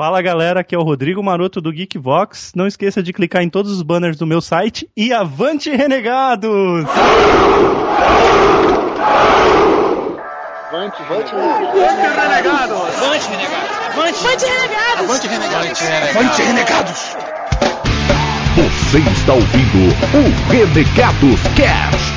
Fala galera, aqui é o Rodrigo Maroto do Geekvox. Não esqueça de clicar em todos os banners do meu site e avante renegados! Avante, avante renegados! Avante renegados! Avante renegados! Avante renegados! Avante renegados! Você está ouvindo o Renegados Cast.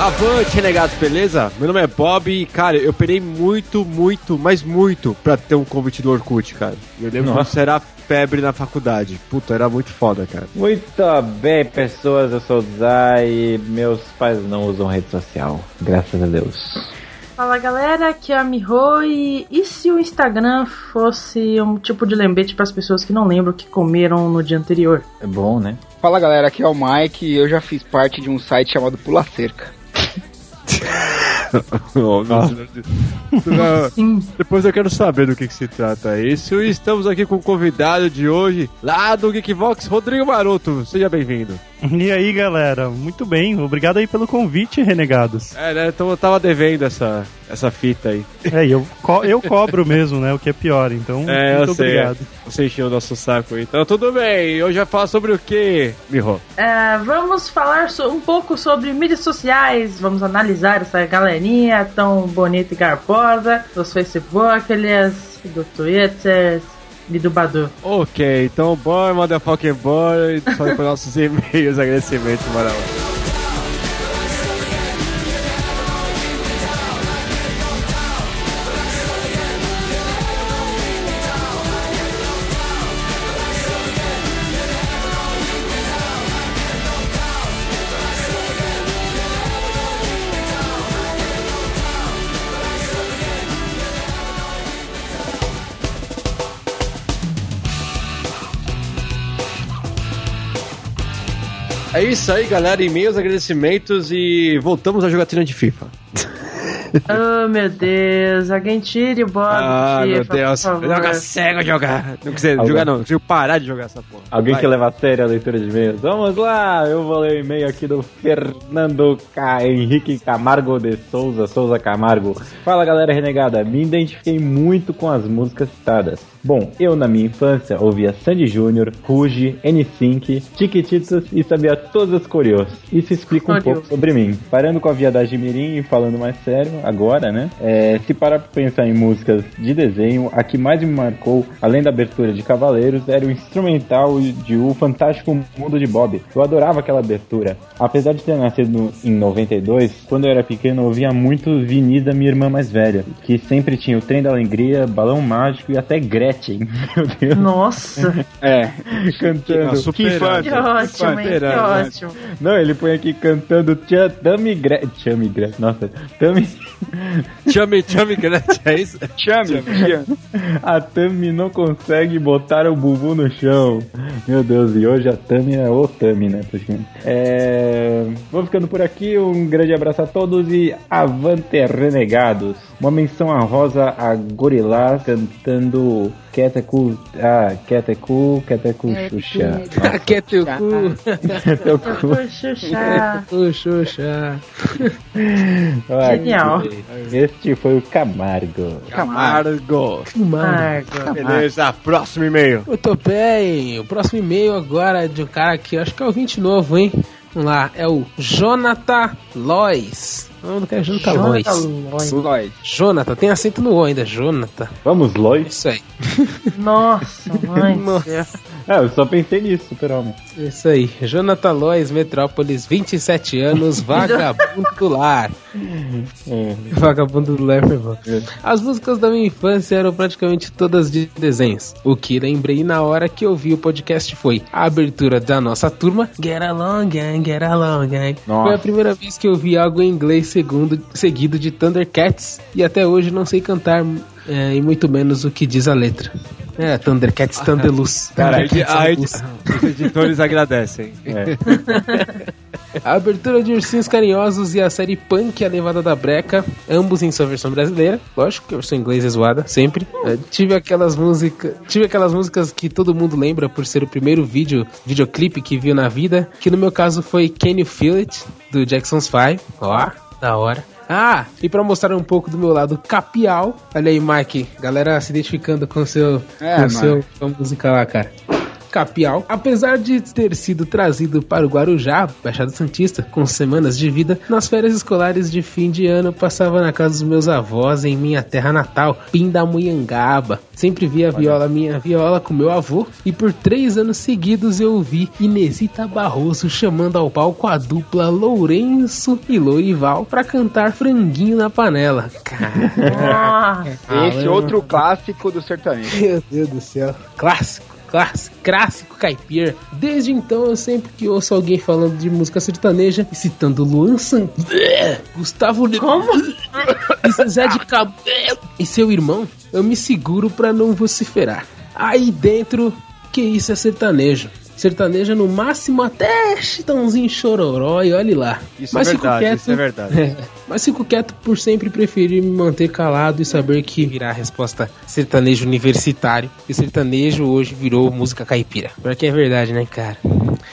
Avante, renegados, beleza? Meu nome é Bob e, cara, eu penei muito, muito, mas muito pra ter um convite do Orkut, cara. Eu lembro que isso era febre na faculdade. Puta, era muito foda, cara. Muito bem, pessoas, eu sou o Zay e meus pais não usam rede social, graças a Deus. Fala galera, aqui é a Miho e, e se o Instagram fosse um tipo de lembrete para as pessoas que não lembram o que comeram no dia anterior? É bom, né? Fala galera, aqui é o Mike e eu já fiz parte de um site chamado Pula Cerca. Oh, nossa. Não, Depois eu quero saber do que, que se trata isso. E estamos aqui com o convidado de hoje, lá do Geekvox, Rodrigo Maroto. Seja bem-vindo. E aí galera, muito bem, obrigado aí pelo convite, renegados. É, né? Então eu tava devendo essa, essa fita aí. É, eu, co eu cobro mesmo, né? O que é pior, então É, muito eu sei. obrigado. Você encheu o nosso saco aí. Então tudo bem. Hoje vai falar sobre o que, Miho? É, vamos falar so- um pouco sobre mídias sociais, vamos analisar essa galerinha tão bonita e garbosa dos Facebookers, do Twitter do Badu. Ok, então bora, motherfucking. E só para nossos e-mails, agradecimentos, maravilhoso. Isso aí, galera. E-mails, agradecimentos e voltamos à jogatina de FIFA. oh meu Deus, alguém tire o Bob Ah, de meu Deus. Joga cego jogar. Não quiser Alguém- jogar, não. Preciso parar de jogar essa porra. Alguém Vai. que leva a sério a leitura de e-mails? Vamos lá, eu vou ler o e-mail aqui do Fernando Ca... Henrique Camargo de Souza, Souza Camargo. Fala galera renegada, me identifiquei muito com as músicas citadas. Bom, eu na minha infância ouvia Sandy Júnior, Ruge, N5, Chiquititas e sabia todas as coreos. Isso explica um pouco sobre mim. Parando com a viadagem mirim e falando mais sério, agora, né? É, se parar pra pensar em músicas de desenho, a que mais me marcou, além da abertura de Cavaleiros, era o instrumental de O Fantástico Mundo de Bob. Eu adorava aquela abertura. Apesar de ter nascido em 92, quando eu era pequeno eu ouvia muito Vinícius da minha irmã mais velha, que sempre tinha o Trem da Alegria, Balão Mágico e até Gretchen. Meu Deus. Nossa, É, Cantando. Super que infância. que ótimo, hein? Que né? ótimo. Não, ele põe aqui cantando Tia Tami Gretchen. Nossa, Tami. Chame, chame, Gretchen, é isso? chame. A Tami não consegue botar o bumbum no chão. Meu Deus, e hoje a Tami é o Tami, né? É... Vou ficando por aqui. Um grande abraço a todos e avante renegados. Uma menção a Rosa a Gorilás cantando Keteku. Ah, Keteku, Keteku Xuxa. Quer teu cu, Keteku. Xuxa. cu, Xuxa. Genial. Este foi o Camargo. Camargo. Margo. Beleza, próximo e-mail. Muito bem, o próximo e-mail agora é de um cara que eu acho que é ouvinte novo, hein? Vamos lá, é o Jonathan Lois. O nome do cara é Jonathan Lois. Lloyd. Jonathan, tem acento no O ainda, Jonathan. Vamos, Lois? Isso aí. Nossa, mãe. Ah, eu só pensei nisso, super-homem. Isso aí. Jonathan Lois, Metrópolis, 27 anos, vagabundo do lar. É. Vagabundo do lar foi bom. As músicas da minha infância eram praticamente todas de desenhos. O que lembrei na hora que eu vi o podcast foi a abertura da nossa turma, Get Along Gang, Get Along Gang. Nossa. Foi a primeira vez que eu vi algo em inglês segundo, seguido de Thundercats e até hoje não sei cantar é, e muito menos o que diz a letra. É, Thundercats Thunderluz. Cara, a edi- Thundercats a edi- Thunderluz. os editores agradecem. É. A abertura de Ursinhos Carinhosos e a série Punk, a Levada da Breca, ambos em sua versão brasileira. Lógico que a versão inglesa é zoada, sempre. É, tive aquelas músicas, tive aquelas músicas que todo mundo lembra por ser o primeiro vídeo, videoclipe que viu na vida, que no meu caso foi Can You Feel It, do Jackson's Five. Ó, da hora. Ah, e pra mostrar um pouco do meu lado capial, olha aí, Mike, galera se identificando com seu, É, com seu com a música lá, cara. Capial, apesar de ter sido trazido para o Guarujá, Baixada Santista, com semanas de vida, nas férias escolares de fim de ano passava na casa dos meus avós em minha terra natal, Pindamonhangaba. Sempre via a viola, minha viola com meu avô, e por três anos seguidos eu vi Inesita Barroso chamando ao palco a dupla Lourenço e Lourival para cantar Franguinho na Panela. Nossa. Esse outro clássico do sertanejo. meu Deus do céu. Clássico, clássico, clássico caipira. Desde então eu sempre que ouço alguém falando de música sertaneja e citando Luan Santana, Gustavo Como? e Zé de Cabelo e seu irmão, eu me seguro pra não vociferar. Aí dentro, que isso é sertanejo. É no máximo até chitãozinho chororó e olhe lá. Isso Mas é verdade, quieto. isso é verdade. Mas fico quieto por sempre preferir me manter calado e saber que virá a resposta sertanejo universitário. E sertanejo hoje virou música caipira. Pior que é verdade, né, cara?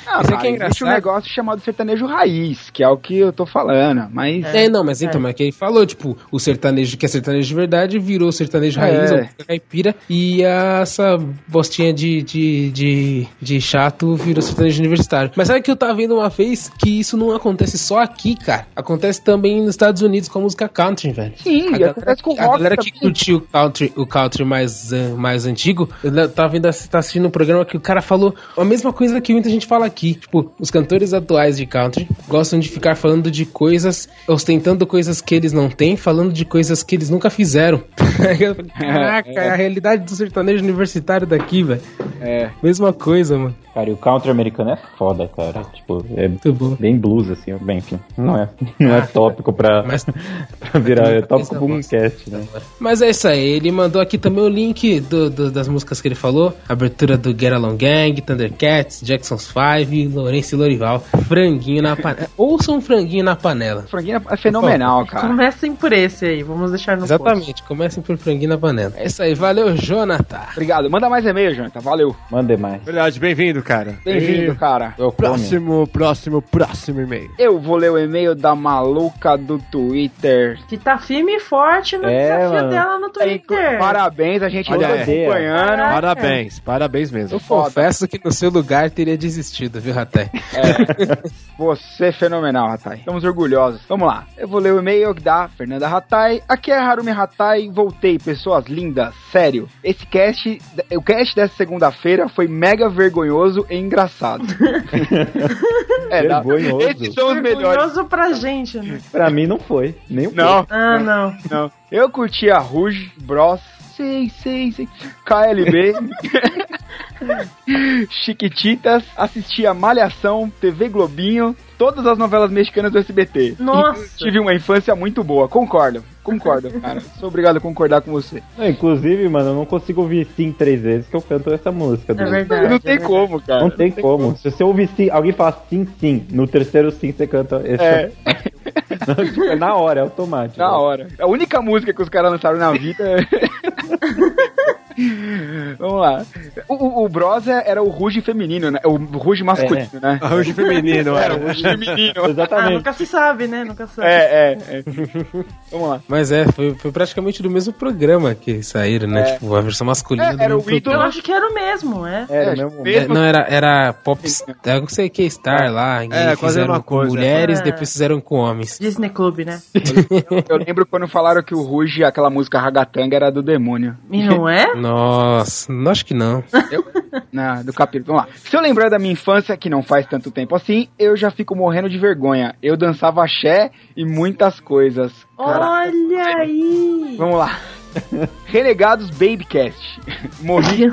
Ah, Isso aqui é existe um engraçado. negócio chamado sertanejo raiz, que é o que eu tô falando. Mas É, não, mas então, mas que ele falou, tipo, o sertanejo que é sertanejo de verdade virou sertanejo raiz, É. ou música caipira, e essa bostinha de, de, de, de chato virou sertanejo universitário. Mas sabe que eu tava vendo uma vez que isso não acontece só aqui, cara? Acontece também nos Estados Unidos com a música country, velho. sim, A galera, acontece com o a rock galera que curtiu o country, o country mais, eh, mais antigo, eu tava vendo, tá assistindo um programa que o cara falou a mesma coisa que muita gente fala aqui. Tipo, os cantores atuais de country gostam de ficar falando de coisas, ostentando coisas que eles não têm, falando de coisas que eles nunca fizeram. Caraca, é a realidade do sertanejo universitário daqui, velho. É. Mesma coisa, mano. Cara, e o country americano é foda, cara. Tipo, é Muito bom. bem blues, assim. Bem, enfim, não é, não é tópico pra, Mas- pra virar. É tópico pra um cast, né? Mas é isso aí, ele mandou aqui também o link do- do- das músicas que ele falou. Abertura do Get Along Gang, Thundercats, Jackson's Five, Lourenço e Lorival. Franguinho na panela. Ouça um franguinho na panela. Franguinho é fenomenal, cara. Comecem por esse aí, vamos deixar no post. Exatamente, comecem por franguinho na panela. É isso aí, valeu, Jonathan. Obrigado. Manda mais e-mail, Jonathan. Valeu. Mande mais. Verdade, bem-vindo, cara. Bem-vindo, cara. Eu. Próximo, próximo, próximo e-mail. Eu vou ler o e-mail da maluca do Twitter. Que tá firme e forte no É, desafio mano. dela no Twitter. Parabéns, a gente Olha tá acompanhando. Caraca. Parabéns, parabéns mesmo. Eu confesso que no seu lugar teria desistido, viu, Raté? Você é fenomenal, Ratai. Estamos orgulhosos. Vamos lá. Eu vou ler o e-mail da Fernanda Ratai. Aqui é Harumi Ratai. Voltei, pessoas lindas. Sério. Esse cast, o cast dessa segunda-feira foi mega vergonhoso e engraçado. é, Vergonhoso. Esses são os melhores. Orgulhoso pra gente, né? Pra mim não foi. Nem um Não, Ah, não. não. Eu curti a Rouge, Bros, sei, sei, sei, KLB, Chiquititas, assistia Malhação, TV Globinho, todas as novelas mexicanas do SBT. Nossa. E tive uma infância muito boa, concordo, concordo, cara. Sou obrigado a concordar com você. Não, inclusive, mano, eu não consigo ouvir sim três vezes que eu canto essa música. É verdade. não é tem verdade. como, cara. Não tem como. Se você ouvir sim, alguém fala sim, sim, no terceiro sim você canta esse. É, é na hora, é automático. na hora. A única música que os caras lançaram na vida. Vamos lá. O, o, o Bros é- era o Ruge feminino, né? O Ruge masculino, né? Arrojo feminino, Era era. o Ruge feminino. Ah, Exatamente. nunca se sabe, né? Nunca se sabe. É, é, é. Vamos lá. Mas é, foi, foi praticamente do mesmo programa que saíram, né? É. Tipo, a versão masculina É, era o ídolo. Eu acho que era o mesmo, é. Era É, mesmo. mesmo- É, não, era, era pop. Eu não sei o que, Star lá. É, quase a fizeram mesma com coisa. mulheres, É. depois fizeram com homens. Disney Club, né? Eu lembro quando falaram que o Ruge, aquela música Ragatanga, era do demônio. E não é? Nossa, não acho que não. Na, do capítulo. Vamos lá. Se eu lembrar da minha infância, que não faz tanto tempo assim, eu já fico morrendo de vergonha. Eu dançava axé e muitas coisas. Caraca. Olha aí! Vamos lá. Renegados Babycast. Morri.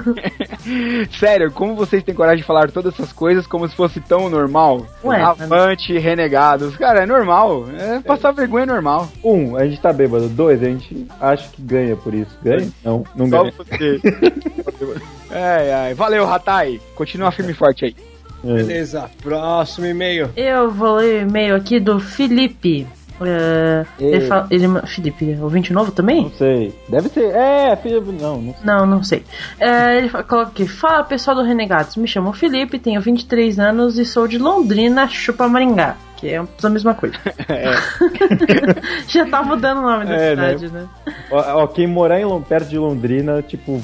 Sério, como vocês têm coragem de falar todas essas coisas como se fosse tão normal? Ué, Avante, renegados. Cara, é normal. É, passar vergonha é normal. Um, a gente tá bêbado. Dois, a gente acha que ganha por isso. Ganha? Não, não Só ganha. você. ai, ai. Valeu, Ratai. Continua firme e forte aí. Beleza, próximo e-mail. Eu vou ler o e-mail aqui do Felipe. É, ele fala, ele, Felipe, ouvinte novo também? Não sei. Deve ser. É, filho. Não, não sei. Não, não sei. É, ele fa- coloca aqui: Fala pessoal do Renegados, me chamo Felipe, tenho 23 anos e sou de Londrina, Chupa Maringá. Que é a mesma coisa. Já tá mudando o nome da É, né? cidade, né? Ó, ó, quem morar em, perto de Londrina, tipo,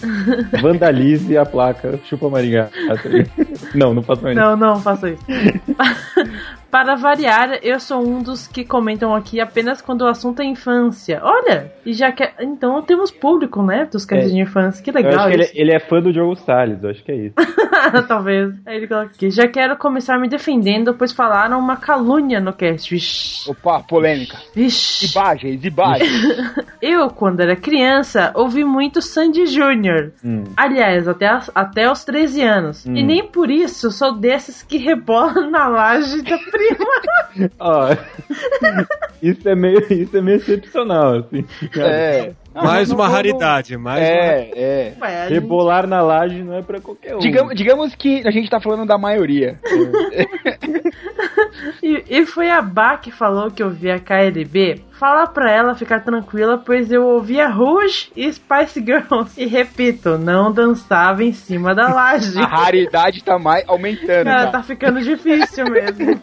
vandalize a placa Chupa Maringá. Não, não faço mais Não, não, faça isso. Para variar, eu sou um dos que comentam aqui apenas quando o assunto é infância. Olha, e já que. Então temos público, né? Dos casos É. de infância. Que Eu acho legal que ele, isso. ele é fã do Diogo Salles, eu acho que é isso. Talvez. Aí ele coloca aqui. Já quero começar me defendendo, pois falaram uma calúnia no cast. Vixe. Opa, polêmica. Vixe. Imagens, imagens. Eu, quando era criança, ouvi muito Sandy Júnior. Hum. Aliás, até, as- até os 13 anos. E nem por isso sou desses que rebolam na laje da prima. Ó, isso é meio, isso é meio excepcional, assim. É. Não, mais não, uma não, raridade, não. mais uma É, é. Ué, a gente- Rebolar na laje não é pra qualquer um. Digamos, digamos que a gente tá falando da maioria. E, e foi a Bá que falou que ouvia KLB. Fala pra ela ficar tranquila, pois eu ouvia Rouge e Spice Girls. E repito, não dançava em cima da laje. A raridade tá mais aumentando. Cara, tá? tá ficando difícil mesmo.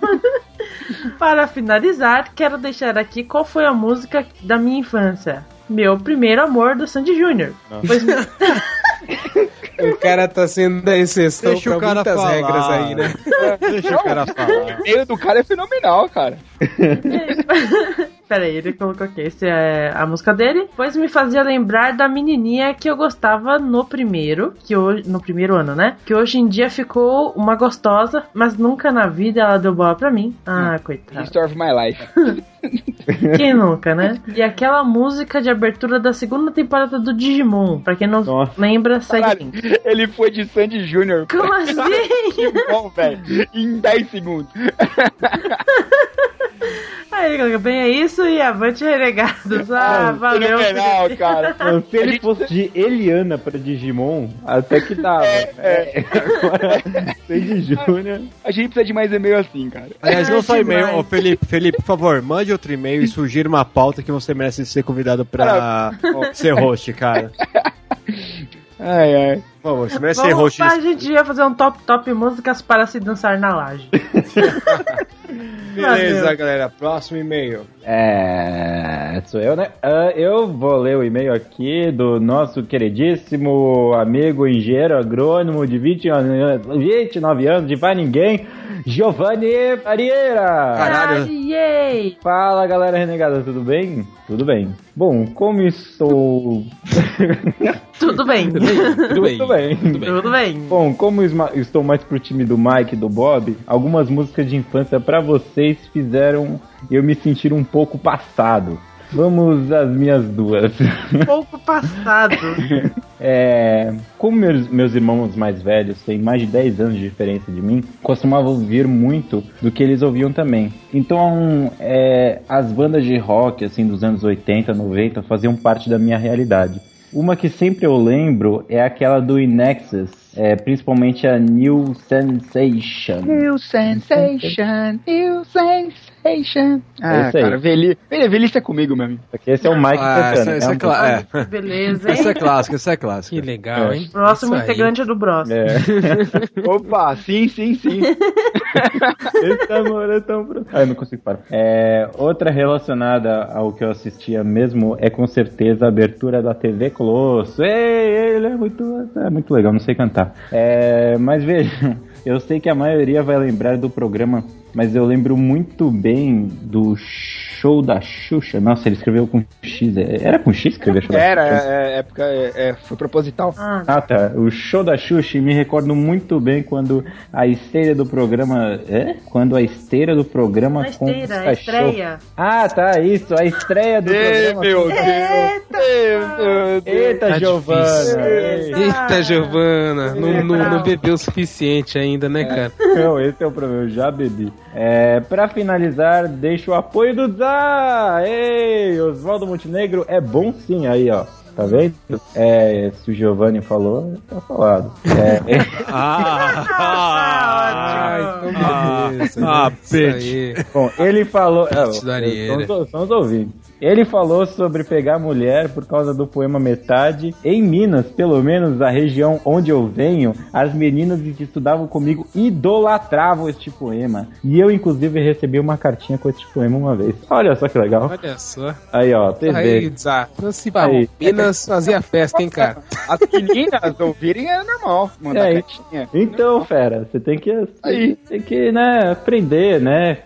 Para finalizar, quero deixar aqui qual foi a música da minha infância. Meu primeiro amor do Sandy Júnior. Pois O cara tá sendo da exceção Deixa o pra cara muitas falar. regras aí, né? Deixa o cara falar. O meio do cara é fenomenal, cara. Peraí, ele colocou aqui. Essa é a música dele. Pois me fazia lembrar da menininha que eu gostava no primeiro, que hoje, no primeiro ano, né? Que hoje em dia ficou uma gostosa, mas nunca na vida ela deu bola pra mim. Ah, coitada. History of my life. Quem nunca, né? E aquela música de abertura da segunda temporada do Digimon. Pra quem não Nossa. lembra, segue. Ele foi de Sandy Júnior. Como assim? Bom, velho. Em 10 segundos. Aí bem, é isso e avante renegados. Ah, valeu. Fenomenal, Felipe. cara. Não, se ele gente- fosse de Eliana pra Digimon, até que dava. É, Agora, Sandy Júnior. A gente precisa de mais e-mail assim, cara. Aliás, não É só e-mail. Ô, Felipe, Felipe, por favor, mande outro e-mail e sugira uma pauta que você merece ser convidado pra ser host, cara. Ai, ai. Por favor, host a gente ia fazer um top top músicas para se dançar na laje. Beleza, Valeu. galera. Próximo e-mail. É, sou eu, né? Ah, eu vou ler o e-mail aqui do nosso queridíssimo amigo engenheiro agrônomo de 20 anos, 29 anos, de vai ninguém, Giovanni Parieira. Caralho. Fala galera renegada, tudo bem? Tudo bem. Bom, como estou. Tudo bem. Tudo bem. Tudo bem. Tudo bem. Bom, como estou mais pro time do Mike e do Bob, algumas músicas de infância pra vocês fizeram eu me sentir um pouco passado. Vamos às minhas duas. Pouco passado. É, como meus, meus irmãos mais velhos têm mais de 10 anos de diferença de mim, costumava ouvir muito do que eles ouviam também. Então, é, as bandas de rock assim dos anos 80, 90 faziam parte da minha realidade. Uma que sempre eu lembro é aquela do Inexus, é, principalmente a New Sensation. New sensation, new sensation. Ah, Esse cara, veli... veli- velhice é comigo, meu amigo. Porque esse é o Mike Ah, tocando. essa, essa é é, um- cla- é. Beleza, Essa é hein? clássica, essa é clássica. Que legal, É. hein? Próximo Isso aí. integrante do Bros. É. Opa, sim, sim, sim. Esse amor é tão. Ah, eu não consigo parar. É, outra relacionada ao que eu assistia mesmo é com certeza a abertura da TV Colosso. Ei, ele é muito, é muito legal, não sei cantar. É, mas vejam, eu sei que a maioria vai lembrar do programa, mas eu lembro muito bem do show da Xuxa. Nossa, ele escreveu com X. é- Era com X escrever show da Era, Xuxa? é, é, época, é, é, foi proposital. Ah, Ah, tá. O show da Xuxa, e me recordo muito bem quando a esteira do programa. É? Quando a esteira do programa na esteira, a show. estreia. Ah, tá, isso, a estreia do Ei, programa. meu Deus. Ei, meu Deus. Eita, Tá Giovana! Eita, Giovana, não, não, não bebeu o suficiente ainda, né, cara? Não, esse é o problema, eu já bebi. É, pra finalizar, deixo o apoio do Zá! Ei, Oswaldo Montenegro é bom sim, aí, ó. Tá vendo? É, se o Giovanni falou, tá falado. É, Ah, Ah, Ai, Isso Ah, isso bitch. aí. Bom, ele falou. É, são, os, são os ouvintes. Ele falou sobre pegar mulher por causa do poema Metade. Em Minas, pelo menos a região onde eu venho, as meninas que estudavam comigo idolatravam este poema. E eu, inclusive, recebi uma cartinha com este poema uma vez. Olha só que legal. Olha só. Aí, ó, vocês Aí, desafio. Se Aí. Minas fazia festa, hein, cara? As meninas ouvirem é normal. Mandar É, cartinha. Então, fera, você tem que, Aí. tem que, né, aprender, né?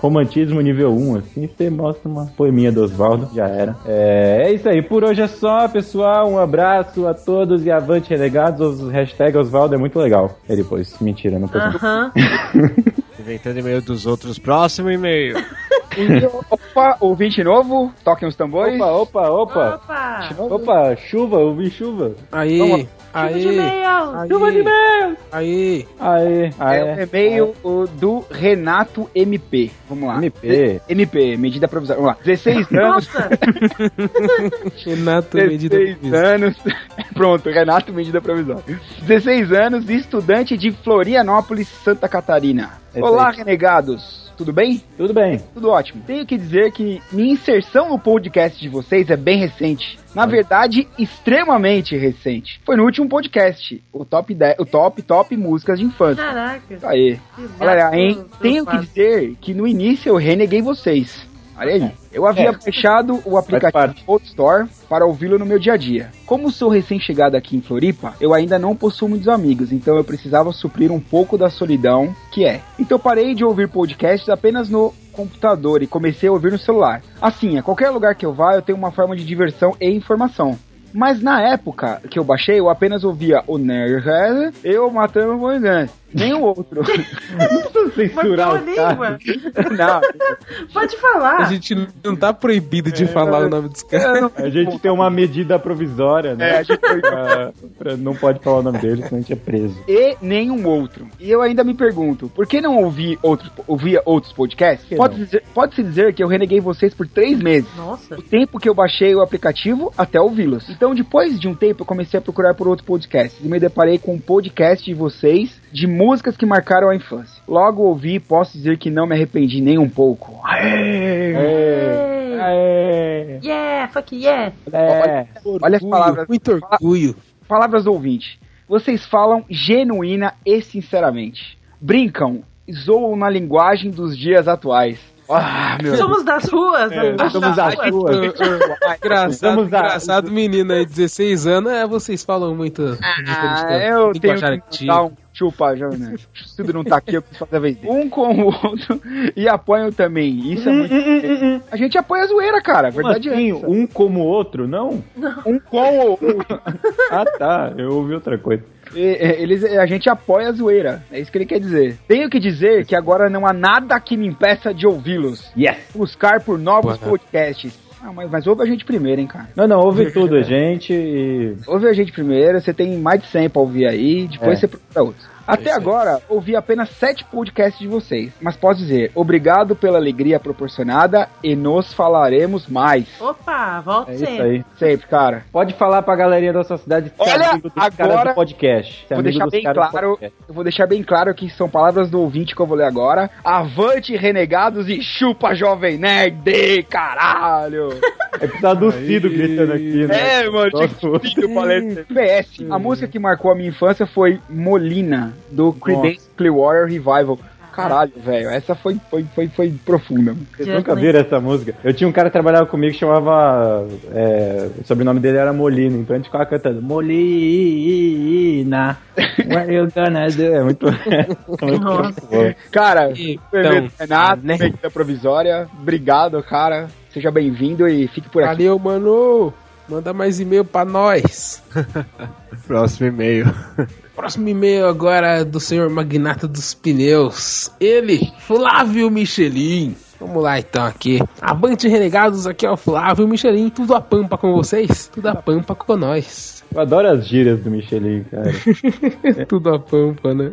Romantismo nível 1, assim, você mostra uma poeminha do Oswaldo, já era. É, é isso aí, por hoje é só, pessoal. Um abraço a todos e avante renegados. Os hashtag Oswaldo é muito legal. Ele pôs, mentira, não pôs. não. Aham. Inventando e-mail dos outros. Próximo e-mail. Opa, ouvinte novo, toquem os tambores. Opa, opa, opa. Opa! Opa, chuva, ouvi chuva. Aí, Chuva de aí, e-mail! aí, Chuva de mel! aí. Aê, É o e-mail o, do Renato MP. Vamos lá. MP. MP, medida provisória. Vamos lá. 16 anos. Nossa! Renato, medida 16 provisória. anos. Pronto, Renato, medida provisória. 16 anos, estudante de Florianópolis, Santa Catarina. É Olá, renegados. Tudo bem? Tudo bem. Tudo ótimo. Tenho que dizer que minha inserção no podcast de vocês é bem recente. Na verdade, extremamente recente. Foi no último podcast, o top 10, o top top músicas de infância. Caraca! Aí. Olha, gato hein? Tenho que dizer que no início eu reneguei vocês. Olha aí. Eu havia É. baixado o aplicativo. Old Store para ouvi-lo no meu dia a dia. Como sou recém-chegado aqui em Floripa, eu ainda não possuo muitos amigos, então eu precisava suprir um pouco da solidão que é. Então parei de ouvir podcasts apenas no computador e comecei a ouvir no celular. Assim, a qualquer lugar que eu vá, eu tenho uma forma de diversão e informação. Mas na época que eu baixei, eu apenas ouvia o Nerdhead e o Matando o Boingante. Nem o outro. Não precisa censurar caras. língua! não, Pode falar! A gente não tá proibido de falar o nome dos caras. A gente tem uma medida provisória, né? É, a gente foi- Pra- pra- não pode falar o nome dele, senão a gente é preso. e nenhum outro. E eu ainda me pergunto, por que não ouvi outros, ouvia outros podcasts? Pode não? dizer- Pode-se dizer que eu reneguei vocês por três meses. Nossa! O tempo que eu baixei o aplicativo até ouvi-los. Então, depois de um tempo, eu comecei a procurar por outros podcasts e me deparei com um podcast de vocês de músicas que marcaram a infância. Logo ouvi e posso dizer que não me arrependi nem um pouco. Aê! Yay! Aê! Yeah! Fuck yeah! É. Olha as palavras, Muito orgulho. palavras do ouvinte. Vocês falam genuína e sinceramente. Brincam, zoam na linguagem dos dias atuais. Ah, Somos das ruas! É, das somos das ruas. Engraçado, Vamos lá. engraçado menino aí, 16 anos, é, vocês falam muito. Ah, eu tenho que dar um chupa, já, né? Se tudo não tá aqui, eu preciso fazer a vez dele. Um com o outro e apoiam também. Isso é muito. A gente apoia a zoeira, cara. A verdade assim? é essa. Um como o outro, não? Um com o outro. Ah, tá. Eu ouvi outra coisa. E, e, Eles, a gente apoia a zoeira. É isso que ele quer dizer. Tenho que dizer que agora não há nada que me impeça de ouvi-los. Yes! Buscar por novos Boa. podcasts. Ah, mas, mas ouve a gente primeiro, hein, cara. Não, não, ouve tudo, gente. E... Ouve a gente primeiro, você tem mais de 100 pra ouvir aí, depois É. você procura outros. Até agora, ouvi apenas sete podcasts de vocês, mas posso dizer, obrigado pela alegria proporcionada e nos falaremos mais. Opa, volta É isso sempre. aí. Sempre, cara. Pode falar pra galerinha da sua cidade ser Olha, amigo dos caras agora do podcast. Ser Vou amigo deixar dos bem claro, eu vou deixar bem claro que são palavras do ouvinte que eu vou ler agora. Avante, renegados, e chupa, jovem nerd, caralho! É precisar do Cido gritando aqui, né? É, mano, tinha que Nossa. ter palestra. PS, a música que marcou a minha infância foi Molina, do Creedence Clearwater Revival. Caralho, velho, essa foi, foi, foi, foi profunda. Vocês nunca viram essa música? Eu tinha um cara que trabalhava comigo que chamava. é, o sobrenome dele era Molina, então a gente ficava cantando Molina. What you gonna do? É muito. é muito bom. Cara, Então, Renato, Renato, né? medida provisória, obrigado, cara. Seja bem-vindo e fique por aqui. Valeu, mano. Manda mais e-mail pra nós. Próximo e-mail. Próximo e-mail agora é do senhor Magnata dos Pneus. Ele, Flávio Michelin. Vamos lá então aqui. Avante renegados, aqui é o Flávio Michelin. Tudo a pampa com vocês? Tudo a pampa com nós. Eu adoro as gírias do Michelin, cara. Tudo a pampa, né?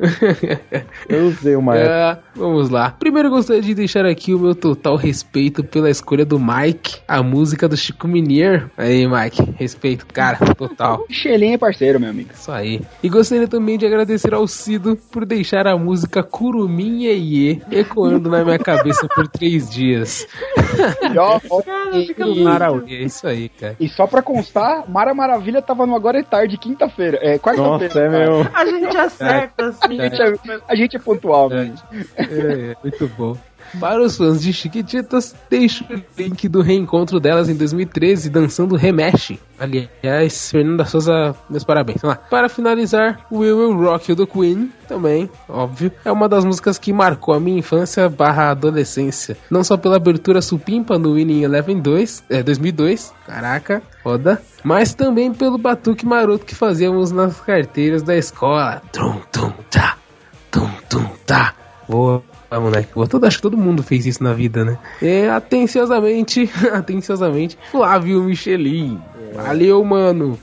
Eu usei uma época. É, vamos lá. Primeiro gostaria de deixar aqui o meu total respeito pela escolha do Mike, a música do Chico Minier. Aí, Mike, respeito, cara, total. Michelin é parceiro, meu amigo. Isso aí. E gostaria também de agradecer ao Cido por deixar a música Curumim Iê ecoando na minha cabeça por três dias. E, Cara, fica e- Maravilha, é isso aí, cara. e só pra constar, Mara Maravilha tava no Agora é Tarde, quinta-feira. É, quarta-feira. Nossa, é meu. A gente acerta, assim. A gente é, a gente é pontual, velho. É, muito bom. Para os fãs de Chiquititas, deixo o link do reencontro delas em 2013 dançando Remexe. Aliás, Fernanda Souza, meus parabéns. Vamos lá. Para finalizar, We Will Rock You do Queen, também, óbvio, é uma das músicas que marcou a minha infância barra adolescência. Não só pela abertura supimpa no Winning Eleven 2, é, 2002, caraca, foda, mas também pelo batuque maroto que fazíamos nas carteiras da escola. Tum, tum, tá, tum, tum, tá. Boa. Moleque, boa. Todo, acho que todo mundo fez isso na vida, né? É, atenciosamente, atenciosamente, Flávio Michelin. Valeu, mano.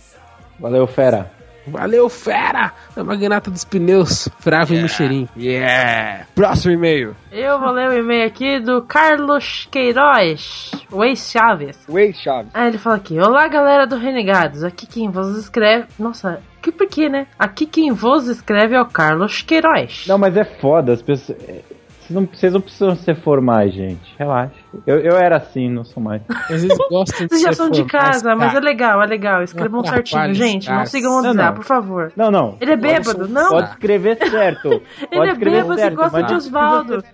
Valeu, fera. Valeu, fera! A magnata dos pneus, Flávio Michelin. Yeah! Próximo e-mail. Eu vou ler o e-mail aqui do Carlos Queiroz, o ex-Chaves. Wade Chaves. Ah, ele fala aqui: Olá, galera do Renegados. Aqui quem vos escreve. Nossa, que por quê, né? Aqui quem vos escreve é o Carlos Queiroz. Não, mas é foda, as pessoas. É, Vocês não, vocês não precisam ser formais, gente. Relaxa. Eu, eu era assim, não sou mais. Vezes gostam de Vocês já ser são de casa, mas é cara. legal, é legal. Escrevam certinho, gente. Não sigam não. por favor. Não, não. Ele é bêbado, não? Pode escrever certo. Ele Pode é escrever bêbado e certo. gosta mas de Osvaldo.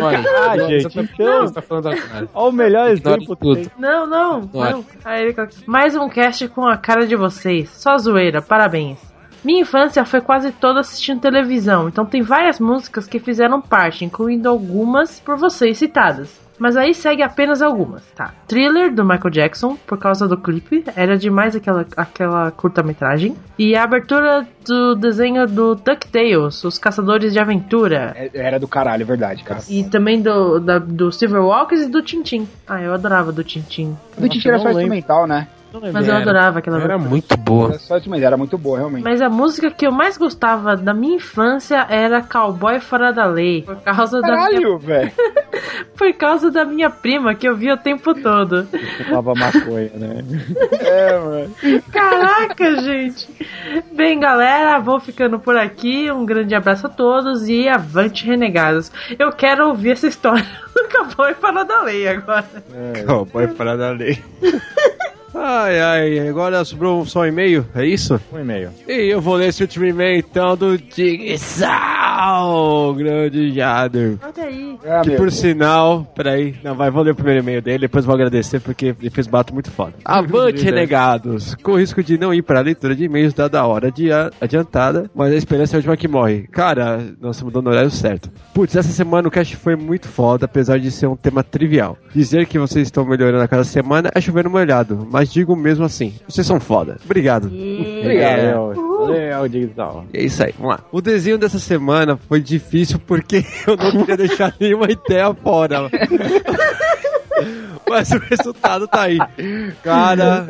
Olha, Ah, gente, o então- tá falando. Olha o melhor exemplo. tudo. Não, não, não. Aí Mais um cast com a cara de vocês. Só zoeira, parabéns. Minha infância foi quase toda assistindo televisão, então tem várias músicas que fizeram parte, incluindo algumas por vocês citadas. Mas aí segue apenas algumas, tá? Thriller do Michael Jackson, por causa do clipe, era demais aquela, aquela curta-metragem. E a abertura do desenho do DuckTales, Os Caçadores de Aventura. É- Era do caralho, é verdade, cara. E também do, da, do Silverwalkers e do Tintin. Ah, eu adorava do Tintin. Do Titi era só instrumental, né? Mas eu Era. adorava aquela Era muito boa. Era só instrumental, era muito boa, realmente. Mas a música que eu mais gostava da minha infância era Cowboy Fora da Lei. Por causa, da minha, Caralho, velho. por causa da minha prima, que eu via o tempo todo. Fumava maconha, né? É, mano. Caraca, gente. Bem, galera, vou ficando por aqui. Um grande abraço a todos e avante, renegados. Eu quero ouvir essa história do Cowboy Fora da Lei agora. Cowboy fora da lei. Ai, ai, agora sobrou só um e-mail, é isso? Um e-mail. E eu vou ler esse último e-mail então do Digsal, grande Jader. Olha aí. Ah, Que por sinal, peraí, não, vai, vou ler o primeiro e-mail dele, depois vou agradecer porque ele fez bato muito foda. Avante, renegados! Com o risco de não ir para a leitura de e-mails dada a hora de adiantada, mas a esperança é a última que morre. Cara, nós estamos dando o horário certo. Putz, essa semana o cast foi muito foda, apesar de ser um tema trivial. Dizer que vocês estão melhorando a cada semana é chover no molhado, mas digo mesmo assim, vocês são foda. Obrigado. Obrigado. Valeu, valeu, Digital. É isso aí, vamos lá. O desenho dessa semana foi difícil porque eu não queria deixar nenhuma ideia fora. Mas o resultado tá aí. Cara,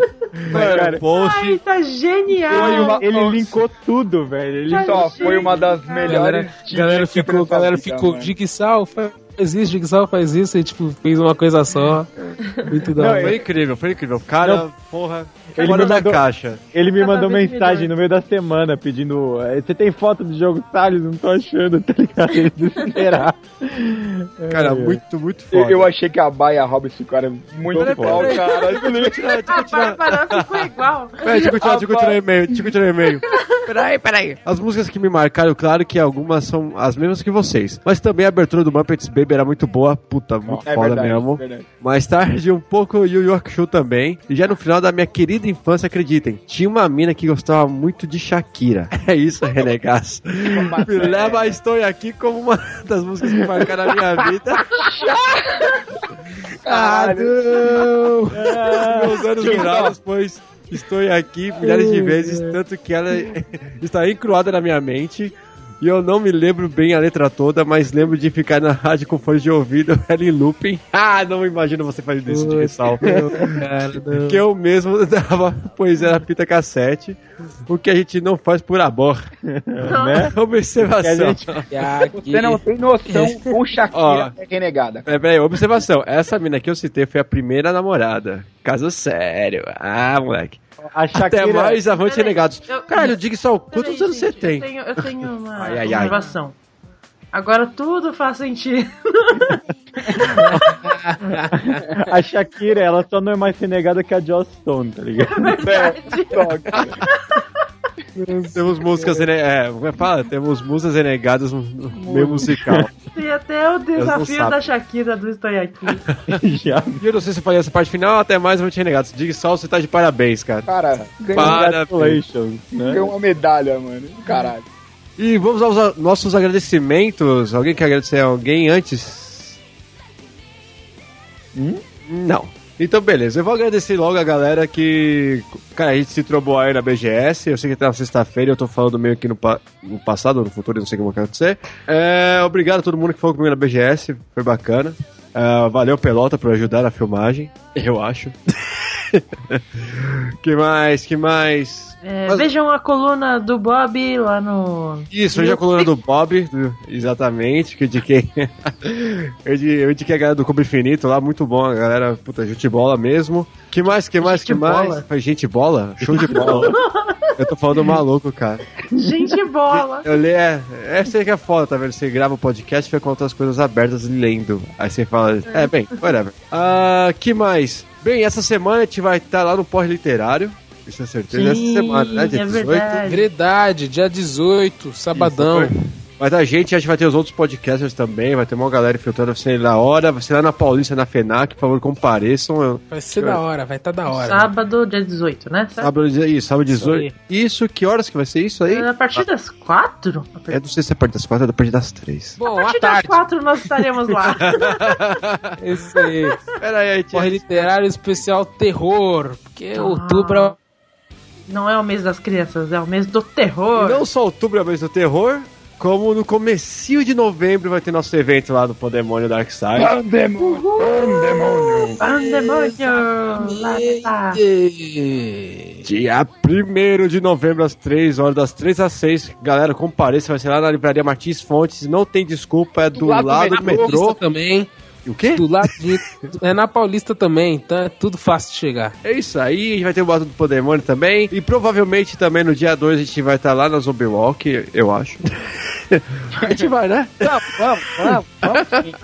cara, o post. Ai, tá genial. Ele linkou tudo, velho. Ele Só foi uma das Cara, melhores. Galera, galera ficou, galera ficou, mano. Jigsaw faz isso, Jigsaw faz isso, e tipo, fez uma coisa só. Muito da hora. Foi incrível, foi incrível. Cara, Não. porra, Ele fora me da mandou- caixa. Ele me mandou mensagem no meio da semana pedindo. eh, Você tem foto do jogo Salles? Não tô achando, tá ligado? Ele desesperado. Cara, É, muito, muito Eu, foda. eu achei que a Baia Robin ficaram muito igual, cara. Deixa eu continuar, deixa eu A continuar. Bárbara ficou igual. Peraí, deixa eu continuar, deixa eu continuar o e-mail, deixa eu continuar o e-mail. Peraí, peraí. As músicas que me marcaram, claro que algumas são as mesmas que vocês. Mas também a abertura do Muppets Baby era muito boa, puta, muito É foda verdade, mesmo. verdade. Mais tarde, um pouco Yu Yu Hakusho também. E já no final da minha querida infância, acreditem, tinha uma mina que gostava muito de Shakira. É isso, renegaço. Me leva Estou Aqui como uma das músicas que marcaram a minha vida. ah, não! Meus anos dourados, pois estou aqui milhares de vezes, tanto que ela está encruada na minha mente. E eu não me lembro bem a letra toda, mas lembro de ficar na rádio com fone de ouvido, ela em looping. Ah, não imagino você fazendo isso de sal. Que eu mesmo dava poesia na fita cassete, o que a gente não faz por amor. né? Observação. Você não tem noção com Shakira é renegada. É, peraí, observação. Essa mina que eu citei foi a primeira namorada. Caso sério. Ah, moleque. A Shakira... Até mais avante renegados. eu- Caralho, diga só, quantos anos você gente, tem? Eu tenho, eu tenho uma Ai, ai, ai. observação. Agora tudo faz sentido. A Shakira, ela só não é mais renegada que a Joss Stone, tá ligado? Músicas rene... é, como é que fala? Temos músicas renegadas no meio musical. Tem até o desafio da Shakira do Estou Aqui. Já. E eu não sei se eu falei essa parte final, até mais avante renegados. Diga só, você tá de parabéns, cara. Cara, Parabéns. Né? ganhou uma medalha, mano. Caralho. E vamos aos nossos agradecimentos. Alguém quer agradecer a alguém antes? Hum? Não. Então, beleza. Eu vou agradecer logo a galera que. Cara, a gente se trobou aí na BGS. Eu sei que tá sexta-feira, eu tô falando meio que no, pa- no passado no futuro, não sei como vai acontecer. É, obrigado a todo mundo que falou comigo na BGS, foi bacana. É, valeu, Pelota, por ajudar na filmagem, eu acho. que mais? Que mais? É, Mas- Vejam a coluna do Bob lá no. Isso, é a coluna do Bob, do- exatamente, que eu indiquei. eu indi- eu indiquei a galera do Cubo Infinito lá, muito bom, a galera, puta, gente bola mesmo. Que mais, que mais, Gente que mais? bola? Foi gente bola? Show de bola. eu tô falando maluco, cara. Gente bola! Eu leio, é, essa aí que é foda, tá vendo? Você grava o podcast e fica com outras coisas abertas lendo. Aí você fala, é, bem, whatever. Ah, que mais? Bem, essa semana a gente vai estar lá no Porre Literário. Isso é certeza. essa Sim, semana, né? Dia é 18. verdade. Verdade, dia 18, sabadão. Vai dar gente, a gente vai ter os outros podcasters também, vai ter uma galera filtrando vai ser na hora, vai ser lá na Paulista, na FENAC, por favor, compareçam. Eu- Vai ser da hora, vai estar da hora. Sábado, dia 18, né? Sábado, isso, sábado Isso 18. Isso, que horas que vai ser isso aí? É, A partir das quatro? A É, não sei se é a partir das quatro, é a partir das três. Bom, partir à das tarde. quatro nós estaremos lá. Isso aí. Pera aí, Corre literário especial terror. Porque outubro é Não é o mês das crianças, é o mês do terror. Não só outubro é o mês do terror, como no comecinho de novembro vai ter nosso evento lá do Pandemônio Dark Side. Pandemônio! Pandemônio! Pandemônio! Lá está. Dia 1 de novembro, às 3 horas, das 3 às 6. Galera, compareça, vai ser lá na Livraria Martins Fontes. Não tem desculpa, é do, lado do lado do metrô. metrô. Também. O quê? Do lado de, é na Paulista também, então é tudo fácil de chegar. É isso aí, a gente vai ter o Bato do Pandemônio também. E provavelmente também no dia 2 a gente vai estar lá na Zombie Walk, eu acho. a gente vai, né? Vamos, vamos, vamos sim.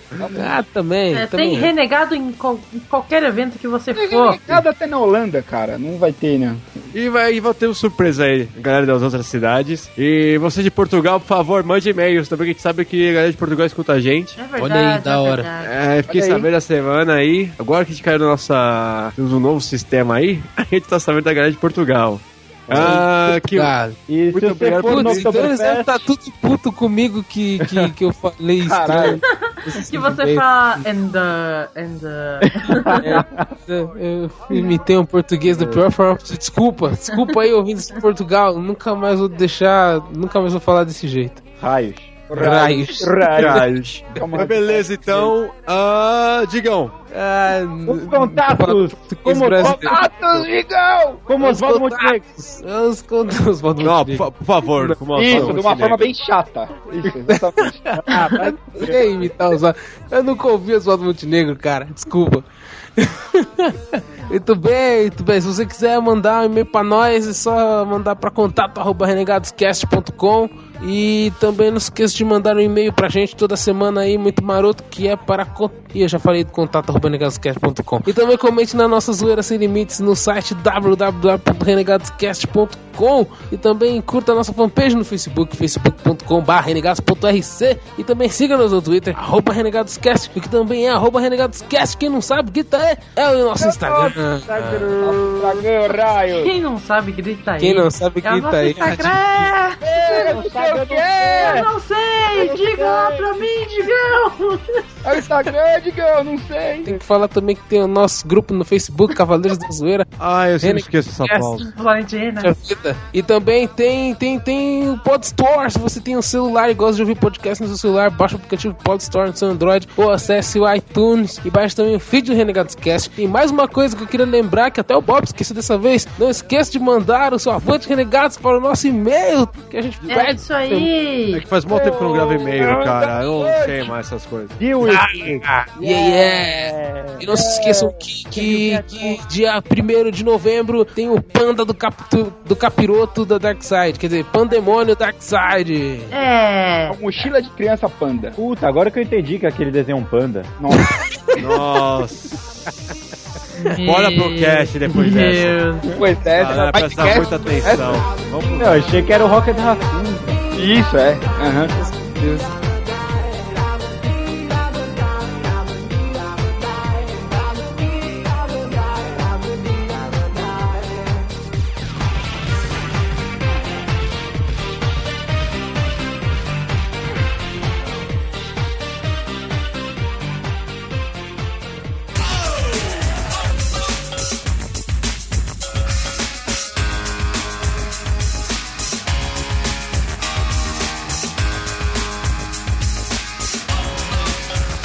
Ah, também. É, também. tem renegado em, em qualquer evento que você Tem for. renegado até na Holanda, cara. Não vai ter, né? E vai, e vai ter uma surpresa aí, galera das outras cidades. E você de Portugal, por favor, mande e-mails também, que a gente sabe que a galera de Portugal escuta a gente. É verdade, Olha aí, da é hora. verdade. É, fiquei Olha aí. sabendo a semana aí. Agora que a gente caiu nossa. Temos um novo sistema aí, a gente tá sabendo da galera de Portugal. Ah, que. E Muito obrigado por no putz, então eles devem estar tudo puto comigo que, que, que eu falei Caralho. estranho. Que você fala and the, and the... Eu, eu imitei um português da pior forma. Desculpa, desculpa aí, ouvintes de Portugal. Nunca mais vou deixar, nunca mais vou falar desse jeito. raios. Raios. Raios. Mas beleza, então. Ah, Digão. Ah, Os contatos. Como Contatos, Digão! Como Os Oswaldo contatos. Montenegro. Os contatos. Os Não, por, fa- por favor. com uma Isso, forma de uma forma bem chata. Isso, exatamente. Ah, mas eu ia imitar os Eu nunca ouvi os do Montenegro, cara. Desculpa. muito bem, muito bem. Se você quiser mandar um e-mail pra nós, é só mandar pra contato arroba renegadoscast.com e também não esqueça de mandar um e-mail pra gente toda semana aí, muito maroto, que é para... Ih, eu já falei do contato arroba renegadoscast.com E também comente na nossa zoeira sem limites no site www.renegadoscast.com e também curta a nossa fanpage no Facebook, facebook.com.br renegados.rc e também siga-nos no Twitter, arroba renegadoscast, o que também é arroba renegadoscast, quem não sabe, grita é, é o nosso Instagram. Quem não sabe, grita aí. Quem não sabe, É o grita nosso aí. Instagram. É, não sabe o que Eu não sei, diga lá pra mim, Digão. É o Instagram, Digão, não sei. tem que falar também que tem o nosso grupo no Facebook, Cavaleiros da Zoeira. Ah, eu sempre esqueço essa vida. E também tem, tem, tem o Podstore. Se você tem um celular e gosta de ouvir podcast no seu celular, baixa o aplicativo Podstore no seu Android ou acesse o iTunes e baixe também o feed do Renegados Cast. E mais uma coisa que eu queria lembrar, que até o Bob esqueceu dessa vez, não esqueça de mandar o seu avante Renegados para o nosso e-mail, que a gente É pede. isso aí. É que faz muito tempo que eu não gravo e-mail, cara. Eu não sei mais essas coisas. Viu? Yeah, yeah. E não se esqueçam que, que, que dia 1 de novembro tem o panda do, captu, do capiroto da Darkseid. Quer dizer, pandemônio Darkseid. É. Mochila de criança panda. Puta, agora que eu entendi que aquele desenho é um panda. Nossa, Nossa. Bora pro cast depois dessa. Depois dessa. Ah, vai prestar muita atenção. Vamos Eu achei que era o Rocket Raccoon. Isso, é. Aham.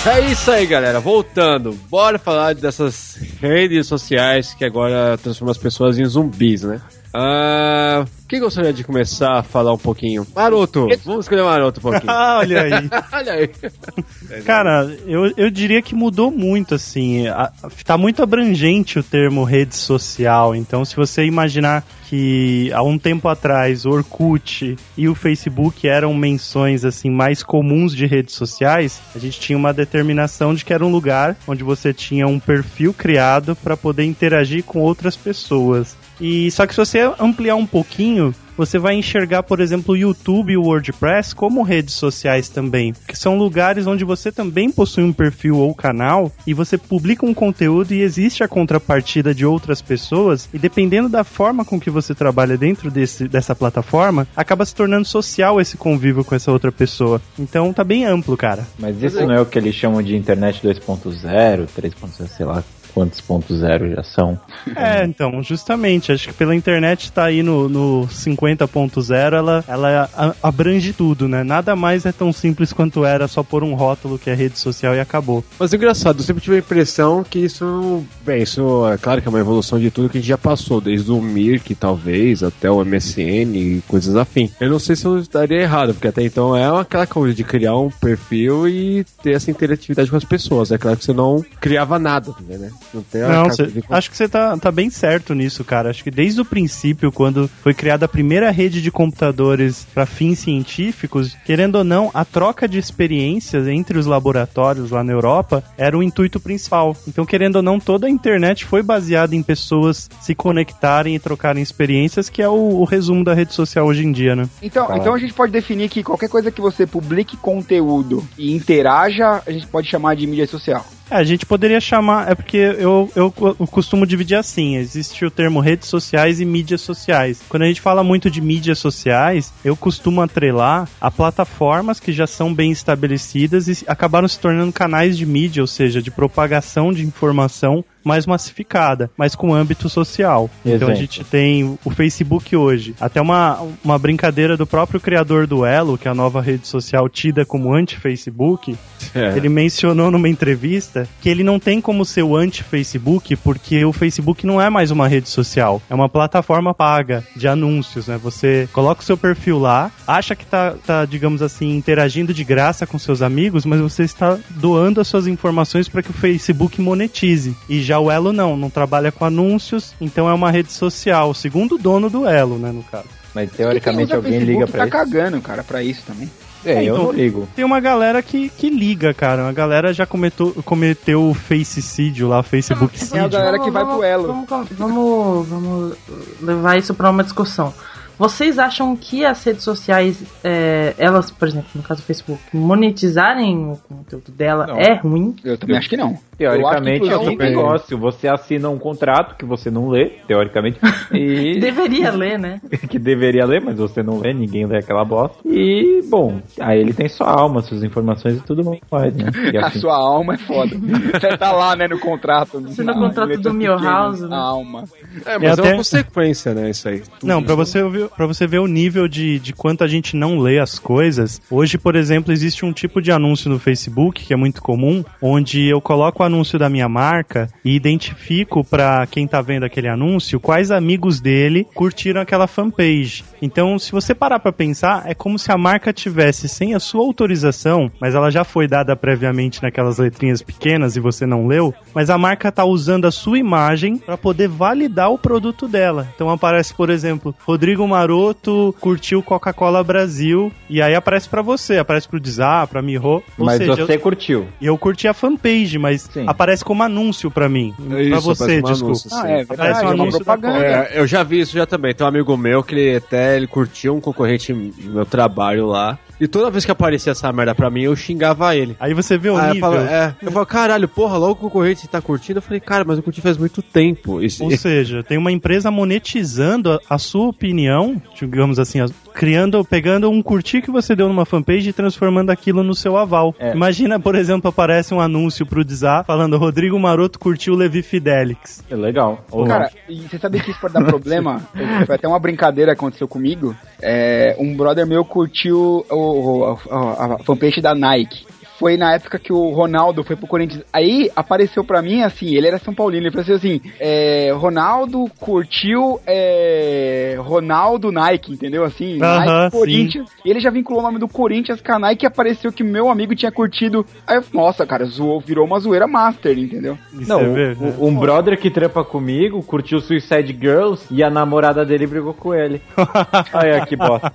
É isso aí, galera. Voltando, bora falar dessas redes sociais que agora transformam as pessoas em zumbis, né? Ah, quem gostaria de começar a falar um pouquinho? Maroto, vamos escolher Maroto um pouquinho. Ah, olha aí. Olha aí. Cara, eu, eu diria que mudou muito, assim. A- tá muito abrangente o termo rede social. Então, se você imaginar que há um tempo atrás o Orkut e o Facebook eram menções assim mais comuns de redes sociais, a gente tinha uma determinação de que era um lugar onde você tinha um perfil criado para poder interagir com outras pessoas. E só que se você ampliar um pouquinho, você vai enxergar, por exemplo, o YouTube e o WordPress como redes sociais também, que são lugares onde você também possui um perfil ou canal e você publica um conteúdo e existe a contrapartida de outras pessoas e dependendo da forma com que você trabalha dentro desse, dessa plataforma, acaba se tornando social esse convívio com essa outra pessoa. Então tá bem amplo, cara. Mas isso não é o que eles chamam de internet 2.0, 3.0, sei lá quantos ponto zero já são. É, então, justamente, acho que pela internet tá aí no, no 50.0, ela, ela abrange tudo, né? Nada mais é tão simples quanto era só pôr um rótulo que é rede social e acabou. Mas é engraçado, eu sempre tive a impressão que isso. Bem, isso é claro que é uma evolução de tudo que a gente já passou, desde o Mirk, talvez, até o MSN e coisas afim. Eu não sei se eu estaria errado, porque até então é aquela coisa de criar um perfil e ter essa interatividade com as pessoas. É claro que você não criava nada, né? Não tem Não, cê- de- acho que você tá, tá bem certo nisso, cara. Acho que desde o princípio, quando foi criada a primeira rede de computadores para fins científicos, querendo ou não, a troca de experiências entre os laboratórios lá na Europa era o intuito principal. Então, querendo ou não, toda a internet foi baseada em pessoas se conectarem e trocarem experiências, que é o, o resumo da rede social hoje em dia, né? Então, Fala. então a gente pode definir que qualquer coisa que você publique conteúdo e interaja, a gente pode chamar de mídia social. É, a gente poderia chamar, é porque eu, eu, eu costumo dividir assim, existe o termo redes sociais e mídias sociais. Quando a gente fala muito de mídias sociais, eu costumo atrelar a plataformas que já são bem estabelecidas e acabaram se tornando canais de mídia, ou seja, de propagação de informação mais massificada, mas com âmbito social. Então a Exemplo. gente tem o Facebook hoje. Até uma, uma brincadeira do próprio criador do Elo, que é a nova rede social tida como anti-Facebook, É. ele mencionou numa entrevista que ele não tem como ser o anti-Facebook porque o Facebook não é mais uma rede social, é uma plataforma paga de anúncios, né? Você coloca o seu perfil lá, acha que tá, tá digamos assim, interagindo de graça com seus amigos, mas você está doando as suas informações para que o Facebook monetize. E já o Elo não, não trabalha com anúncios, então é uma rede social, segundo o dono do Elo, né, no caso. Mas teoricamente alguém Facebook liga pra tá isso. cagando, cara, pra isso também. É, eu então- não ligo. Tem uma galera que, que liga, cara. A galera já cometeu, cometeu o facecídio lá, Facebook É a galera que vai vamos, pro Elo. Vamos, vamos, vamos levar isso pra uma discussão. Vocês acham que as redes sociais, é, elas, por exemplo, no caso do Facebook, monetizarem o conteúdo dela Não. é ruim? Eu também acho que não. Teoricamente Eu é um negócio. Você assina um contrato que você não lê, teoricamente, e Deveria ler, né? que deveria ler, mas você não lê, ninguém lê aquela bosta. E, bom, aí ele tem sua alma, suas informações e tudo mais, né? E A assim, sua alma é foda. Você tá lá, né, no contrato. Se no contrato do Milhouse, né? A alma. É, mas é, até- uma consequência, né? Isso aí. Não, pra você, ver- pra você ver o nível de, de quanto a gente não lê as coisas. Hoje, por exemplo, existe um tipo de anúncio no Facebook que é muito comum, onde eu coloco o anúncio da minha marca e identifico pra quem tá vendo aquele anúncio quais amigos dele curtiram aquela fanpage. Então, se você parar pra pensar, é como se a marca tivesse sem a sua autorização, mas ela já foi dada previamente naquelas letrinhas pequenas e você não leu, mas a marca tá usando a sua imagem pra poder validar o produto dela. Então aparece, por exemplo, Rodrigo Maroto curtiu Coca-Cola Brasil e aí aparece pra você, aparece pro Dizar, pra Miho. Ou mas seja, você eu, curtiu. eu curti a fanpage, mas Sim. aparece como anúncio pra mim. pra Isso, você, aparece um desculpa. anúncio, Ah, é Aparece verdade, um é uma anúncio da propaganda. É, eu já vi isso já também. Tem um amigo meu que ele até ele curtiu um concorrente no meu trabalho lá. E toda vez que aparecia essa merda pra mim, eu xingava ele. Aí você vê o Aí eu nível. falo, é, eu falo, caralho, porra, logo o concorrente tá curtindo. Eu falei, cara, mas eu curti faz muito tempo. Isso, Ou seja, tem uma empresa monetizando a, a sua opinião, digamos assim, as- criando, pegando um curtir que você deu numa fanpage e transformando aquilo no seu aval. É. Imagina, por exemplo, aparece um anúncio pro Dizar falando Rodrigo Maroto curtiu Levi Fidelix. É legal. Ou Cara, e você sabia que isso pode dar problema? Foi até uma brincadeira que aconteceu comigo. É, um brother meu curtiu o, o- a, a fanpage da Nike. Foi na época que o Ronaldo foi pro Corinthians. Aí apareceu pra mim assim, ele era São Paulino, ele falou assim: é, Ronaldo curtiu é, Ronaldo Nike, entendeu? Assim, Aham, Nike sim. Corinthians. E ele já vinculou o nome do Corinthians com a Nike e apareceu que meu amigo tinha curtido. Aí eu, nossa, cara, zoou, virou uma zoeira master, entendeu? E Não, você o- um brother que trampa comigo curtiu Suicide Girls e a namorada dele brigou com ele. Olha que bosta.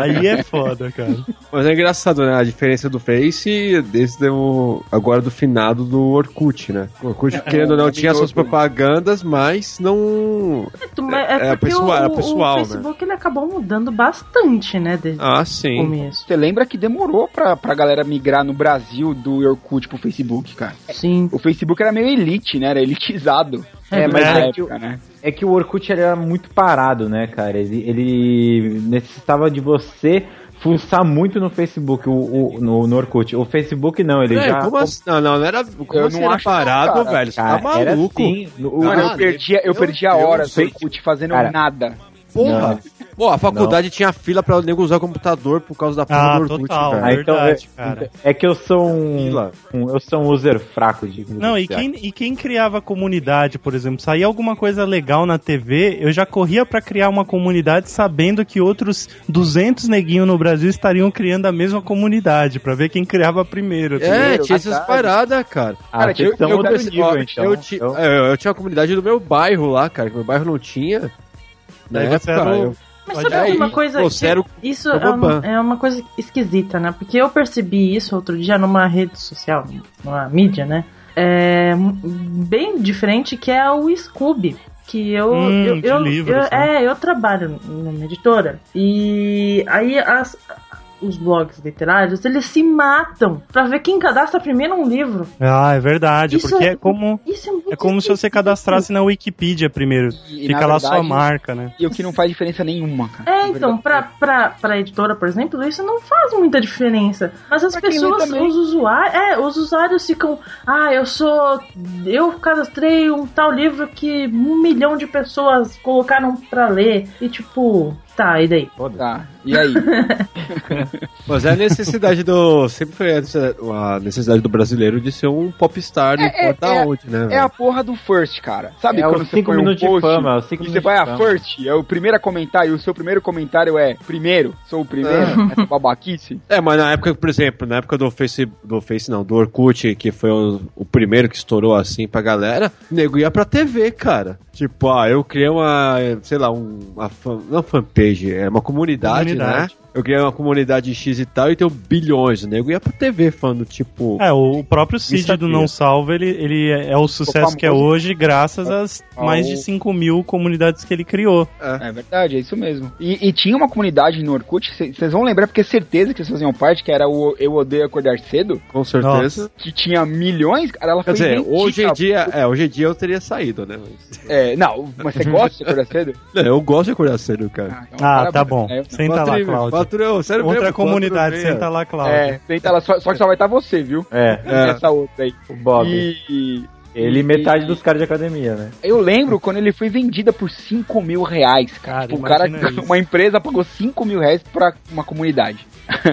Aí é foda, cara. Mas é engraçado, né? A diferença do Face desde o. agora do finado do Orkut, né? O Orkut, querendo ou não, tinha suas propagandas, mas não. É, é porque pessoal- o, é o pessoal, né? Facebook ele acabou mudando bastante, né, desde Ah, o sim. começo. Você lembra que demorou pra, pra galera migrar no Brasil do Orkut pro Facebook, cara? Sim. O Facebook era meio elite, né? Era elitizado. É, mas é que, época, né? é que o Orkut era muito parado, né, cara? Ele, ele necessitava de você fuçar muito no Facebook, o, o- no, no Orkut. O Facebook não, ele É, já... como assim? Não, não, não era. Como Eu assim não era acho não, parado, cara. velho? Você Cara, tá era maluco. assim, no- eu perdia, eu meu perdia horas no fazendo Cara, nada. Porra! Pô, a faculdade tinha fila pra nego usar o computador por causa da porra Ah, do Orkut, total. velho. Ah, então, verdade, é, cara. é que eu sou um, um- eu sou um user fraco de Não, e quem, e quem criava comunidade, por exemplo, saía alguma coisa legal na TV, eu já corria pra criar uma comunidade sabendo que outros 200 neguinhos no Brasil estariam criando a mesma comunidade, pra ver quem criava primeiro. tá É, tinha essas paradas, cara. Ah, Cara, eu- são eu- eu- nível, então. eu, Então, é, eu tinha a comunidade do meu bairro lá, cara, que meu bairro não tinha. Na Daí você época, era o- Mas sabe ir. uma coisa? Pô, que sério, isso é uma, é uma coisa esquisita, né? Porque eu percebi isso outro dia numa rede social, numa mídia, né? É bem diferente que é o Scooby. Que eu, Hum, eu, de eu- livros, eu- né? é, eu trabalho numa editora. E aí as, os blogs literários, eles se matam pra ver quem cadastra primeiro um livro. Ah, é verdade, Isso porque é- é como, Isso é muito é como se você cadastrasse na Wikipedia primeiro. E, Fica lá verdade, sua marca, né? E o que não faz diferença nenhuma, cara. É, então, pra, pra, pra editora, por exemplo, isso não faz muita diferença. Mas as Pra pessoas, os usuários, é, os usuários ficam, ah, eu sou. Eu cadastrei um tal livro que um milhão de pessoas colocaram pra ler. E tipo, tá, e daí? Tá, e aí? Mas é a necessidade do. Sempre foi a necessidade- a do brasileiro de ser um popstar, não É, importa é, onde, né? É a velho? porra do first, cara. Sabe É quando os você cinco põe um minutos de post fama, cinco e você minutos vai a first, é o primeiro a comentar e o seu primeiro comentário é primeiro, sou o primeiro, essa babaquice. É, mas na época, por exemplo, na época do Face, do Face não, do Orkut, que foi o, o primeiro que estourou assim pra galera, o nego ia pra TV, cara. Tipo, ah, eu criei uma, sei lá, um, uma fan, não fanpage, é uma comunidade, Comunidade. né? Eu criei uma comunidade X e tal e tenho bilhões. O nego ia pra TV falando, tipo. É, o próprio Cid do Não Salva, ele, ele é o sucesso que é hoje graças às Ao- mais de 5 mil comunidades que ele criou. É verdade, é isso mesmo. E, e tinha uma comunidade no Orkut, vocês vão lembrar, porque é certeza que vocês faziam parte, que era o Eu Odeio Acordar Cedo, Com certeza. que tinha milhões, cara, ela Quer foi dizer, hoje em dia, é, hoje em dia eu teria saído, né? Mas... É, não, mas você gosta de Acordar Cedo? Não, eu gosto de acordar cedo, cara. então Ah, tá bom. né? Senta lá, Cláudio. Quatro- eu- sério Outra mesmo, comunidade, quatro meia. senta lá, Cláudio. É, senta lá, só, só que só vai estar você, viu? É, É. Essa outra aí. o Bob. E, Ele e- metade dos caras de academia, né? Eu lembro quando ele foi vendida por 5 mil reais, cara. Cara, Tipo, o cara, uma empresa pagou 5 mil reais pra uma comunidade.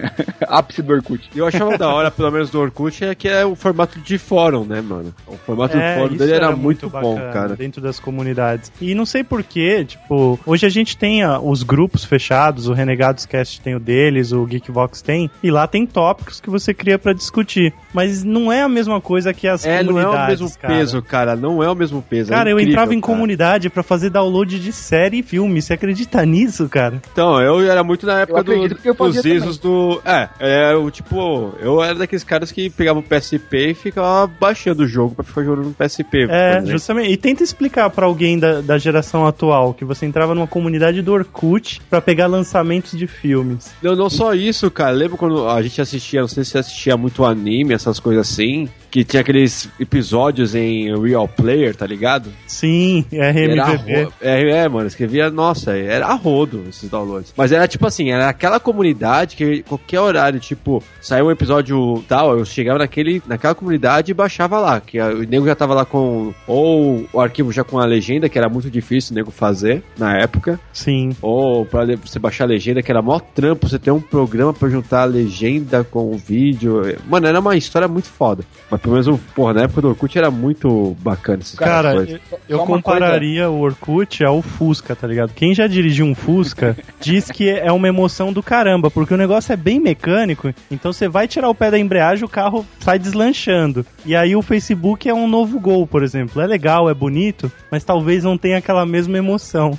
Ápice do Orkut. E eu achava da hora, pelo menos do Orkut, é que é o formato de fórum, né, mano? O formato É, do fórum dele era, muito, bom, bacana, cara. Dentro das comunidades. E não sei porquê, tipo, hoje a gente tem ah, os grupos fechados, o Renegados Cast tem o deles, o Geekvox tem, e lá tem tópicos que você cria pra discutir. Mas não é a mesma coisa que as É, não é comunidades. o mesmo cara. Peso, cara. Não é o mesmo peso. é Cara, eu incrível, entrava em cara. comunidade pra fazer download de série e filme. Você acredita nisso, cara? Então, eu era muito na época do, eu dos ISOs do. É, é o tipo, eu era daqueles caras que pegavam o PSP e ficava baixando o jogo pra ficar jogando no PSP. É, justamente. E tenta explicar pra alguém da, da geração atual que você entrava numa comunidade do Orkut pra pegar lançamentos de filmes. Não, não só isso, cara. Lembra quando a gente assistia, não sei se você assistia muito anime, essas coisas assim, que tinha aqueles episódios em Real Player, tá ligado? Sim, Era RMVB. é, é, mano, escrevia, nossa, era a rodo esses downloads. Mas era tipo assim, era aquela comunidade que qualquer horário, tipo, saiu um episódio tal, eu chegava naquele, naquela comunidade e baixava lá, que o nego já tava lá com, ou o arquivo já com a legenda, que era muito difícil o nego fazer na época, Sim. ou pra le- você baixar a legenda, que era mó trampo, você ter um programa pra juntar a legenda com o vídeo. Mano, era uma história muito foda. Mas pelo menos, o- porra, na época do Orkut era muito bacana essas Cara, coisas. eu, eu compararia o Orkut ao Fusca, tá ligado? Quem já dirigiu um Fusca diz que é uma emoção do caramba, porque o negócio é bem mecânico, então você vai tirar o pé da embreagem, o carro sai deslanchando. E aí o Facebook é um novo gol, por exemplo. É legal, é bonito, mas talvez não tenha aquela mesma emoção.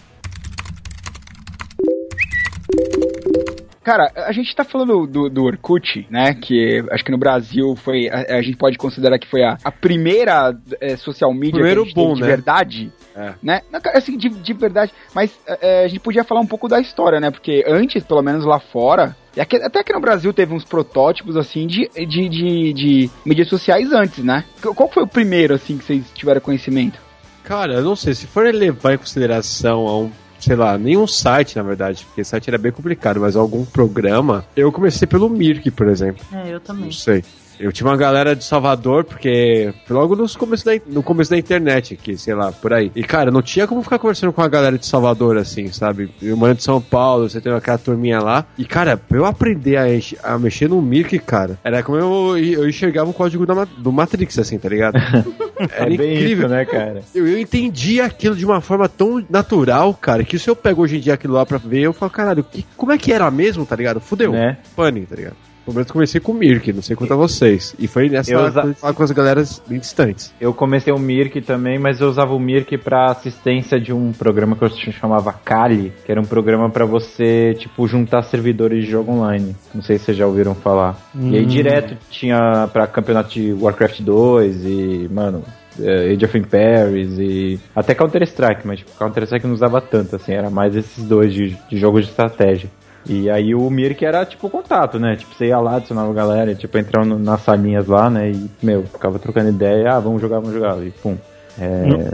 Cara, a gente tá falando do, do Orkut, né? Que acho que no Brasil foi. A, a gente pode considerar que foi a, a primeira é, social media Primeiro que boom, de né? verdade. É. Né? Não, assim, de, de verdade. Mas é, a gente podia falar um pouco da história, né? Porque antes, pelo menos lá fora. E aqui- até que no Brasil teve uns protótipos, assim, de, de, de, de mídias sociais antes, né? Qual foi o primeiro, assim, que vocês tiveram conhecimento? Cara, eu não sei, se for levar em consideração a um, sei lá, nenhum site, na verdade, porque site era bem complicado, mas algum programa, eu comecei pelo Mirk, por exemplo. É, eu também. Não sei. Eu tinha uma galera de Salvador, porque foi logo nos começo da, no começo da internet aqui, sei lá, por aí. E, cara, não tinha como ficar conversando com a galera de Salvador, assim, sabe? Eu moro de São Paulo, você tem aquela turminha lá. E, cara, pra eu aprender a, a mexer no Mirk, cara, era como eu, eu enxergava o código da, do Matrix, assim, tá ligado? É bem isso, né, cara? Eu, eu entendi aquilo de uma forma tão natural, cara, que se eu pego hoje em dia aquilo lá pra ver, eu falo, caralho, que, como é que era mesmo, tá ligado? Fudeu. Né? Pane, tá ligado? Pelo menos comecei com o Mirk, não sei quanto a vocês. E foi nessa Eu usa- com as galeras bem distantes. Eu comecei o Mirk também, mas eu usava o Mirk pra assistência de um programa que eu chamava Kali, que era um programa pra você, tipo, juntar servidores de jogo online. Não sei se vocês já ouviram falar. E aí Hum. direto tinha pra campeonato de Warcraft 2 e, mano, eh, Age of Empires e até Counter-Strike, mas tipo, Counter-Strike não usava tanto, assim, era mais esses dois de, de jogos de estratégia. E aí o Mirk era tipo contato, né? Tipo, você ia lá, adicionava a galera, tipo, entrava no- nas salinhas lá, né? E, meu, ficava trocando ideia, ah, vamos jogar, vamos jogar. E pum. É,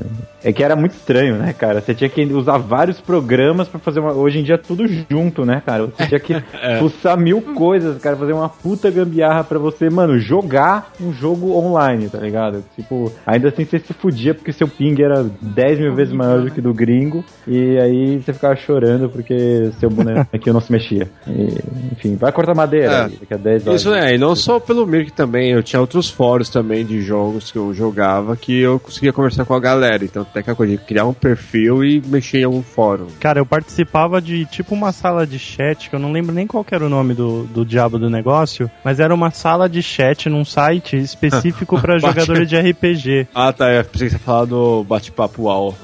é que era muito estranho, né, cara? Você tinha que usar vários programas pra fazer uma. Hoje em dia é tudo junto, né, cara? Você tinha que fuçar mil coisas, cara, fazer uma puta gambiarra pra você, mano, jogar um jogo online, tá ligado? Tipo, ainda assim você se fudia porque seu ping era 10 mil vezes maior do que do gringo, e aí você ficava chorando porque seu bonequinho não se mexia. E, enfim, vai cortar madeira, É. daqui a 10 horas. Isso é, e não só pelo Mirk também, eu tinha outros fóruns também de jogos que eu jogava que eu conseguia conversar com a galera. Então Aquela coisa de criar um perfil e mexer em algum fórum. Cara, eu participava de tipo uma sala de chat, que eu não lembro nem qual que era o nome do, do diabo do negócio, mas era uma sala de chat num site específico pra Bate- jogador de RPG. Ah, tá. Eu pensei que você ia falar do bate-papo UAU.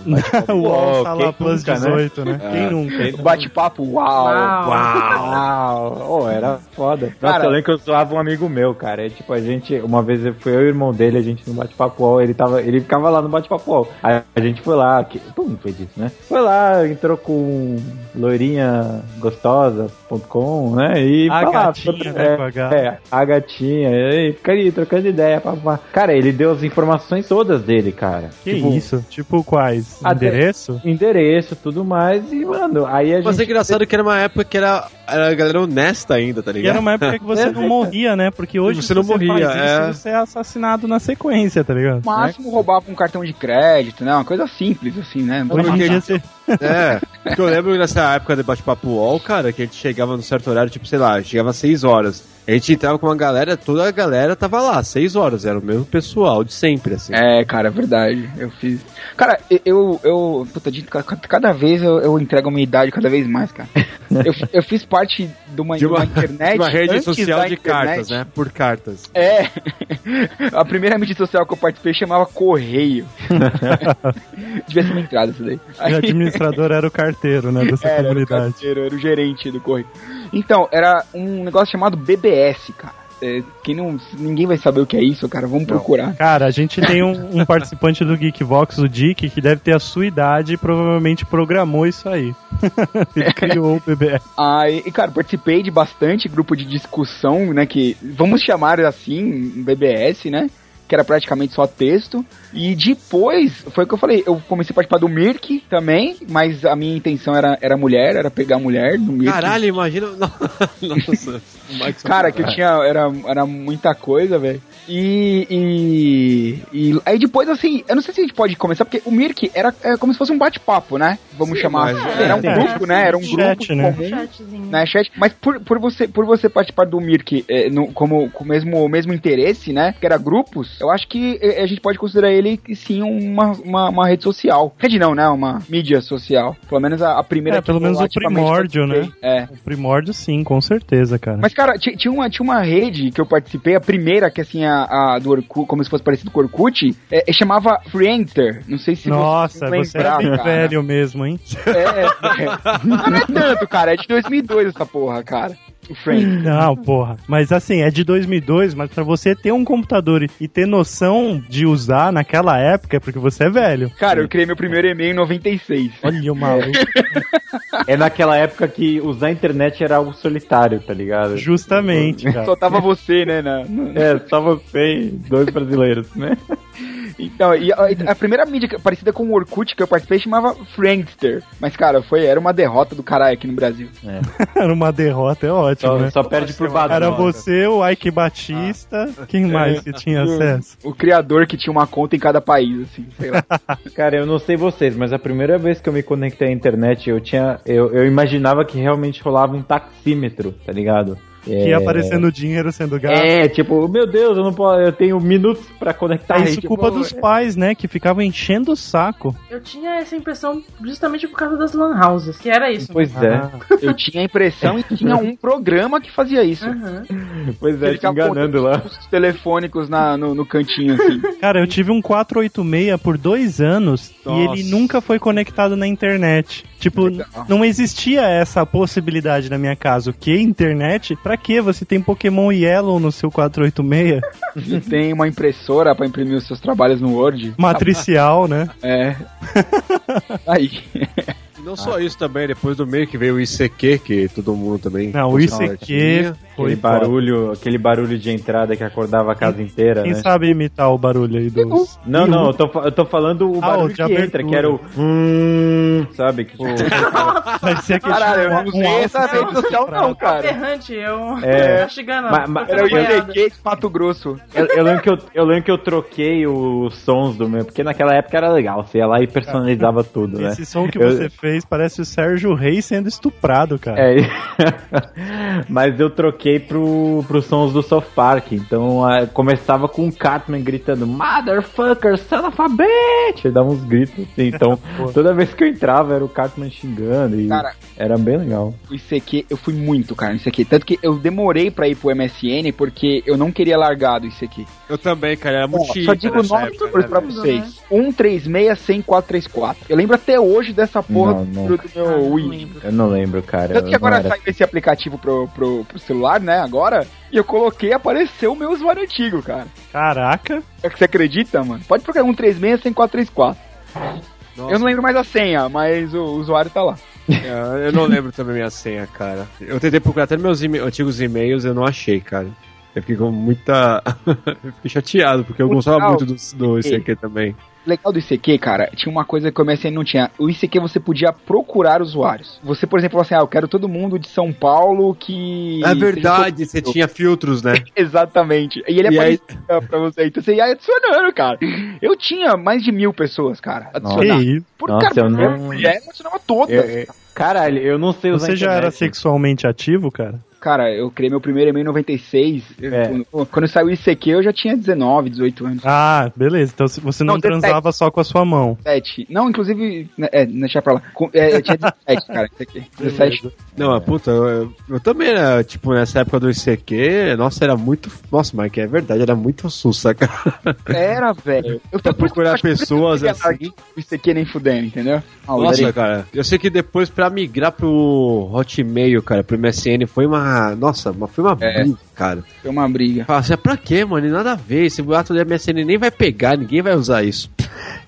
o UOL quem Sala Plus nunca, né? 18, né? É. Quem nunca? O bate-papo, uau. Uau. Uau! Oh, era foda. Nossa, Cara- eu lembro que eu zoava um amigo meu, cara. É, tipo, a gente, uma vez foi eu e o irmão dele, a gente no bate-papo UOL, ele, tava, ele ficava lá no bate-papo UOL. Aí a gente foi lá, que, mundo fez isso, né? Foi lá, entrou com loirinhagostosa.com, né? E A gatinha, né, é, é, a gatinha, e aí, fica ali trocando ideia, papá. Cara, ele deu as informações todas dele, cara. Que Tipo, isso? Tipo quais? Endereço? Endereço, tudo mais, e, mano, aí a Mas é gente... engraçado que era uma época que era, era a galera honesta ainda, tá E era ligado? uma época que você não morria, né? Porque hoje Você não se morria, faz é. isso, você é assassinado na sequência, tá ligado? No máximo roubava um cartão de crédito, né? Uma coisa simples, assim, né? Hoje em dia você... É, porque eu lembro nessa época de bate-papo UOL, cara, que a gente chegava num certo horário, tipo, sei lá, chegava às 6 horas. A gente entrava com uma galera, toda a galera tava lá, 6 horas, era o mesmo pessoal de sempre, assim. É, cara, é verdade. Eu fiz. Cara, eu. eu puta, cada vez eu, eu entrego a minha idade cada vez mais, cara. Eu, eu fiz parte de uma, De uma, internet. de uma rede social de internet. cartas, né? Por cartas. É. A primeira mídia social que eu participei chamava Correio. Devia ser uma entrada isso daí. O administrador era o carteiro, né? Dessa Era, era o comunidade. carteiro, era o gerente do Correio. Então, era um negócio chamado BBS, cara. É, quem não, ninguém vai saber o que é isso, cara. Vamos procurar. Cara, a gente tem um, um participante do Geekvox, o Dick, que deve ter a sua idade e provavelmente programou isso aí. Ele criou o BBS. Ah, e, e, cara, participei de bastante grupo de discussão, né? Que vamos chamar assim, um BBS, né? Que era praticamente só texto. E depois, foi o que eu falei, eu comecei a participar do Mirk também, mas a minha intenção era, era mulher, era pegar mulher do Mirk. Caralho, imagina. Nossa, Cara, que eu tinha. Era, era muita coisa, velho. E, e. e aí depois, assim, eu não sei se a gente pode começar, porque o Mirk era é, como se fosse um bate-papo, né? Vamos Sim, chamar. mas- era um é, grupo, né? Era um chat, grupo né? comum. Chatzinho. Né, chat, mas por, por, você, por você participar do Mirk é, no- como com o mesmo, mesmo interesse, né? Que era grupos, eu acho que é, a gente pode considerar ele sim uma, uma, uma rede social. Rede não, né? Uma mídia social. Pelo menos a, a primeira É, pelo menos o primórdio, né? É. O primórdio, sim, com certeza, cara. Mas, cara, ti- tinha uma, tinha uma rede que eu participei, a primeira, que assim, a, a do Orkut, como se fosse parecido com o Orkut, é, é, chamava Friendster. Não sei se Nossa, você você era lembrar, bem cara. velho mesmo, hein? É, é. Não é tanto, cara. É de 2002 essa porra, cara. Friend. Não, porra. Mas assim, é de 2002, mas pra você ter um computador e- ter noção de usar naquela época é porque você é velho. Cara, eu criei meu primeiro e-mail em 96. Olha o maluco. É naquela época que usar a internet era algo solitário, tá ligado? Justamente, cara. Só tava você, né? Na- É, só você e dois brasileiros, né? Então, e a, a primeira mídia que- parecida com o Orkut que eu participei chamava Friendster. Mas, cara, foi, era uma derrota do caralho aqui no Brasil. Era uma derrota, é ótimo, Só, né? só perde por Badal. Era você, o Ike Batista, quem mais que tinha acesso? O, o criador que tinha uma conta em cada país, assim, sei lá. Cara, eu não sei vocês, mas a primeira vez que eu me conectei à internet, eu tinha. Eu, eu imaginava que realmente rolava um taxímetro, tá ligado? Que ia aparecendo dinheiro sendo gasto. É, tipo, meu Deus, eu não posso, eu tenho minutos pra conectar É isso tipo, culpa dos pais, né? Que ficavam enchendo o saco. Eu tinha essa impressão justamente por causa das lan houses, que era isso. Pois é, Ah, Eu tinha a impressão e tinha um programa que fazia isso. Aham. pois é, Ele te enganando lá. os telefônicos na, no, no cantinho, assim. Cara, eu tive um 486 por dois anos Nossa. e ele nunca foi conectado na internet. Tipo, Legal. não existia essa possibilidade na minha casa. O que? Internet? Pra que você tem Pokémon Yellow no seu 486? Você tem uma impressora pra imprimir os seus trabalhos no Word. Matricial, né? É. Aí. Não só isso também, depois do meio que veio o ICQ, que todo mundo também. Não, o ICQ foi Aquele barulho, aquele barulho de entrada que acordava a casa inteira, Quem né? sabe imitar o barulho aí dos. Não, não, eu tô, eu tô falando o Ah, barulho que abertura. entra, que era o. Hum, sabe? Que, tipo, Parecia que Caralho, eu não sei essa rede social não, cara. Errante, eu. É. Era o. ICQ de Mato Grosso. eu, eu lembro que eu, eu lembro que eu troquei os sons do meu, porque naquela época era legal, você ia lá e personalizava tudo, né? Esse som que Eu- você fez Parece o Sérgio Reis sendo estuprado, cara. É, mas eu troquei pro, pros sons do South Park. Então ah, começava com o Cartman gritando Motherfucker, son of a bitch! Ele dava uns gritos assim. Então toda vez que eu entrava era o Cartman xingando. E Cara, era bem legal. o ICQ, eu fui muito, cara, no ICQ. Tanto que eu demorei pra ir pro MSN porque eu não queria largar do ICQ. Eu também, cara, era muito Ó, só digo nessa nove época, pra né? vocês. 136-100-434. Eu lembro até hoje dessa porra Não, não. do, do meu Ah, não Wii. lembro. Eu não lembro, cara. Tanto que agora era- saiu esse aplicativo pro, pro, pro celular, né? Agora. E eu coloquei e apareceu o meu usuário antigo, cara. Caraca. É que você acredita, mano? Pode procurar 136-100-434. Nossa, Eu não lembro mais a senha, mas o usuário tá lá. é, eu não lembro também minha senha, cara. Eu tentei procurar até meus e antigos e-mails, eu não achei, cara. Eu fiquei com muita. eu fiquei chateado, porque eu gostava muito do, do ICQ também. O legal do ICQ, cara, tinha uma coisa que o MSN não tinha. O ICQ você podia procurar usuários. Você, por exemplo, falou assim: ah, eu quero todo mundo de São Paulo que. É verdade, você tinha filtros, né? Exatamente. E ele E aí- aparecia pra você. Então você ia adicionando, cara. Eu tinha mais de mil pessoas, cara, Que isso? Por Nossa, cara, eu não- mulher, adicionava todas. Eu- eu- Caralho, eu não sei usar Você já era sexualmente ativo, cara? Cara, eu criei meu primeiro e-mail em 96. Eu- É. Quando, quando saiu o ICQ, eu já tinha 19, 18 anos. Ah, beleza. Então você não, Não, 17. transava só com a sua mão. 17. Não, inclusive, né, é, deixa pra lá. É, eu tinha 17, cara, ICQ. 17. Não, mas puta, eu, eu também, né? Tipo, nessa época do ICQ, nossa, era muito. Nossa, Mike, é verdade, era muito sussa, cara. Era, velho. Eu Pra procurar pessoas assim. O ICQ nem fudendo, entendeu? Ah, Nossa, cara, eu sei que depois pra migrar pro Hotmail, cara, pro MSN, foi uma. Nossa, uma- foi uma É. briga, cara. Foi uma briga. Fala assim, é pra quê, mano? E Nada a ver. Esse boato do MSN nem vai pegar, ninguém vai usar isso.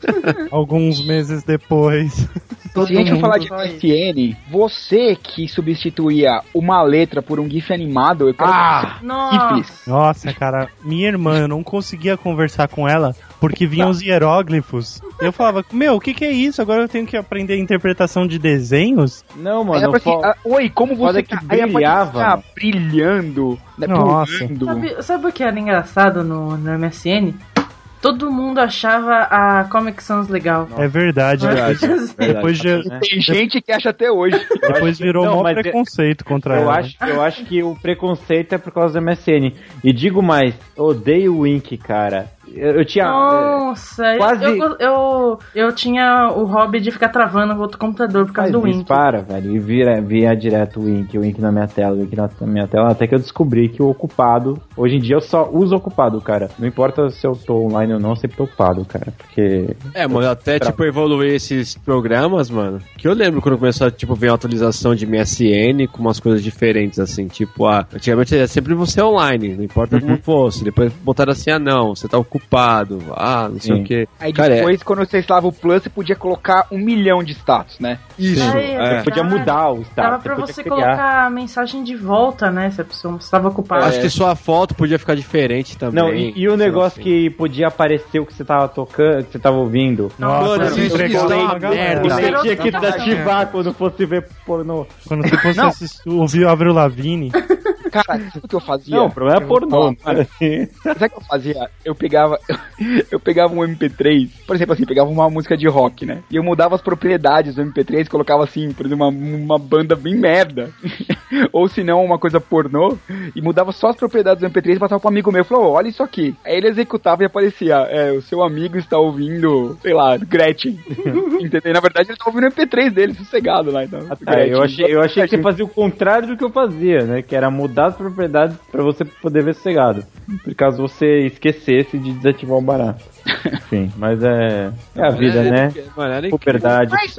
Alguns meses depois. todo Se a gente falar de. MSN, você que substituía uma letra por um GIF animado, eu quero Ah! Nossa. GIFs. Nossa, cara, minha irmã, eu não conseguia conversar com ela porque vinham os hieróglifos. Eu falava, meu, o que, que é isso? Agora eu tenho que aprender interpretação de desenhos? Não, Aí mano, aparecia, fo- ah, Oi, como você que Aí aparecia brilhava. brilhando, né, Nossa. Sabe, sabe o que era engraçado no, no MSN? Todo mundo achava a Comic Sans legal. É verdade. Verdade, Depois, verdade. depois, de- Tem gente que acha até hoje. depois virou mas é- preconceito contra eu ela. acho, eu acho que o preconceito é por causa do MSN. E digo mais, odeio o Wink, cara. Eu, eu tinha. Nossa, eu- quase- eu, eu, eu tinha o hobby de ficar travando o outro computador por causa Faz do Wink. para, velho. E vira, via direto o Wink, o Wink na minha tela, o Wink na, minha tela, até que eu descobri que o ocupado. Hoje em dia eu só uso ocupado, cara. Não importa se eu tô online ou não, eu sempre tô ocupado, cara. Porque. É, mano, até, Pra- tipo, evoluir esses programas, mano. Que eu lembro quando começou a, tipo, ver a atualização de MSN com umas coisas diferentes, assim. Tipo, ah, antigamente era sempre você online, não importa como fosse. Depois botaram assim, ah, não, você tá ocupado, ah, não sei Sim. o quê. Aí Cara, é- depois, quando você instalava o Plus, você podia colocar um milhão de status, né? Isso, Ai, é é. verdade. Podia mudar o status. Dava pra você criar. colocar a mensagem de volta, né? Se a pessoa estava ocupada. Acho que sua foto podia ficar diferente também. Não, e, e o negócio assim. que podia aparecer o que você tava tocando, que você tava ouvindo. Nossa, Mano, eu isso pegava é uma merda. Você tinha que desativar quando fosse ver pornô. Quando você fosse Não. assistir, ouvir o Avril Lavigne, Cara, sabe o que eu fazia? Não, o problema é pornô. Cara, Sabe o que eu fazia? Eu pegava, eu pegava um MP3, por exemplo assim, pegava uma música de rock, né? E eu mudava as propriedades do MP3, colocava assim, por exemplo, uma, uma banda bem merda. Ou se não, uma coisa pornô, e mudava só as propriedades do MP3 e passava pro amigo meu e falou, olha isso aqui. Aí ele executava e aparecia, é, o seu amigo está ouvindo, sei lá, Gretchen. Entendeu? Na verdade ele tá ouvindo o MP3 dele, sossegado lá, então. Ah, eu achei, eu achei que você fazia o contrário do que eu fazia, né? Que era mudar as propriedades pra você poder ver sossegado. Por caso você esquecesse de desativar o barato. Enfim, mas é, é a vida, né? Mano, era incrível. Puberdade, Mas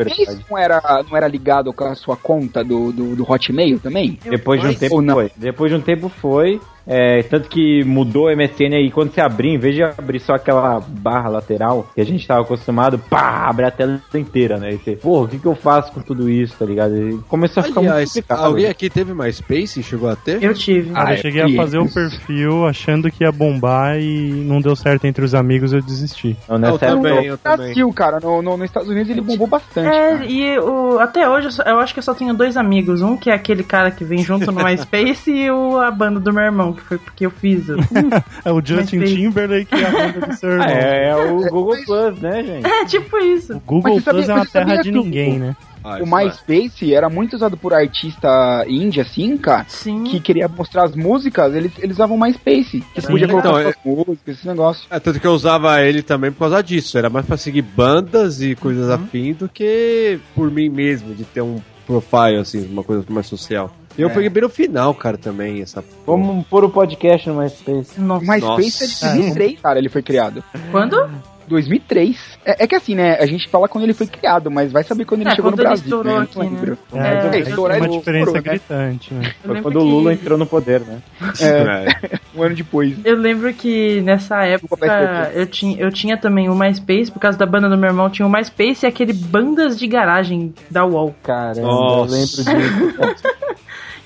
não era, não era ligado com a sua conta do, do, do Hotmail também? Depois de um tempo foi. Depois de um tempo foi. É, tanto que mudou o MSN aí, quando você abrir, em vez de abrir só aquela barra lateral que a gente tava acostumado, pá, abre a tela inteira, né? E você, porra, o que que eu faço com tudo isso, tá ligado? E começou a ficar muito complicado. alguém aqui teve MySpace? Chegou a ter? Eu tive. cara, Ah, eu cheguei a é, fazer um perfil achando que ia bombar e não deu certo entre os amigos, eu desisti. Não, Eu nessa época também, eu também. Brasil, cara, no, no- nos Estados Unidos ele bombou bastante. É, cara. e o, até hoje eu, eu acho que eu só tenho dois amigos. Um que é aquele cara que vem junto no MySpace e o, a banda do meu irmão, que foi porque eu fiz. o- É o Justin Mas. Timberlake e a banda do seu irmão. Ah, é, é o Google Plus, né, gente? É, tipo isso. O Google você Plus sabia- é uma você sabia terra de ninguém, né? Ah, o é. MySpace era muito usado por artista indie, assim, cara, Sim. que queria mostrar as músicas, eles, eles usavam MySpace. Que Sim. podia colocar Então, suas músicas, esse negócio. É, tanto que eu usava ele também por causa disso. Era mais pra seguir bandas e coisas afim do que por mim mesmo, de ter um profile, assim, uma coisa mais social. E eu É. peguei bem no final, cara, também, essa Vamos pôr o podcast no MySpace. O Nossa. MySpace é de Nossa. 2003, cara, ele foi criado. Quando? 2003. É, é que assim, né, a gente fala quando ele foi criado, mas vai saber quando ele É, chegou quando no ele Brasil, estourou né? aqui, lembro. É, É, então, é, tem estourar uma diferença estourou, né? gritante, né? Eu Foi lembro quando o que- Lula entrou no poder, né? É, um ano depois. Eu lembro que nessa época eu tinha, eu tinha também o MySpace, por causa da banda do meu irmão, tinha o MySpace e aquele bandas de garagem da UOL. Caramba, Nossa. eu lembro disso.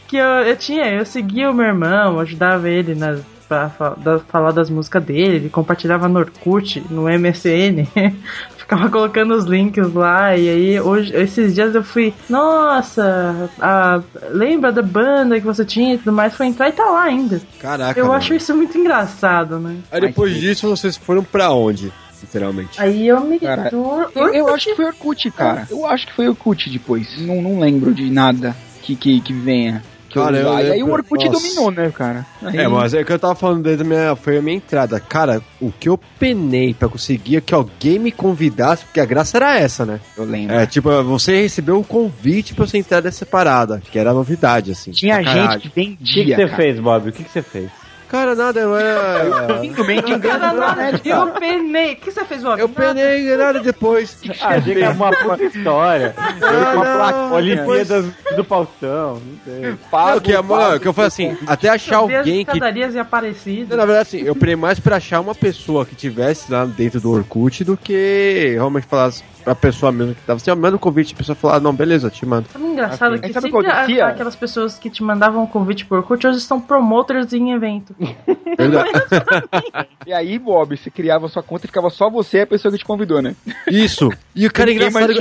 Que eu, eu tinha, eu seguia o meu irmão, ajudava ele nas, pra falar das músicas dele, ele compartilhava no Orkut, no MSN, ficava colocando os links lá, e aí hoje, esses dias eu fui, nossa, a- lembra da banda que você tinha e tudo mais, foi entrar e tá lá ainda. Caraca. Eu mano. acho isso muito engraçado, né? Aí depois disso vocês foram pra onde? Literalmente. Aí eu me Cara, do Eu, eu acho que foi Orkut, cara. Eu acho que foi Orkut depois. Não, não lembro de nada que, que, que venha. Que eu Cara, eu usar. E aí o Orkut Nossa. dominou, né, cara? Aí- É, mas é que eu tava falando desde a minha, foi a minha entrada. Cara, o que eu penei pra conseguir que alguém me convidasse, porque a graça era essa, né? Eu lembro. É, tipo, você recebeu o convite pra você entrar nessa parada, que era novidade, assim. Tinha gente que O que, vendia. que você cara. fez, Bob? O que, que você fez? Cara, nada, eu era. Simplesmente Cara, engano não, né, eu penei. O que você fez, Bob? eu penei nada depois. Ah, achei que era uma puta história. Não, uma placa, depois- Olimpíadas do Faustão, não sei. Não, que, é, que eu falei assim, até achar alguém que e Na verdade, assim, eu penei mais pra achar uma pessoa que tivesse lá dentro do Orkut do que realmente falasse pra pessoa mesmo que tava assim, ó, manda um convite, a pessoa falar, ah, não, beleza, eu te mando. O engraçado Assim. que o que sempre a- aquelas pessoas que te mandavam convite por Orkut hoje são promoters em evento. E aí, Bob, você criava sua conta e ficava só você e a pessoa que te convidou, né? Isso. E o cara é engraçado.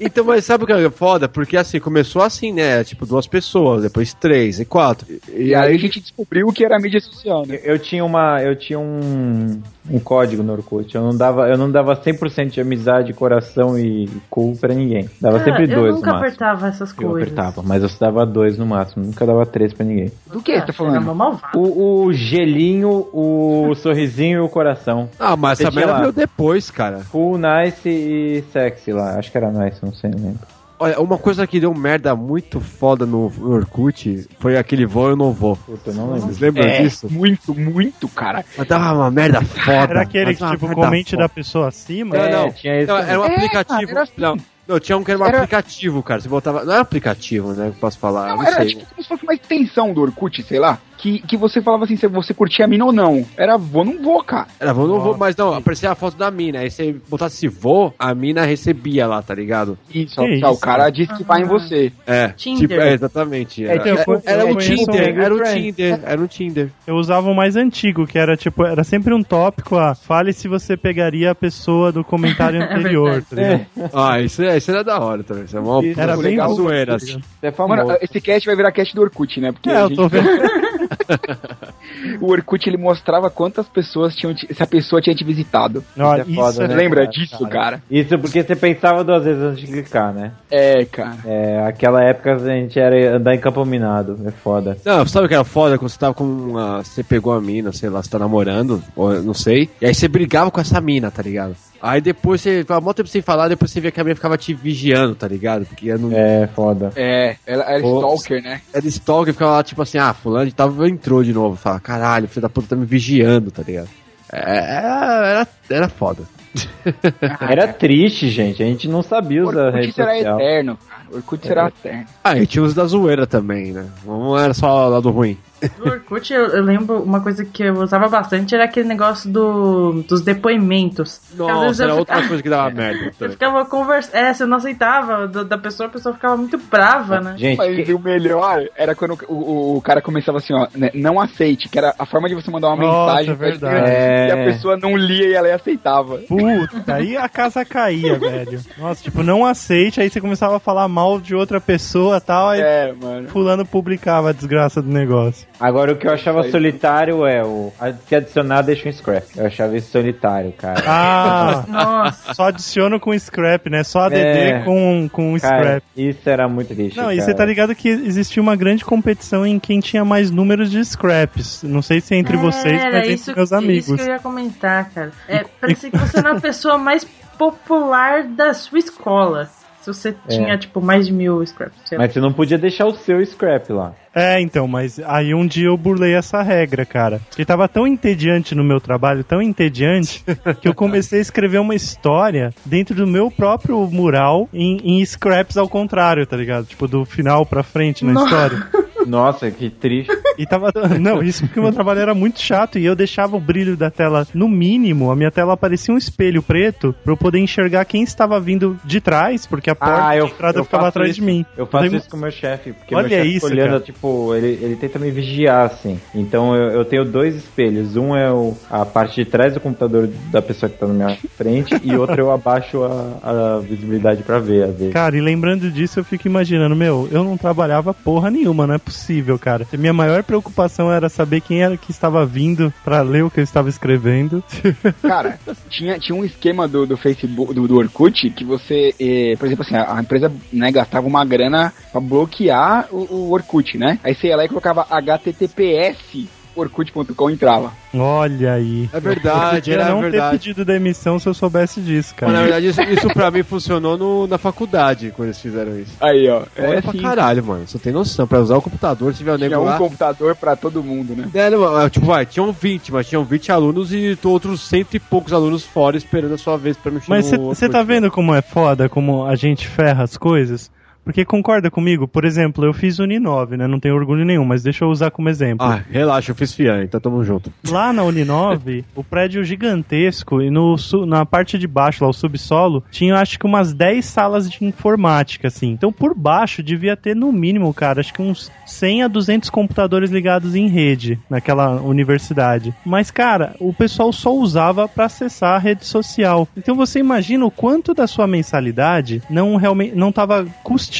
Então, mas sabe o que é foda? Porque assim, começou assim, né? Tipo, duas pessoas, depois três e quatro. E, E aí a gente descobriu que era mídia social, né? Eu tinha uma, eu tinha um, um código no Orkut. Eu não dava, eu não dava 100% de amizade, coração e cool pra ninguém. Dava Cara, sempre eu dois nunca no máximo. apertava essas Eu coisas. apertava, mas eu dava dois no máximo. Nunca dava três pra ninguém. Do que você tá Era falando? O, o gelinho, o sorrisinho e o coração. Ah, mas essa merda veio depois, cara. Full nice e sexy lá. Acho que era nice, não sei, não lembro. Olha, uma coisa que deu merda muito foda no Orkut foi aquele vou eu não vou. Puta, não lembro. Vocês lembram É, disso? muito, muito, cara. Mas dava uma merda foda. Era aquele que, tipo, comente foda. da pessoa acima? Não, É, não. tinha esse Não, era um É, aplicativo. cara, era assim. Não, não, tinha um que era um Era- aplicativo, cara. Você botava. Não era aplicativo, né? Que eu posso falar. Não, não era sei. tipo como se fosse uma extensão do Orkut, sei lá. Que, que você falava assim, se você curtia a mina ou não. Era vou, não vou, cara. Era vou, não vou, mas não, aparecia a foto da mina. Aí você botasse vou, a mina recebia lá, tá ligado? Isso, Que ó, o isso, cara disse que vai em você. É, Tinder. tipo, é, exatamente. Era, tipo, era, era eu o Tinder, um era o. Tinder, era um Tinder. Eu usava o mais antigo, que era tipo, era sempre um tópico, ah, fale se você pegaria a pessoa do comentário anterior, tá ligado? Ah, isso, é, isso era da hora também. Isso é uma Isso Era bem legal, zoeira, assim. é famoso. Mano, esse cast vai virar cast do Orkut, né? Porque É, a eu gente- tô vendo. o Orkut ele mostrava quantas pessoas tinham te- se a pessoa tinha te visitado. Olha, Isso é foda, isso Você é né? lembra cara, disso, cara? Isso porque você pensava duas vezes antes de clicar, né? É, cara. É, aquela época a gente era andar em campo minado, é foda. Não, sabe o que era foda? Quando você tava com uma. Você pegou a mina, sei lá, você tá namorando, ou não sei. E aí você brigava com essa mina, tá ligado? Aí depois você ficava mó tempo sem falar, depois você via que a mina ficava te vigiando, tá ligado? Porque não. É, foda. É, ela era Pô, stalker, né? Era stalker, ficava lá tipo assim, ah, fulano de tal entrou de novo. Fala, caralho, filho da puta tá me vigiando, tá ligado? É, era, era, era foda. Era triste, gente. A gente não sabia usar a Orkut rede será social. eterno, cara. Orkut será eterno. Ah, e tinha os da zoeira também, né? Não era só lado ruim. No Orkut, eu, eu lembro uma coisa que eu usava bastante era aquele negócio do, dos depoimentos. Nossa, era outra coisa que dava merda. Eu também. ficava conversando. É, você não aceitava do- da pessoa, a pessoa ficava muito brava, né? Gente, Mas que- o melhor era quando o, o, o cara começava assim, ó, né, não aceite, que era a forma de você mandar uma Nossa, mensagem é pra verdade. e a É. pessoa não lia e ela aceitava. Puta, aí a casa caía, velho. Nossa, tipo, não aceite, aí você começava a falar mal de outra pessoa e tal, aí É, mano. fulano publicava a desgraça do negócio. Agora o que eu achava solitário é o. Se adicionar, deixa um scrap. Eu achava isso solitário, cara. Ah, Nossa. só adiciono com scrap, né? Só ADD É. com, com Cara, scrap. isso era muito triste. Não, e cara. você tá ligado que existia uma grande competição em quem tinha mais números de scraps. Não sei se é entre vocês, Era mas isso, entre meus Isso amigos. que eu ia comentar, cara. É, parecia que você era a pessoa mais popular da sua escola. Se você tinha, tipo, mais de mil scraps. sei lá. Mas você não podia deixar o seu scrap lá. É, então, mas aí um dia eu burlei essa regra, cara. Porque tava tão entediante no meu trabalho, tão entediante, que eu comecei a escrever uma história dentro do meu próprio mural em, em scraps ao contrário, tá ligado? Tipo, do final pra frente na história. Nossa, que triste. E tava. Não, isso porque o meu trabalho era muito chato e eu deixava o brilho da tela no mínimo. A minha tela parecia um espelho preto pra eu poder enxergar quem estava vindo de trás, porque a porta Ah, de eu, entrada eu ficava atrás isso. de mim. Eu faço Daí- isso com o meu chefe, porque Olha meu chefe olhando, cara. tipo, ele, ele tenta me vigiar, assim. Então eu, eu tenho dois espelhos. Um é o, a parte de trás do computador da pessoa que tá na minha frente e outro eu abaixo a, a visibilidade pra ver, às vezes. Cara, e lembrando disso, eu fico imaginando, meu, eu não trabalhava porra nenhuma, não é possível, cara. Minha maior preocupação era saber quem era que estava vindo pra ler o que eu estava escrevendo. Cara, tinha, tinha um esquema do, do Facebook, do, do Orkut, que você, eh, por exemplo, assim, a, a empresa né, gastava uma grana pra bloquear o, o Orkut, né? Aí você ia lá e colocava HTTPS orkut.com entrava. Olha aí. É verdade, eu era não ter verdade. pedido demissão se eu soubesse disso, cara. Mas na verdade isso, isso pra mim funcionou no- na faculdade quando eles fizeram isso. Aí, ó. É É pra assim, caralho, mano. Você tem noção. Pra usar o computador, se tiver o tinha nego um computador pra todo mundo, né? É, não, tipo, vai, tinham 20, mas tinham 20 alunos e outros cento e poucos alunos fora esperando a sua vez pra mexer Mas no você tá vendo como é foda, como a gente ferra as coisas? Porque concorda comigo? Por exemplo, eu fiz Uninove, né? Não tenho orgulho nenhum, mas deixa eu usar como exemplo. Ah, relaxa, eu fiz FIAN, então tamo junto. Lá na Uninove, o prédio gigantesco e no, na parte de baixo, lá o subsolo, tinha acho que umas 10 salas de informática, assim. Então por baixo devia ter no mínimo, cara, acho que uns 100 a 200 computadores ligados em rede naquela universidade. Mas, cara, o pessoal só usava pra acessar a rede social. Então você imagina o quanto da sua mensalidade não realmente não tava custeando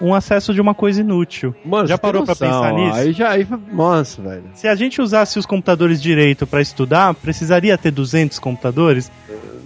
um acesso de uma coisa inútil. Mano, Já parou pra noção, pensar nisso? Aí já, aí, nossa, velho. Se a gente usasse os computadores direito pra estudar, precisaria ter 200 computadores?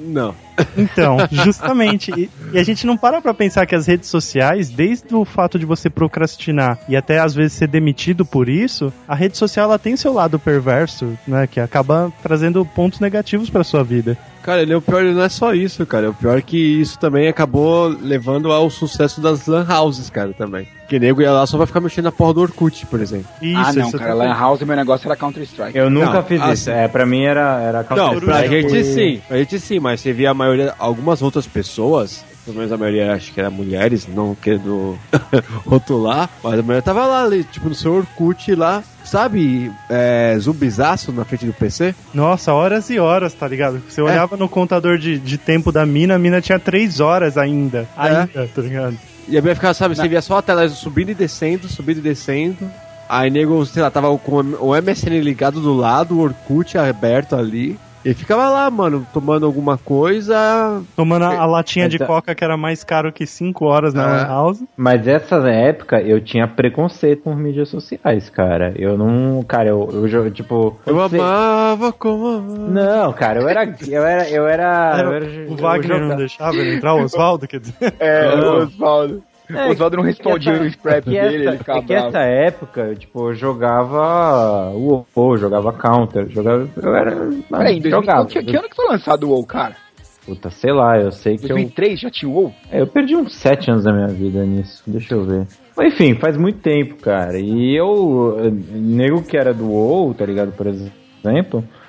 Não. Então, justamente. E, e a gente não para pra pensar que as redes sociais, desde o fato de você procrastinar e até às vezes ser demitido por isso, a rede social ela tem seu lado perverso, né? Que acaba trazendo pontos negativos pra sua vida. Cara, ele é o pior, não é só isso, cara. O pior é que isso também acabou levando ao sucesso das lan houses, cara, também. Que nego ia lá só vai ficar mexendo na porra do Orkut, por exemplo. Isso, ah, não, cara. Lan House, meu negócio era Counter-Strike. Eu nunca Não, fiz assim- isso. É, pra mim era, era Não, pra gente sim, pra gente sim, mas você via a maioria, algumas outras pessoas, pelo menos a maioria acho que era mulheres, não querendo rotular, mas a maioria tava lá, ali, tipo, no seu Orkut lá, sabe, é, zumbizaço na frente do PC? Nossa, horas e horas, tá ligado? Você olhava no contador de, de tempo da mina, a mina tinha 3 horas ainda. Ainda, tá ligado? E a minha ficava, sabe, você via só a tela subindo e descendo, subindo e descendo. Aí nego, sei lá, tava com o MSN ligado do lado, o Orkut aberto ali. E ficava lá, mano, tomando alguma coisa. Tomando a, a latinha de Então- coca que era mais caro que 5 horas na. Lan House. Mas essa época eu tinha preconceito com mídias sociais, cara. Eu não. Cara, eu, eu tipo. Eu você- amava como amava. Não, cara, eu era. Eu era. Eu era. eu era o eu Wagner não deixava ele entrar, o Oswaldo, quer dizer. É, o Oswaldo. É, Oswaldo não respondia essa- o scrap é dele, essa- ele ficava É que essa época, eu, tipo, eu jogava UOL, jogava Counter, jogava. Eu era. Peraí, em 2000, jogava. que, que ano que foi lançado o WoW, cara? Puta, sei lá, eu sei que eu. 2003 já tinha o WoW? É, eu perdi uns sete anos da minha vida nisso, deixa eu ver. Mas enfim, faz muito tempo, cara. E eu, nego que era do WoW, tá ligado, por exemplo,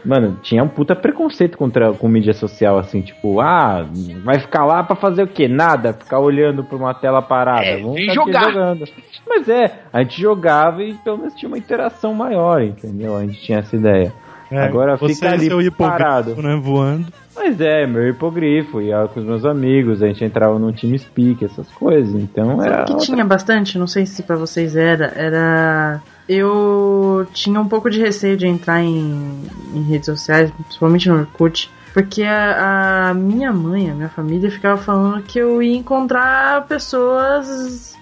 mano, tinha um puta preconceito contra com mídia social, assim, tipo, ah, vai ficar lá pra fazer o quê? Nada, ficar olhando pra uma tela parada. É, Vamos jogar. jogando. Mas é, a gente jogava e pelo menos tinha uma interação maior, entendeu? A gente tinha essa ideia. É, Agora você fica e ali seu hipogrifo, parado. né, voando. Mas é, meu hipogrifo, ia com os meus amigos, a gente entrava no time speak, essas coisas, então era. que tinha bastante, não sei se pra vocês era, era. Eu tinha um pouco de receio de entrar em, em redes sociais, principalmente no Orkut, Porque a, a minha mãe, a minha família, ficava falando que eu ia encontrar pessoas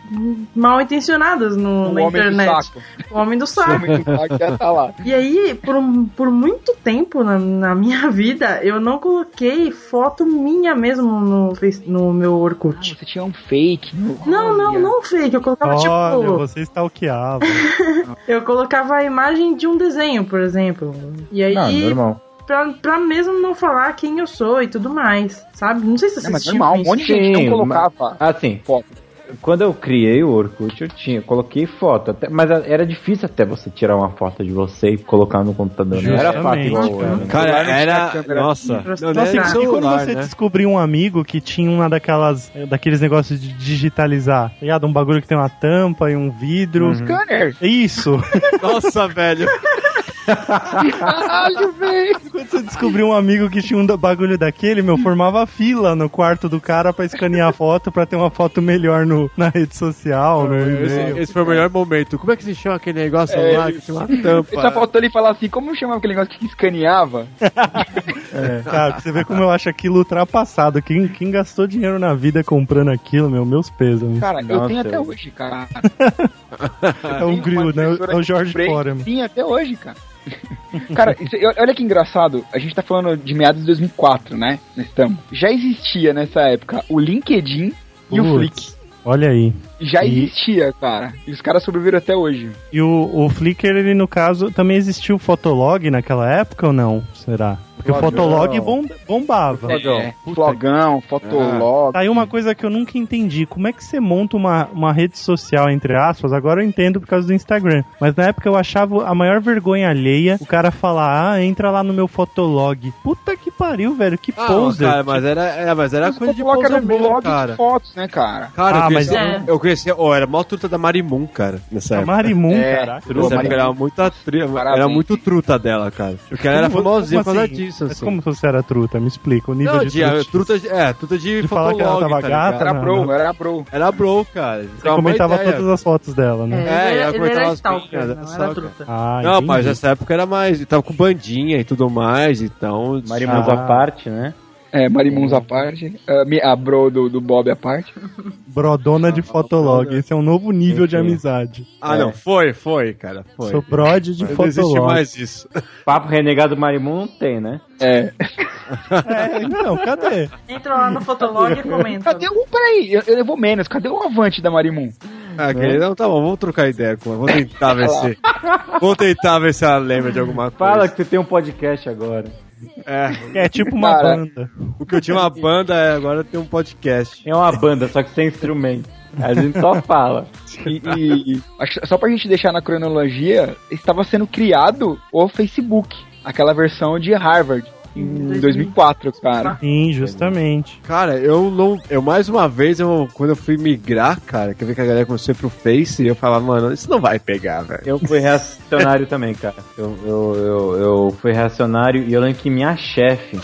mal intencionadas no, O na homem do internet. saco. O homem do O saco. homem do saco já tá lá. E aí, por, por muito tempo na, na minha vida, eu não coloquei foto minha mesmo no, no meu Orkut. Você tinha um fake. Não, não, não fake. Eu colocava Olha, tipo. você stalkeava. Eu colocava a imagem de um desenho, por exemplo. E aí, Não, normal. Pra, pra mesmo não falar quem eu sou e tudo mais, sabe? Não sei se vocês Não, mas normal, um isso. monte de gente Sim, não colocava Assim, foto. quando eu criei o Orkut, eu tinha, coloquei foto, até, mas era difícil até você tirar uma foto de você e colocar no computador. Não era fácil igual né? Cara, Celular era. câmera. Nossa. Não, você Nossa, era Nossa, e quando celular, você né? descobriu um amigo que tinha uma daquelas, daqueles negócios de digitalizar, tá ligado? Um bagulho que tem uma tampa e um vidro. Scanner. Isso! Nossa, velho. Caralho, velho. Quando você descobriu um amigo que tinha um bagulho daquele, meu, formava fila no quarto do cara pra escanear a foto, pra ter uma foto melhor no, na rede social, no Esse, esse foi o melhor momento. Como é que se chama aquele negócio É, lá que tinha uma tampa? Ele tá faltando ele falar assim, como chamava aquele negócio que escaneava? Cara, pra você ver como eu acho aquilo ultrapassado. Quem, quem gastou dinheiro na vida comprando aquilo, meu, meus pesos. Cara, eu Nossa, tenho até eu- hoje, cara. É o grill, né? É o George Foreman. Foreman. Sim, até hoje, cara. Cara, isso- olha que engraçado. A gente tá falando de meados de 2004, né? Nós estamos. Já existia nessa época o LinkedIn e o Flick. Olha aí. Já E- existia, cara. E os caras sobreviveram até hoje. E o, o Flickr, ele no caso, também existiu o Fotolog naquela época ou não? Será? Porque o Flogão. Fotolog bom- bombava. É, Puta flogão, fotolog. Tá aí uma coisa que eu nunca entendi. Como é que você monta uma, uma rede social, entre aspas? Agora eu entendo por causa do Instagram. Mas na época eu achava a maior vergonha alheia o cara falar, ah, entra lá no meu Fotolog. Puta que pariu, velho. Que Ah, poser. cara, mas era, era, mas era Mas o coisa de era poser um mesmo, blog cara. de fotos, né, cara? Cara, Ah, eu mas é- eu conhecia, ó, era mó truta da Marimun, cara, nessa A época. Marimun, É, caraca. truta. Nessa Marimun. época era muito, tri... era muito truta dela, cara. Porque ela era famosinha por causa assim? disso, Mas assim. como você era truta? Me explica. O nível Não, de de, trutice. truta de, é, truta de, De falar que ela tava tá gata? Era não, bro, não. era bro. Era bro, cara. Você comentava todas as fotos dela, né? É, É, ela era- comentava era as stalker, pinhas, não era stalker. truta. Ah, Não, mas nessa época era mais. Tava com bandinha e tudo mais, então. Marimuns Ah. à parte, né? É, Marimuns à parte. A, mi- a bro do, do Bob à parte. Brodona de Fotolog. Esse é um novo nível de amizade. Ah, não, foi, foi, cara. Foi. Sou brode de Não existe Fotolog. mais isso. Papo renegado Marimun não tem, né? É. É, não, cadê? Entra lá no Fotolog e comenta. Cadê o. Peraí, eu, eu vou menos. Cadê o avante da Marimun? Ah, querido, não, tá bom, vamos trocar ideia com ela. Vou tentar ver se. Vou tentar ver se ela lembra de alguma coisa. Fala que você tem um podcast agora. É, É tipo uma Cara. banda. o que eu tinha uma banda, é, agora tem um podcast. É uma banda, só que sem instrumento. A gente só fala. E, e- só pra gente deixar na cronologia, estava sendo criado o Facebook, aquela versão de Harvard, em 2004, cara. Sim, justamente. Cara, eu não. Eu mais uma vez, eu, quando eu fui migrar, cara, que eu vi que a galera começou a ir pro Face, eu falava, mano, isso não vai pegar, velho. Eu fui reacionário também, cara. Eu, eu, eu, eu fui reacionário e eu lembro que minha chefe.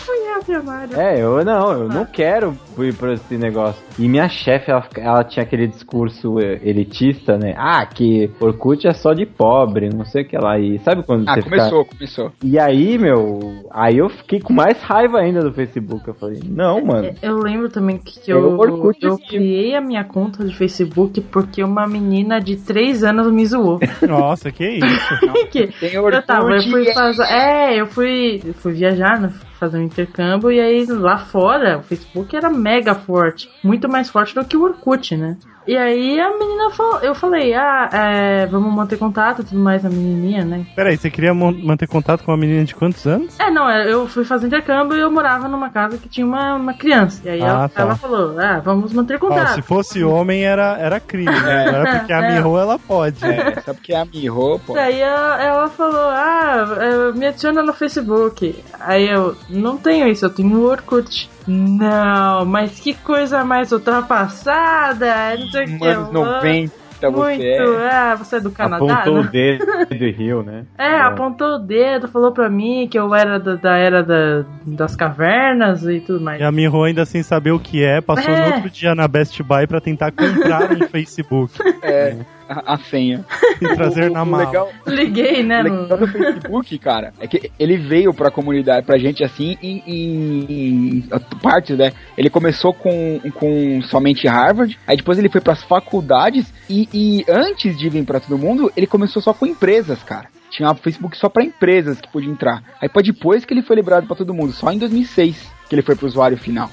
É, eu não, eu não quero ir pra esse negócio. E minha chefe, ela, ela tinha aquele discurso elitista, né? Ah, que Orkut é só de pobre, não sei o que lá. E sabe quando Ah, você fica- começou, começou. E aí, meu, aí eu fiquei com mais raiva ainda do Facebook. Eu falei, não, mano. Eu lembro também que É eu, o Orkut eu criei a minha conta de Facebook porque uma menina de 3 anos me zoou. Nossa, que isso. que Tem eu Orkut. tava, eu fui é- fazer. É, eu fui, eu fui viajar, né? Fazer um intercâmbio e aí lá fora o Facebook era mega forte. Muito mais forte do que o Orkut, né? E aí a menina falou, eu falei, ah, é, vamos manter contato e tudo mais, a menininha, né? Peraí, você queria manter contato com uma menina de quantos anos? É, não, eu fui fazer intercâmbio e eu morava numa casa que tinha uma, uma criança. E aí Ah, ela, tá. ela falou, ah, vamos manter contato. se fosse homem era, era crime, né? Era porque a É. Miho ela pode. É, sabe que é a Miho, pô. Daí ela, ela falou, ah, é, me adiciona no Facebook. Aí eu, não tenho isso, eu tenho o Orkut. Não, mas que coisa mais ultrapassada, não sei que. Anos 90 Muito, você é. ah, você é do Canadá? Apontou né? o dedo do Rio, né? É, apontou o dedo, falou pra mim que eu era da, da era da- das cavernas e tudo mais. E a Miho ainda sem saber o que é, passou É. no outro dia na Best Buy pra tentar comprar um Facebook. É. a, a senha. E trazer O- na mala. legal, Liguei, né? o no- legal do Facebook, cara, é que ele veio pra comunidade, pra gente assim, em, em- em partes, né? Ele começou com, com somente Harvard, aí depois ele foi pras faculdades, e, e antes de vir pra todo mundo, ele começou só com empresas, cara. Tinha um Facebook só pra empresas que podia entrar. Aí foi depois que ele foi liberado pra todo mundo, só em 2006 que ele foi pro usuário final.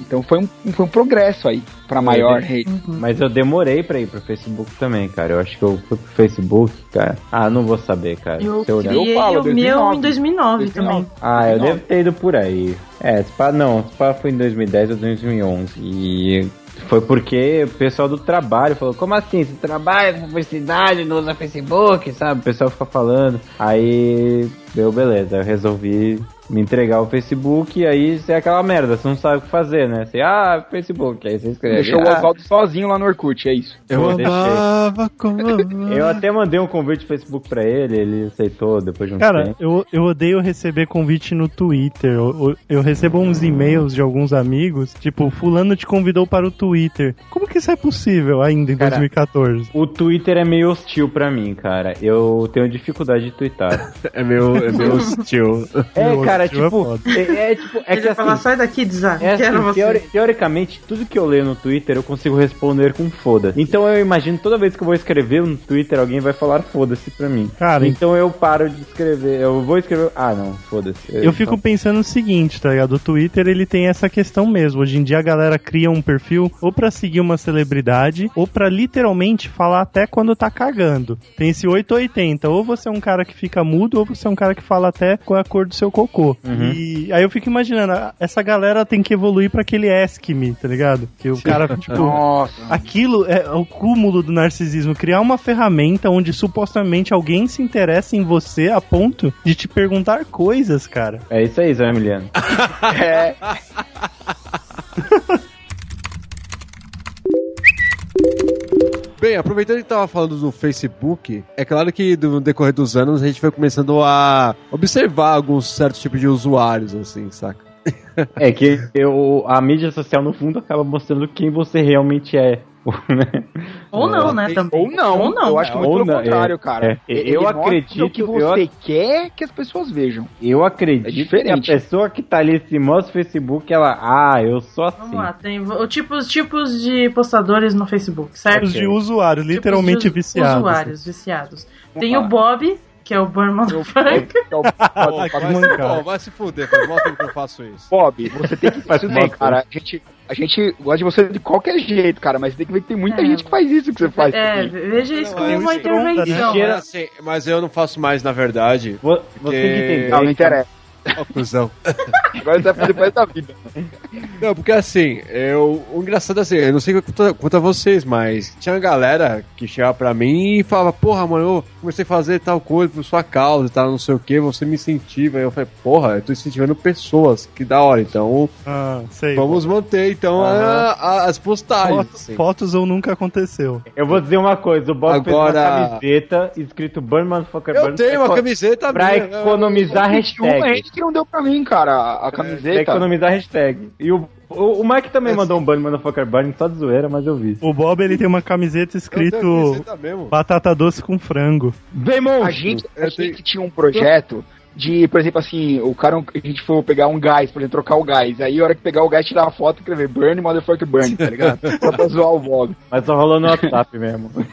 Então foi um, foi um progresso aí pra maior rede. Mas eu demorei pra ir pro Facebook também, cara. Eu acho que eu fui pro Facebook, cara. Ah, não vou saber, cara. Eu Se eu criei Eu falo, o meu 2009. em 2009 também. Ah, eu 2009. devo ter ido por aí. É, Spa não, Spa foi em 2010 ou 2011. E foi porque o pessoal do trabalho falou: como assim? Você trabalha com publicidade, não usa Facebook, sabe? O pessoal fica falando. Aí deu beleza, eu resolvi me entregar ao Facebook e aí você é aquela merda, você não sabe o que fazer, né? Você, ah, Facebook, aí você escreve. Deixou o ah, Oswaldo sozinho lá no Orkut, é isso. eu, amava como... Eu até mandei um convite no Facebook pra ele, ele aceitou depois de um Cara, tempo. eu, eu odeio receber convite no Twitter. Eu, eu- eu recebo uns e-mails de alguns amigos, tipo, fulano te convidou para o Twitter. Como que isso é possível ainda em Cara, 2014? O Twitter é meio hostil pra mim, cara. Eu tenho dificuldade de twittar. É meu, é meu hostil. É, Meu, cara, hostil é tipo, foda. é, é tipo, é Ele que ia falar, assim, sai daqui, Dizar. é assim, você. teori- teoricamente, tudo que eu leio no Twitter eu consigo responder com foda-se. Então eu imagino toda vez que eu vou escrever no Twitter, alguém vai falar foda-se pra mim. Cara, então eu paro de escrever. Eu vou escrever. Ah, não, foda-se. Eu fico pensando o seguinte, tá ligado? O Twitter ele tem essa questão mesmo. Hoje em dia a galera cria um perfil ou pra seguir uma celebridade ou pra literalmente falar até quando tá cagando. Tem esse 880, ou você é um cara que fica mudo ou você é um cara que fala até com a cor do seu cocô. E aí eu fico imaginando, essa galera tem que evoluir pra aquele Ask Me, tá ligado? Que o cara, tipo, Nossa. Aquilo é o cúmulo do narcisismo. Criar uma ferramenta onde supostamente alguém se interessa em você a ponto de te perguntar coisas, cara. É isso aí, Zé Emiliano. É, Bem, aproveitando que tava falando do Facebook, é claro que no decorrer dos anos a gente foi começando a observar alguns certos tipos de usuários, assim, saca? É que eu, a mídia social, no fundo, acaba mostrando quem você realmente é. né? Ou não, né? Também. ou não. Ou não. Eu acho que muito Ou pelo não, contrário, é. cara. É, eu acredito- o que eu você ac- quer que as pessoas vejam. Eu acredito É que a pessoa que tá ali se mostra no Facebook, ela. Ah, eu sou assim. Vamos lá, tem tipos, tipos de postadores no Facebook, certo? Os de usuários, literalmente Tipos de viciados. Usuários viciados. Tem o Bob, que é o Frank. Que é o-. Pô, vai se fuder, faz mal tempo que eu faço isso. Bob, você tem que fazer mal, cara. A gente, a gente gosta de você de qualquer jeito, cara, mas tem que ver que tem muita É. gente que faz isso que você faz. É, também. veja isso como é uma um né? intervenção. Cheira- né? Assim, mas eu não faço mais, na verdade. Vo- Você tem que entender. Não, não interessa. Ó, cuzão. Agora você vai fazer depois da vida. Não, porque assim, eu, o engraçado é assim, eu não sei quanto, a- quanto a vocês, mas tinha uma galera que chegava pra mim e falava, porra, mano, eu comecei a fazer tal coisa por sua causa e tal, não sei o que, você me incentiva. Aí eu falei, porra, eu tô incentivando pessoas, que da hora, então Ah, sei. vamos manter então a- a- as postagens. Fotos, assim. fotos ou nunca aconteceu. Eu vou dizer uma coisa: o Bob Agora- fez uma camiseta escrito Burn Motherfucker Eu Burn tenho uma pra- camiseta pra minha, economizar Uma hashtag. gente que não deu pra mim, cara, a Pra camiseta. economizar hashtag. E o, o, o Mike também mandou um Burn Motherfucker Burn só de zoeira, mas eu vi. O Bob ele tem uma camiseta Eu escrito batata doce com frango. Bem, A monstro! gente, a Eu gente tinha um projeto de, por exemplo, assim, o cara, a gente foi pegar um gás, por exemplo, trocar o gás. Aí a hora que pegar o gás, tirar a foto e escrever Burn, motherfucker Burn, tá ligado? Só pra zoar o Bob. Mas só rolou no WhatsApp mesmo.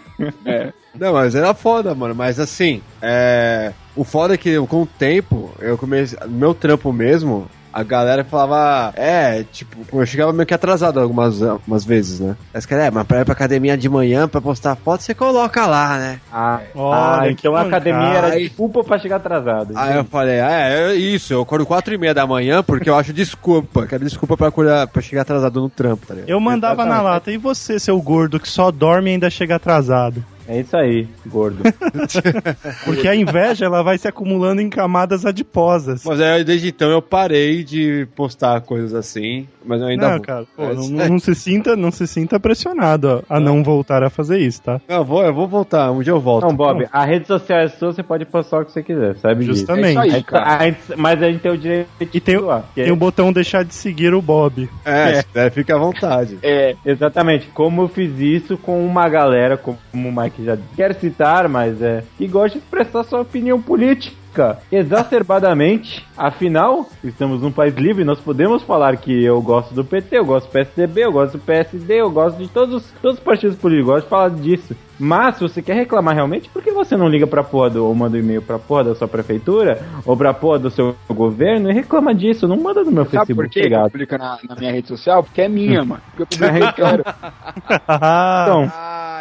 É. Não, mas era foda, mano. Mas assim, é... o foda é que com o tempo, eu comecei. Meu trampo mesmo, a galera falava. É, tipo, eu chegava meio que atrasado algumas, algumas vezes, né? Aí os caras, é, mas pra ir pra academia de manhã pra postar foto, você coloca lá, né? Ah, Olha, ah, então a academia mancada. era desculpa pra chegar atrasado. Aí eu falei, ah, é, é isso, eu acordo quatro e meia da manhã porque eu acho desculpa. Quero desculpa pra, acordar, pra chegar atrasado no trampo, tá ligado? Eu mandava na lata. E você, seu gordo, que só dorme e ainda chega atrasado? É isso aí, gordo. Porque a inveja ela vai se acumulando em camadas adiposas. Mas aí, desde então eu parei de postar coisas assim, mas eu ainda não, vou. cara, pô, Mas- não, não se sinta, não se sinta pressionado ó, a não voltar a fazer isso, tá? Não, eu vou, eu vou voltar, um dia eu volto. Não, Bob, a rede social é sua, você pode postar o que você quiser, sabe disso. Justamente. É isso aí. A gente- a gente- mas a gente tem o direito de E tem, que é- tem o botão deixar de seguir o Bob. É, se quiser, fica à vontade. É, Exatamente, como eu fiz isso com uma galera, como o Mike que já quero citar, mas é que gosta de expressar sua opinião política exacerbadamente. Afinal, estamos num país livre, nós podemos falar que eu gosto do PT, eu gosto do PSDB, eu gosto do PSD, eu gosto de todos, todos os partidos políticos, eu gosto de falar disso. Mas, se você quer reclamar realmente, por que você não liga pra porra do, ou manda um e-mail pra porra da sua prefeitura, ou pra porra do seu governo e reclama disso? Não manda no meu Sabe Facebook, por que eu publico na, na minha rede social? Porque é minha, mano. Porque eu publico. Então,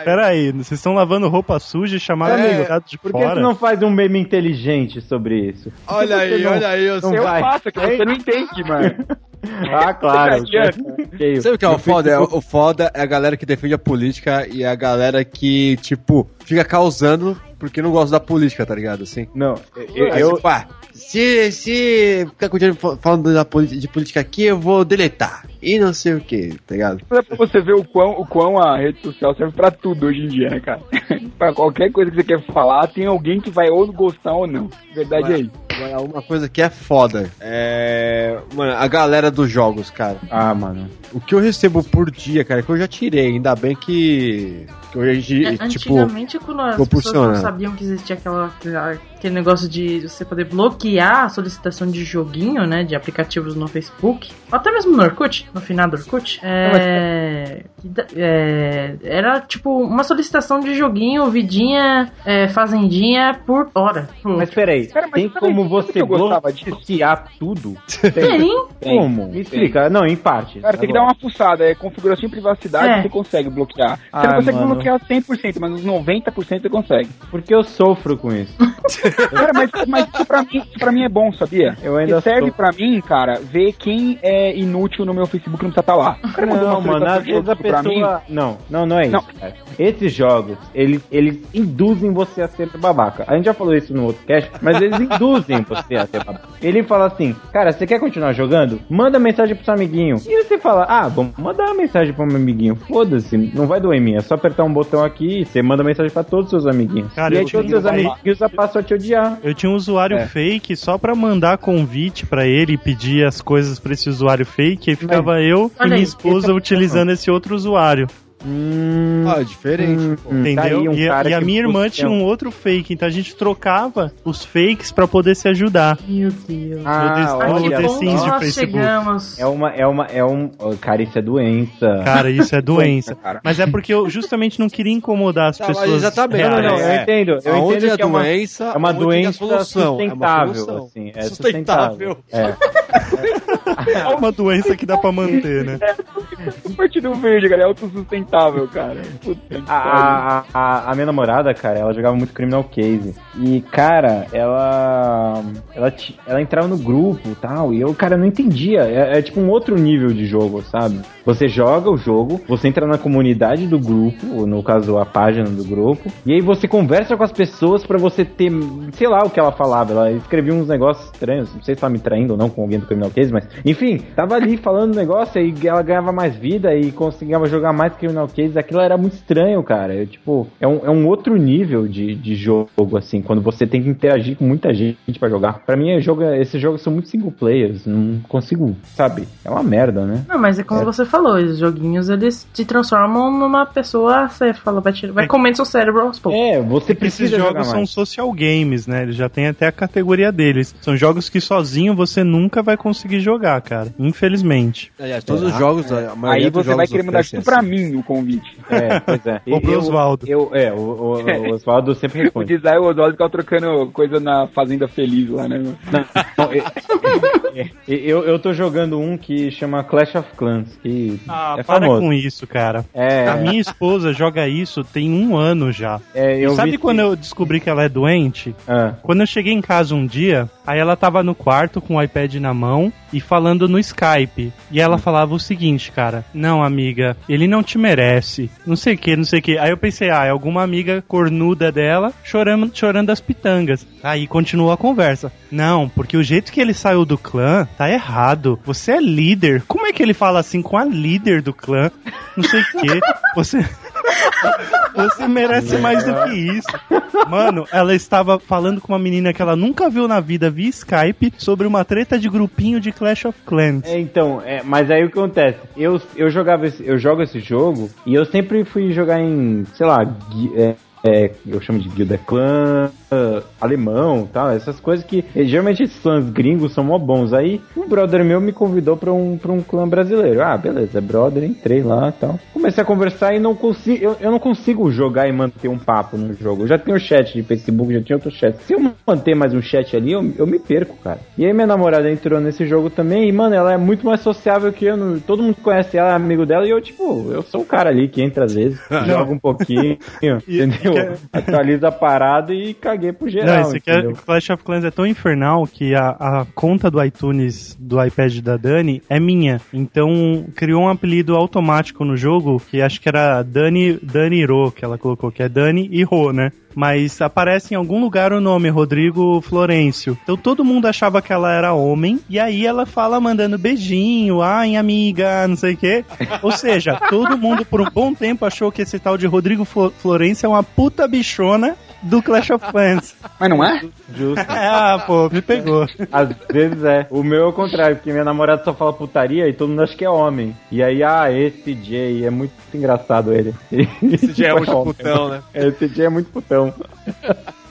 Peraí, vocês estão lavando roupa suja e chamaram É, o advogado de por que fora? você não faz um meme inteligente sobre isso? Olha aí, não- olha aí. Eu não sei. Eu vai. faço, que você não entende, mano. Ah, claro. Sabe o que é o foda? É, o foda é a galera que defende a política e a galera que, tipo, fica causando porque não gosta da política, tá ligado? Assim. Não, eu, eu, tipo, ah, se, se ficar continuando fa- falando da politi- de política aqui, eu vou deletar. E não sei o que, tá ligado? É pra você ver o quão, o quão a rede social serve pra tudo hoje em dia, né, cara? pra qualquer coisa que você quer falar, tem alguém que vai ou gostar ou não. Verdade é isso. Agora, uma coisa que é foda é. Mano, a galera dos jogos, cara. Ah, mano. O que eu recebo por dia, cara, que eu já tirei, ainda bem que. que hoje, É, tipo. Antigamente, quando as pessoas não sabiam que existia aquela, aquele negócio de você poder bloquear a solicitação de joguinho, né? De aplicativos no Facebook, ou até mesmo no Orkut, no final do Orkut, é, é, era tipo uma solicitação de joguinho, vidinha, é, fazendinha por hora. Por- Mas peraí, Cara, mas tem como você bloquear tudo? Tem. Como? Me explica. Não, em parte. Cara, tem que dar uma fuçada, é configuração e privacidade É. você consegue bloquear. Você Ah, não consegue mano. bloquear 100%, mas uns 90% você consegue. Porque eu sofro com isso. Cara, mas, mas isso, pra mim, isso pra mim é bom, sabia? Eu ainda Porque serve sou. pra mim, cara, ver quem é inútil no meu Facebook e não precisa estar lá. Cara, Não, uma mano, às vezes a pra mim, pessoa. Não, não, não é isso. Não. cara. Esses jogos, eles, eles induzem você a ser babaca. A gente já falou isso no outro cast, mas eles induzem você a ser babaca. Ele fala assim, cara, você quer continuar jogando? Manda mensagem pro seu amiguinho. E você fala, ah, vamos mandar uma mensagem pro meu amiguinho. Foda-se, não vai doer em mim. É só apertar um botão aqui e você manda mensagem pra todos os seus amiguinhos. Cara, e aí todos os seus amiguinhos passam a te odiar. Eu tinha um usuário É. fake só pra mandar convite pra ele e pedir as coisas pra esse usário fake, e ficava eu e Olha minha aí, esposa é utilizando esse outro usuário. Hum, Ah, diferente. pô. hum, tá Entendeu? aí um e, a- e a minha irmã tinha um outro fake, então a gente trocava os fakes pra poder se ajudar. Meu Deus. Ah, que olha de Facebook. chegamos. É uma, é uma, é um. Cara, isso é doença. Cara, isso é doença. Mas é porque eu justamente não queria incomodar as Tá, mas pessoas. exatamente. Não, não, não, eu É. entendo. Eu Aonde entendo é que é uma, doença, é uma é a doença solução. É uma sustentável, solução. assim. É Sustentável. sustentável. É. É uma doença que dá pra manter, né? O Partido Verde, cara, é autossustentável, cara. Puta que pariu. A, a, a, a minha namorada, cara, ela jogava muito Criminal Case. E, cara, ela. Ela, ela entrava no grupo e tal. E eu, cara, não entendia. É, é tipo um outro nível de jogo, sabe? Você joga o jogo, você entra na comunidade do grupo, ou no caso, a página do grupo. E aí você conversa com as pessoas pra você ter. Sei lá o que ela falava. Ela escrevia uns negócios estranhos. Não sei se tá me traindo ou não com alguém do Criminal Case, mas. Enfim, tava ali falando um negócio e ela ganhava mais vida e conseguia jogar mais Criminal Case. Aquilo era muito estranho, cara. Eu, tipo, é um, é um outro nível de, de jogo, assim, quando você tem que interagir com muita gente pra jogar. Pra mim, é jogo, esses jogos são muito single players. Não consigo, sabe? É uma merda, né? Não, mas é como você falou, os joguinhos eles te transformam numa pessoa, você fala, vai, tirar, vai comendo seu cérebro aos poucos. É, você Esses precisa jogar jogos são mais. social games, né? Eles já têm até a categoria deles. São jogos que sozinho você nunca vai conseguir jogar, cara. Infelizmente. Aliás, todos os jogos, a maioria Aí dos você vai querer mudar tudo pra mim o convite. É, pois é. Ou pro Eu- Oswaldo. Eu, é, o, o, o Oswaldo sempre O responde. design o Oswaldo ficava trocando coisa na Fazenda Feliz lá, né? Não, é- é- eu, eu tô jogando um que chama Clash of Clans, que Ah, é para famoso. com isso, cara. É, A minha esposa joga isso tem um ano já. é, eu sabe quando que- eu descobri que ela é doente? Ah, Quando eu cheguei em casa um dia, aí ela tava no quarto com o iPad na mão e falando no Skype. E ela falava o seguinte, cara: Não, amiga, ele não te merece. Não sei o que, não sei o que. Aí eu pensei, ah, é alguma amiga cornuda dela chorando, chorando as pitangas. Aí continuou a conversa. Não, porque o jeito que ele saiu do clã tá errado. Você é líder. Como é que ele fala assim com a líder do clã? Não sei o que. Você. Você merece mais do que isso. Mano, ela estava falando com uma menina que ela nunca viu na vida via Skype sobre uma treta de grupinho de Clash of Clans. é, então, é, mas aí o que acontece? Eu, eu jogava esse, eu jogo esse jogo e eu sempre fui jogar em, sei lá, é, é, eu chamo de guilda clã, alemão tal, essas coisas que geralmente esses clãs gringos são mó bons. Aí um brother meu me convidou pra um, pra um clã brasileiro. Ah, beleza, é brother, entrei lá tal. Comecei a conversar e não consigo, eu, eu não consigo jogar e manter um papo no jogo. Eu já tenho chat de Facebook, já tinha outro chat. Se eu manter mais um chat ali, eu, eu me perco, cara. E aí minha namorada entrou nesse jogo também e, mano, ela é muito mais sociável que eu. Todo mundo conhece ela, é amigo dela, e eu, tipo, eu sou o cara ali que entra às vezes, joga um pouquinho, entendeu? Atualiza a parada e caguei pro geral. Não, esse aqui é? Clash of Clans é tão infernal que a, a conta do iTunes do iPad da Dani é minha. Então criou um apelido automático no jogo que acho que era Dani, Dani Ro, que ela colocou, que é Dani e Ro, né? Mas aparece em algum lugar o nome Rodrigo Florencio. Então todo mundo achava que ela era homem. E aí ela fala mandando beijinho, ai amiga, não sei o quê. Ou seja, todo mundo por um bom tempo achou que esse tal de Rodrigo Flo- Florencio é uma puta bichona do Clash of Clans. Mas não é? Justo. ah, pô, me pegou. Às vezes é. O meu é o contrário, porque minha namorada só fala putaria e todo mundo acha que é homem. E aí, ah, esse Jay é muito engraçado ele. Esse já é muito putão, né? Esse Jay é muito putão.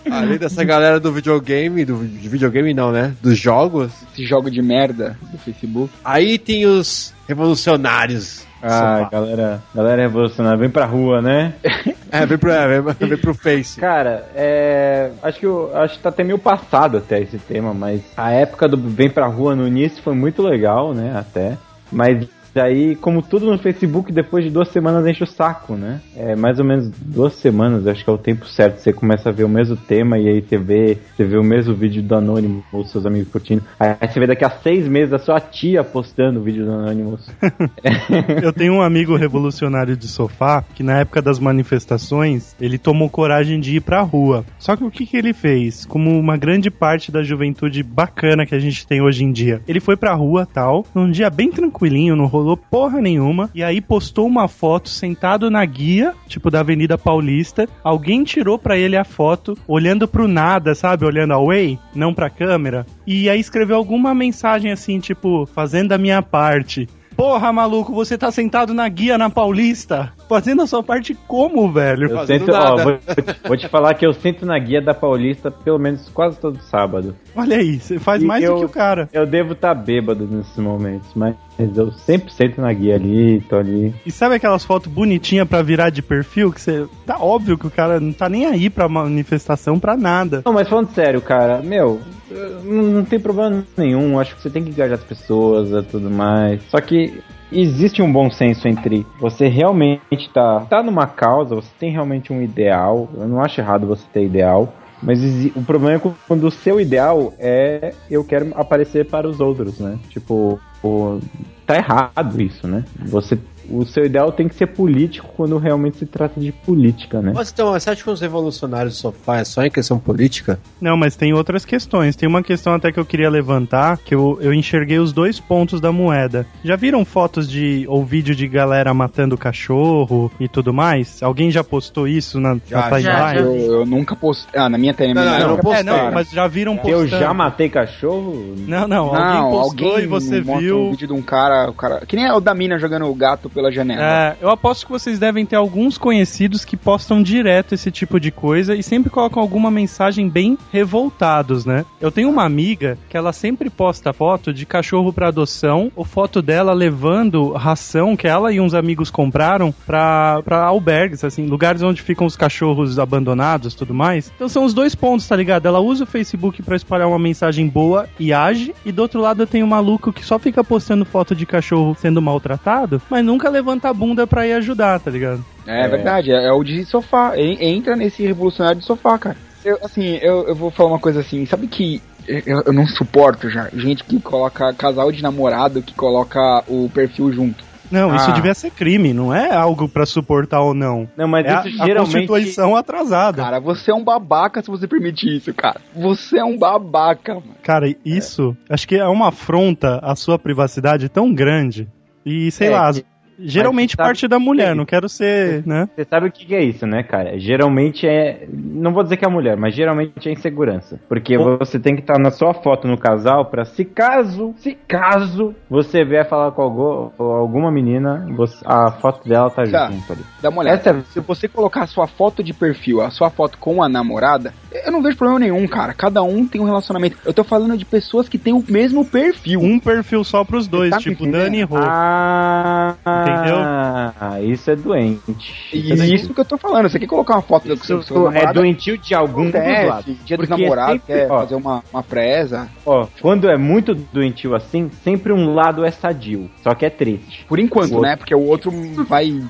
Além dessa galera do videogame, do de videogame não, né? Dos jogos. Esse jogo de merda do Facebook. Aí tem os revolucionários. Ah, galera, galera revolucionária, vem pra rua, né? É, vem pro, é, vem, vem pro Face. Cara, é. Acho que eu, acho que tá até meio passado até esse tema, mas a época do Vem pra Rua no início foi muito legal, né? Até. Mas aí, como tudo no Facebook, depois de duas semanas enche o saco, né? É mais ou menos duas semanas, acho que é o tempo certo. Você começa a ver o mesmo tema e aí você vê, você vê o mesmo vídeo do Anonymous ou seus amigos curtindo. Aí você vê daqui a seis meses a sua tia postando o vídeo do Anonymous. Eu tenho um amigo revolucionário de sofá que na época das manifestações ele tomou coragem de ir pra rua. Só que o que, que ele fez? Como uma grande parte da juventude bacana que a gente tem hoje em dia. Ele foi pra rua tal, num dia bem tranquilinho, não rolou porra nenhuma, e aí postou uma foto sentado na guia, tipo da Avenida Paulista. Alguém tirou pra ele a foto, olhando pro nada, sabe? Olhando away, não pra câmera. E aí escreveu alguma mensagem assim, tipo, fazendo a minha parte. Porra, maluco, você tá sentado na guia na Paulista? Fazendo a sua parte como, velho? Eu sento, ó, vou, vou te falar que eu sento na guia da Paulista pelo menos quase todo sábado. Olha aí, você faz E mais eu- do que o cara. Eu devo estar bêbado nesses momentos, mas eu sempre sento na guia ali, tô ali. E sabe aquelas fotos bonitinhas pra virar de perfil? Que você. Tá óbvio que o cara não tá nem aí pra manifestação, pra nada. Não, mas falando sério, cara, meu, eu- não, não tem problema nenhum. Acho que você tem que engajar as pessoas e tudo mais. Só que existe um bom senso entre você realmente tá, tá numa causa, você tem realmente um ideal. Eu não acho errado você ter ideal. Mas o problema é quando o seu ideal é eu quero aparecer para os outros, né? Tipo, o- tá errado isso, né? Você, o seu ideal tem que ser político quando realmente se trata de política, né? Mas então, você acha que os revolucionários sofá é só em questão política? Não, mas tem outras questões. Tem uma questão até que eu queria levantar, que eu, eu enxerguei os dois pontos da moeda. Já viram fotos de ou vídeo de galera matando cachorro e tudo mais? Alguém já postou isso na, Já, na já, timeline? Eu, eu nunca postei. Ah, na minha timeline Não, não, nunca não É, não, postei. mas já viram postando. Eu já matei cachorro? Não, não, Não, alguém postou alguém e você viu. um vídeo de um cara, o cara. Que nem o da mina jogando o gato pela janela. É, eu aposto que vocês devem ter alguns conhecidos que postam direto esse tipo de coisa e sempre colocam alguma mensagem bem revoltados, né? Eu tenho uma amiga que ela sempre posta foto de cachorro pra adoção, ou foto dela levando ração que ela e uns amigos compraram pra, pra albergues, assim, lugares onde ficam os cachorros abandonados tudo mais. Então são os dois pontos, tá ligado? Ela usa o Facebook pra espalhar uma mensagem boa e age, e do outro lado tem um maluco que só fica postando foto de cachorro sendo maltratado, mas nunca levanta a bunda pra ir ajudar, tá ligado? É, verdade, é, é o de sofá. En- Entra nesse revolucionário de sofá, cara. Eu, assim, eu, eu vou falar uma coisa assim, sabe que eu, eu não suporto já gente que coloca casal de namorado que coloca o perfil junto. Não, isso Ah. devia ser crime, não é algo pra suportar ou não. Não, mas é a, isso a geralmente. Constituição atrasada. Cara, você é um babaca se você permite isso, cara. Você é um babaca, mano. Cara, isso acho que é uma afronta à sua privacidade tão grande. E sei É, lá, que- Geralmente parte da mulher, não quero ser, né? Você sabe o que é isso, né, cara? Geralmente é. Não vou dizer que é a mulher, mas geralmente é insegurança. Porque você tem que estar na sua foto no casal pra se caso, se caso você vier falar com algu- alguma menina, você- a foto dela tá Tá. junto ali. Dá uma olhada. Essa é- Se você colocar a sua foto de perfil, a sua foto com a namorada, eu não vejo problema nenhum, cara. Cada um tem um relacionamento. Eu tô falando de pessoas que têm o mesmo perfil. Um perfil só pros dois, tá tipo entendendo? Dani e Rô. Ah, Entendeu? Ah, isso é doente. E isso que eu tô falando. Você quer colocar uma foto do seu, seu Isso é namorado? doentio de algum dos lados. Dia dos Porque namorados, sempre- quer ó, fazer uma, uma presa. Ó, quando é muito doentio assim, sempre um lado é sadio. Só que é triste. Por enquanto, né? Porque o outro vai.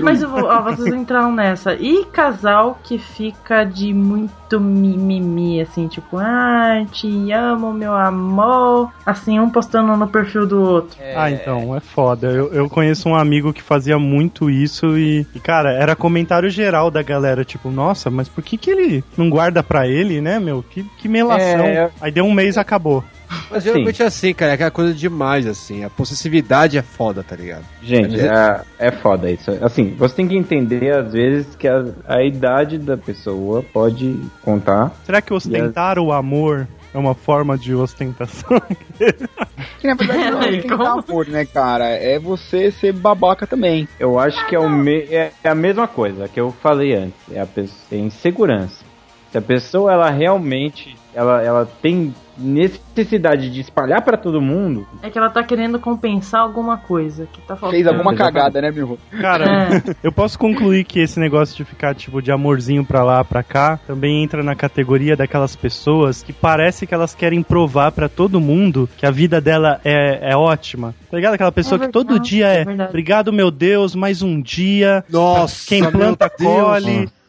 Mas eu vou- ó, vocês entraram nessa. E casal que fica de muito mimimi, assim, tipo, ah, te amo, meu amor. Assim, um postando no perfil do outro. Ah, então, é foda. Eu, eu conheço um amigo que fazia muito isso e, e, cara, era comentário geral da galera, tipo, nossa, mas por que que ele não guarda pra ele, né, meu? Que, que melação. É. Aí deu um mês acabou. Mas Assim. geralmente é assim, cara, é aquela coisa demais, assim. A possessividade é foda, tá ligado? Gente, é, é foda isso. Assim, você tem que entender, às vezes, que a, a idade da pessoa pode contar. Será que ostentar o amor é uma forma de ostentação? Que na verdade não é como? amor, né, cara? É você ser babaca também. Eu acho que é, o me, é, é a mesma coisa que eu falei antes. É a pessoa, é insegurança. Se a pessoa, ela realmente, ela, ela tem necessidade de espalhar pra todo mundo, É que ela tá querendo compensar alguma coisa que tá faltando. Fez alguma cagada, né, meu? Cara, É. eu posso concluir que esse negócio de ficar, tipo, de amorzinho pra lá, pra cá, também entra na categoria daquelas pessoas que parece que elas querem provar pra todo mundo que a vida dela é, é ótima. Tá ligado? Aquela pessoa É que todo dia é é, obrigado, meu Deus, mais um dia. Nossa, Quem planta, meu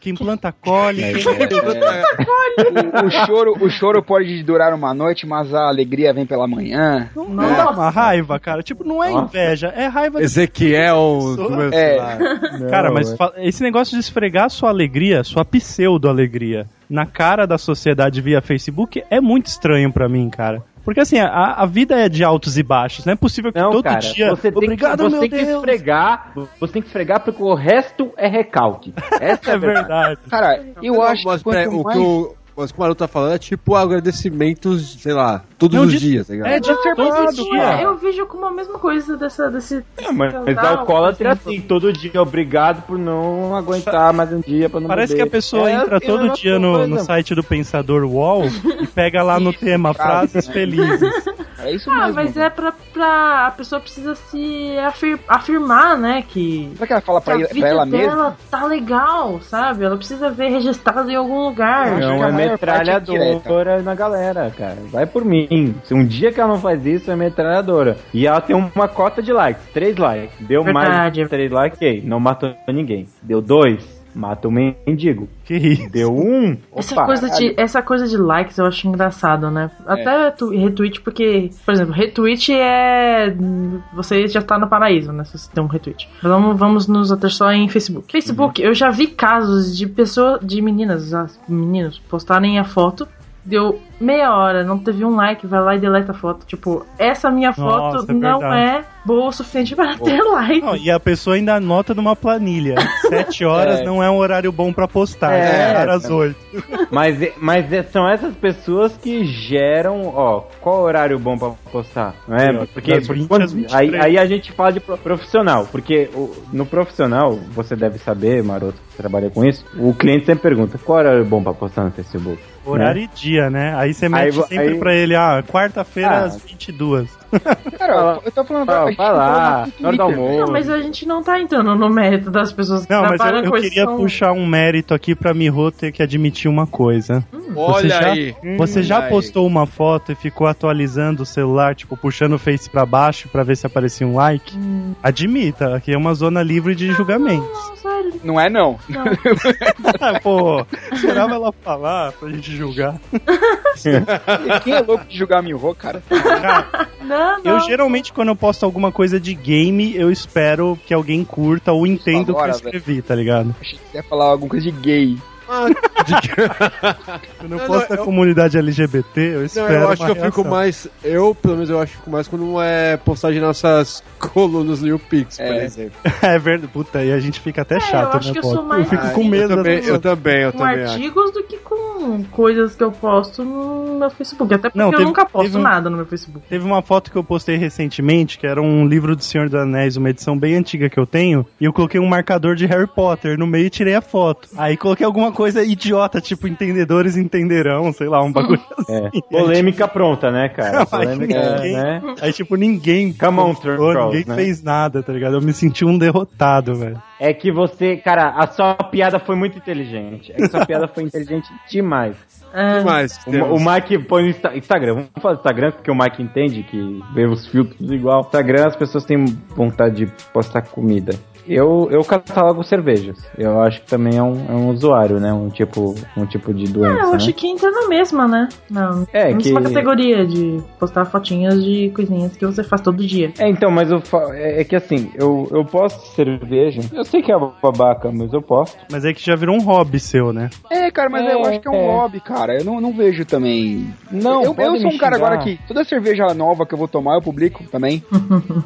Quem planta, colhe. É, Quem... O, o choro, o choro pode durar uma noite, mas a alegria vem pela manhã. Não dá uma raiva, cara. Tipo, não é Nossa. inveja, é raiva de Ezequiel. É. lá. Cara, Não, mas é. esse negócio de esfregar sua alegria, sua pseudo-alegria, na cara da sociedade via Facebook é muito estranho pra mim, cara. Porque assim, a, a vida é de altos e baixos, não é possível que Não, todo cara, dia. você tem, Obrigado, que, você meu tem que Deus. esfregar, você tem que esfregar porque o resto é recalque. Essa é É a verdade. verdade. Cara, eu Mas, acho que quanto o mais... que o, mas o que o Maroto tá falando é tipo agradecimentos, sei lá, todos Não, os de- dias, tá ligado? É de Não, todo dia. cara. Eu vejo como a mesma coisa dessa, desse. É, mas, mas alcoólatra é assim, assim, todo dia, obrigado por não aguentar mais um dia pra não Parece que beber. a pessoa É entra assim, todo mesma dia no, coisa. no site do Pensador Wall e pega lá no tema frases felizes. É isso Ah, mesmo. mas é pra, pra. A pessoa precisa se afir- afirmar, né? Que. Será que ela fala que pra, a ele- vida pra ela dela mesma? tá legal, sabe? Ela precisa ver registrado em algum lugar. Não que é é metralhadora na galera, cara. Vai por mim. Se um dia que ela não faz isso, é metralhadora. E ela tem uma cota de likes. Três likes. Deu mais Verdade. de três likes, ok. Não matou ninguém. Deu dois, mata o mendigo. Que isso. Deu um, Essa opa. coisa, de, essa coisa de likes eu acho engraçado, né? Até tu- retweet, porque, por exemplo, retweet é. Você já tá no paraíso, né? Se você tem um retweet. Vamos, vamos nos ater só em Facebook. Facebook, eu já vi casos de pessoas, de meninas, meninos, postarem a foto. Deu meia hora, não teve um like, vai lá e deleta a foto. Tipo, essa minha foto Nossa, é não verdade. é boa o suficiente para ter like. Não, e a pessoa ainda anota numa planilha. Sete horas É. não é um horário bom pra postar. É. É, às oito. Mas, é- mas é- são essas pessoas que geram, ó, qual horário bom pra postar? Não é? Sim, Porque, porque 20 quando- às 23. aí, aí a gente fala de pro- profissional, porque o- no profissional, você deve saber, Maroto, que trabalha com isso, o cliente sempre pergunta, qual horário bom pra postar no Facebook? Horário e dia, né? Aí você Aí mete vo- sempre aí- pra ele, ah, quarta-feira Ah. às 22. Cara, eu tô falando Ah, vai lá, na hora do almoço. Não, mas a gente não tá entrando no mérito das pessoas que Não, mas eu, trabalham eu queria isso. puxar um mérito aqui pra Miho ter que admitir uma coisa. Olha já, aí. Você já Olha aí. postou uma foto e ficou atualizando o celular, tipo, puxando o Face pra baixo pra ver se aparecia um like? Admita, aqui é uma zona livre de julgamentos. Não, sério. Não é não. Pô, esperava ela falar pra gente julgar. Quem é louco de julgar Milho, cara? Cara, Não, não. eu geralmente quando eu posto alguma coisa de game, eu espero que alguém curta ou entenda o que eu escrevi, tá ligado? Achei que você ia falar alguma coisa de gay. Eu não posso da comunidade LGBT, eu Não, espero. eu acho que eu fico reação. mais. Eu, pelo menos, eu acho que fico mais quando é postagem nas nossas colunas no por É. exemplo. É verdade, puta, aí a gente fica até É, chato, eu acho né, que eu sou mais- fico com medo. Eu também, eu também, eu com também acho. artigos do que com coisas que eu posto no meu Facebook. Até porque Não, eu teve- nunca posto um- nada no meu Facebook. Teve uma foto que eu postei recentemente, que era um livro do Senhor dos Anéis, uma edição bem antiga que eu tenho, e eu coloquei um marcador de Harry Potter no meio e tirei a foto. Aí coloquei alguma coisa idiota, tipo entendedores entenderão, sei lá, um bagulho É. assim. Polêmica pronta, né, cara? Polêmica, ninguém- né? Aí, tipo, ninguém. Come on, ninguém né? fez nada, tá ligado? Eu me senti um derrotado, velho. É que você, cara, a sua piada foi muito inteligente. É que sua piada foi inteligente demais. É, Demais. O, o Mike põe no Insta- Instagram. Vamos falar do Instagram, porque o Mike entende que vê os filtros igual. Instagram, as pessoas têm vontade de postar comida. Eu, eu catalogo cervejas. Eu acho que também é um, é um usuário, né? Um tipo, um tipo de doença, É, eu né? acho que entra na mesma, né? Não, É, na mesma que- categoria de postar fotinhas de coisinhas que você faz todo dia. É, então, mas eu fa- é, é que assim, eu, eu posto cerveja. Eu sei que é babaca, mas eu posto. Mas é que já virou um hobby seu, né? É, cara, mas É, eu acho que é um é. hobby, cara. Eu não, não vejo também. Não, eu, eu sou um cara agora que toda cerveja nova que eu vou tomar eu publico também.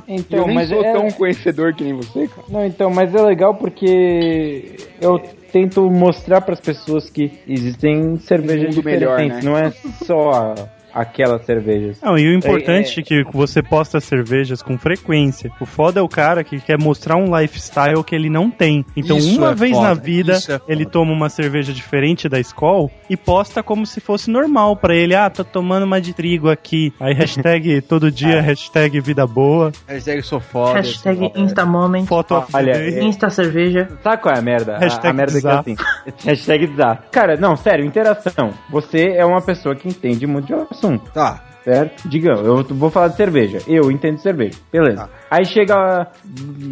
Então, eu nem mas sou é... tão conhecedor que nem você, cara. Não, então, mas é legal porque eu tento mostrar para as pessoas que existem cervejas mundo melhor, diferentes, né? não é só aquelas cervejas. Não, e o importante É, é, que você posta cervejas com frequência. O foda é o cara que quer mostrar um lifestyle que ele não tem. Então, Isso uma é vez foda, na vida, é ele toma uma cerveja diferente da Skol e posta como se fosse normal pra ele. Ah, tô tomando uma de trigo aqui. Aí, hashtag todo dia, hashtag vida boa, Hashtag sou foda. Hashtag. Instamoment, foto the Olha, day. é- Insta cerveja. Sabe qual é a merda? A- Hashtag a, merda que é assim. Hashtag desar. Cara, não, sério, interação. Você é uma pessoa que entende muito de assunto. Tá. Certo? Diga, eu vou falar de cerveja. Eu entendo de cerveja. Beleza. Tá. Aí chega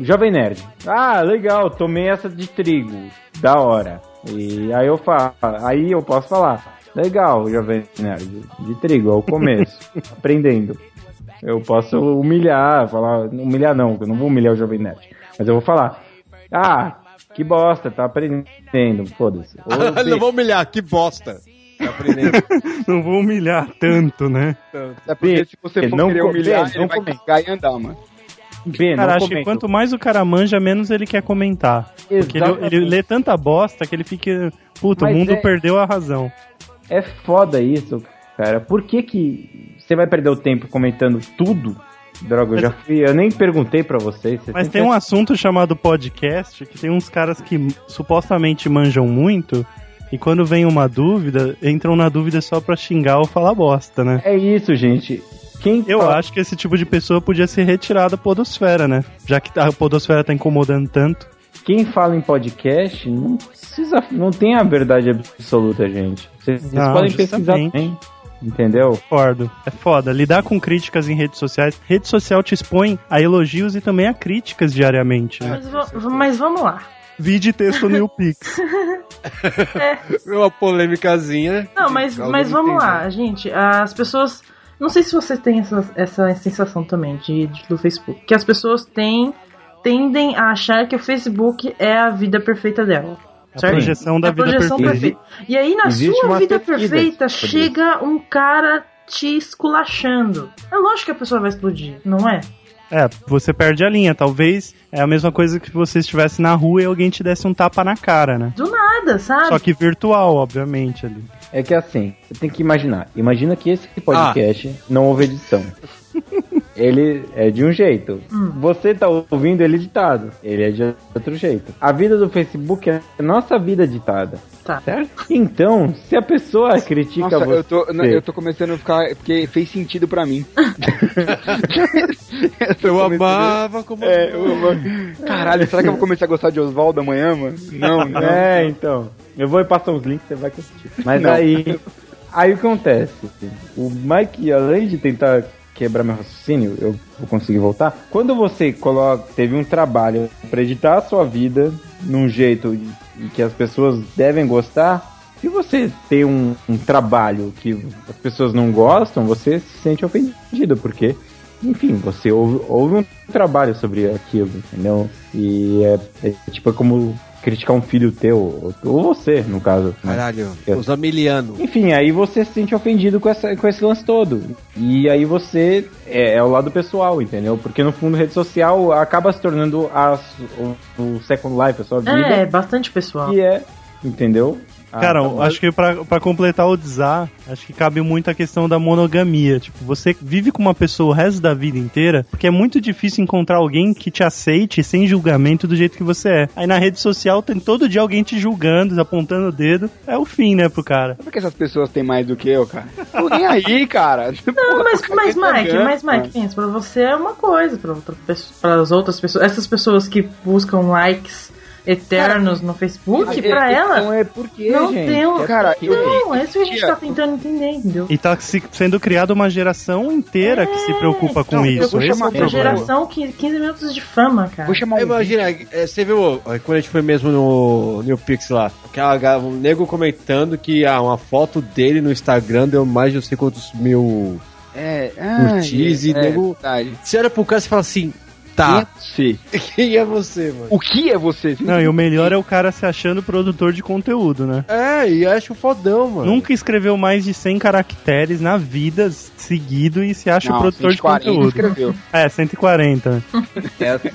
Jovem Nerd. Ah, legal, tomei essa de trigo. Da hora. E aí eu falo, aí eu posso falar. Legal, Jovem Nerd. De trigo, é o começo. aprendendo. Eu posso humilhar, falar. Humilhar não, eu não vou humilhar o Jovem Nerd. Mas eu vou falar. Ah, que bosta, tá aprendendo. Foda-se. Não vou humilhar, que bosta. Aprendendo. Não vou humilhar tanto, né? É porque B, se você for não querer humilhar, B, ele não vai comenta. cagar e andar, mano. B, Cara, não acho que quanto mais o cara manja, menos ele quer comentar. Porque ele, Exatamente. ele lê tanta bosta que ele fica. Puta, o Mas mundo é- perdeu a razão. É foda isso, cara. Por que que você vai perder o tempo comentando tudo? Droga, eu já fui. Eu nem perguntei pra vocês. vocês Mas têm tem um assunto chamado podcast que tem uns caras que supostamente manjam muito e quando vem uma dúvida, entram na dúvida só pra xingar ou falar bosta, né? É isso, gente. Quem Eu fala- acho que esse tipo de pessoa podia ser retirada da podosfera, né? Já que a podosfera tá incomodando tanto. Quem fala em podcast não precisa. Não tem a verdade absoluta, gente. Vocês vocês Não, podem pesquisar bem. Entendeu? Concordo. É foda. Lidar com críticas em redes sociais. Rede social te expõe a elogios e também a críticas diariamente, né? Mas, mas vamos lá. Vídeo e texto no YouPix. Uma polêmicazinha. Não, mas, mas vamos lá, gente. As pessoas. Não sei se você tem essa, essa sensação também de, de- do Facebook. Que as pessoas têm, tendem a achar que o Facebook é a vida perfeita dela. A certo? projeção da É a vida projeção perfeita. perfeita. E aí, na Existe sua vida perfeita, chega um cara te esculachando. É lógico que a pessoa vai explodir, não é? É, você perde a linha. Talvez é a mesma coisa que você estivesse na rua e alguém te desse um tapa na cara, né? Do nada, sabe? Só que virtual, obviamente, ali. É que assim, você tem que imaginar. Imagina que esse podcast não houve edição. Ele é de um jeito. Você tá ouvindo ele editado. Ele é de outro jeito. A vida do Facebook é a nossa vida editada. Tá. Certo? Então, se a pessoa critica Nossa, você. eu tô, não, eu tô começando a ficar. Porque fez sentido pra mim. Eu começando- amava como. É, eu amava. Caralho, será que eu vou começar a gostar de Oswaldo amanhã, mano? Não, não. É, então. Eu vou passar uns links, você vai assistir. Mas Não. aí. Aí o que acontece? O Mike, além de tentar quebrar meu raciocínio, eu vou conseguir voltar. Quando você coloca, teve um trabalho pra editar a sua vida num jeito em que as pessoas devem gostar, se você tem um, um trabalho que as pessoas não gostam, você se sente ofendido, porque, enfim, você ouve, ouve um trabalho sobre aquilo, entendeu? E é, é tipo como criticar um filho teu, ou, ou você, no caso. né? Caralho, Eu- os amilianos. Enfim, aí você se sente ofendido com, essa, com esse lance todo. E aí você é, é o lado pessoal, entendeu? Porque no fundo, rede social acaba se tornando a, o, o Second Life, a sua vida. É, bastante pessoal. E é, entendeu? Ah, Cara, tá acho que pra, pra completar o desar, acho que cabe muito a questão da monogamia. Tipo, você vive com uma pessoa o resto da vida inteira, porque é muito difícil encontrar alguém que te aceite sem julgamento do jeito que você é. Aí na rede social tem todo dia alguém te julgando, apontando o dedo. É o fim, né, pro cara. Por que essas pessoas têm mais do que eu, cara? Tô nem aí, cara. Não, mas, mas Mike, tá mas Mike, pensa, pra você é uma coisa, pra, outra para as outras pessoas, essas pessoas que buscam likes eternos no Facebook, pra ela, Então é por quê, não gente? tem. É Cara, por quê? Não, é isso que a gente tá tentando entender, entendeu? E tá se- sendo criada uma geração inteira que se preocupa com Não, eu isso. vou Esse é Uma geração, 15, 15 minutos de fama, cara. Vou chamar um Imagina, é, você viu é, quando a gente foi mesmo no New Pix lá, aquela, um nego comentando que ah, uma foto dele no Instagram deu mais de não sei quantos mil. É, ah, Curtis e é, nego- verdade. Você olha pro cara e fala assim, Quem é tá, você? quem é você, mano? O que é você? Não, e o melhor é o cara se achando produtor de conteúdo, né? É, e acho fodão, mano. Nunca escreveu mais de 100 caracteres na vida seguido e se acha Não, produtor de 140 conteúdo. escreveu. É, 140. É assim.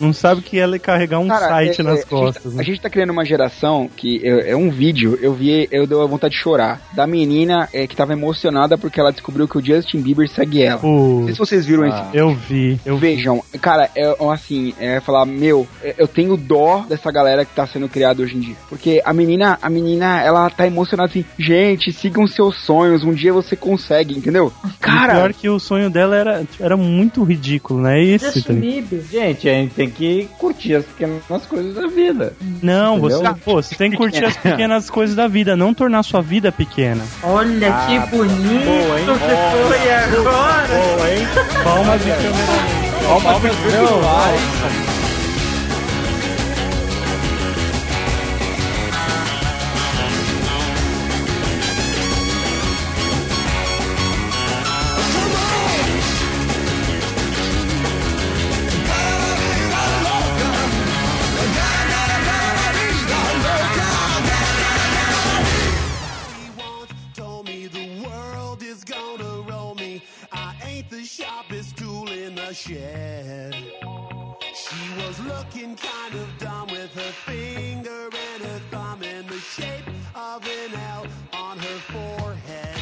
Não sabe que ela carregar um Cara, site é- nas é, costas. A né? gente, a gente tá criando uma geração que é, é um vídeo, eu vi, eu deu a vontade de chorar. Da menina é, que tava emocionada porque ela descobriu que o Justin Bieber segue ela. Não sei se vocês viram Ah. esse eu vi. Eu vi. Vejam, cara, é é assim, é falar, meu, é, eu tenho dó dessa galera que tá sendo criada hoje em dia. Porque a menina, a menina, ela tá emocionada assim, gente, sigam seus sonhos, um dia você consegue, entendeu? E Cara, pior que o sonho dela era, era muito ridículo, né? Esse, tá Justin ligado? Bieber. Gente, a gente tem que curtir as pequenas coisas da vida. Não, você, pô, você tem que curtir as pequenas coisas da vida, não tornar sua vida pequena. Olha Ah, que bonito boa, hein? que foi agora. Boa, hein? Palmas de câmera. Palmas virtuais. told shed. She was looking kind of dumb with her finger and her thumb in the shape of an L on her forehead.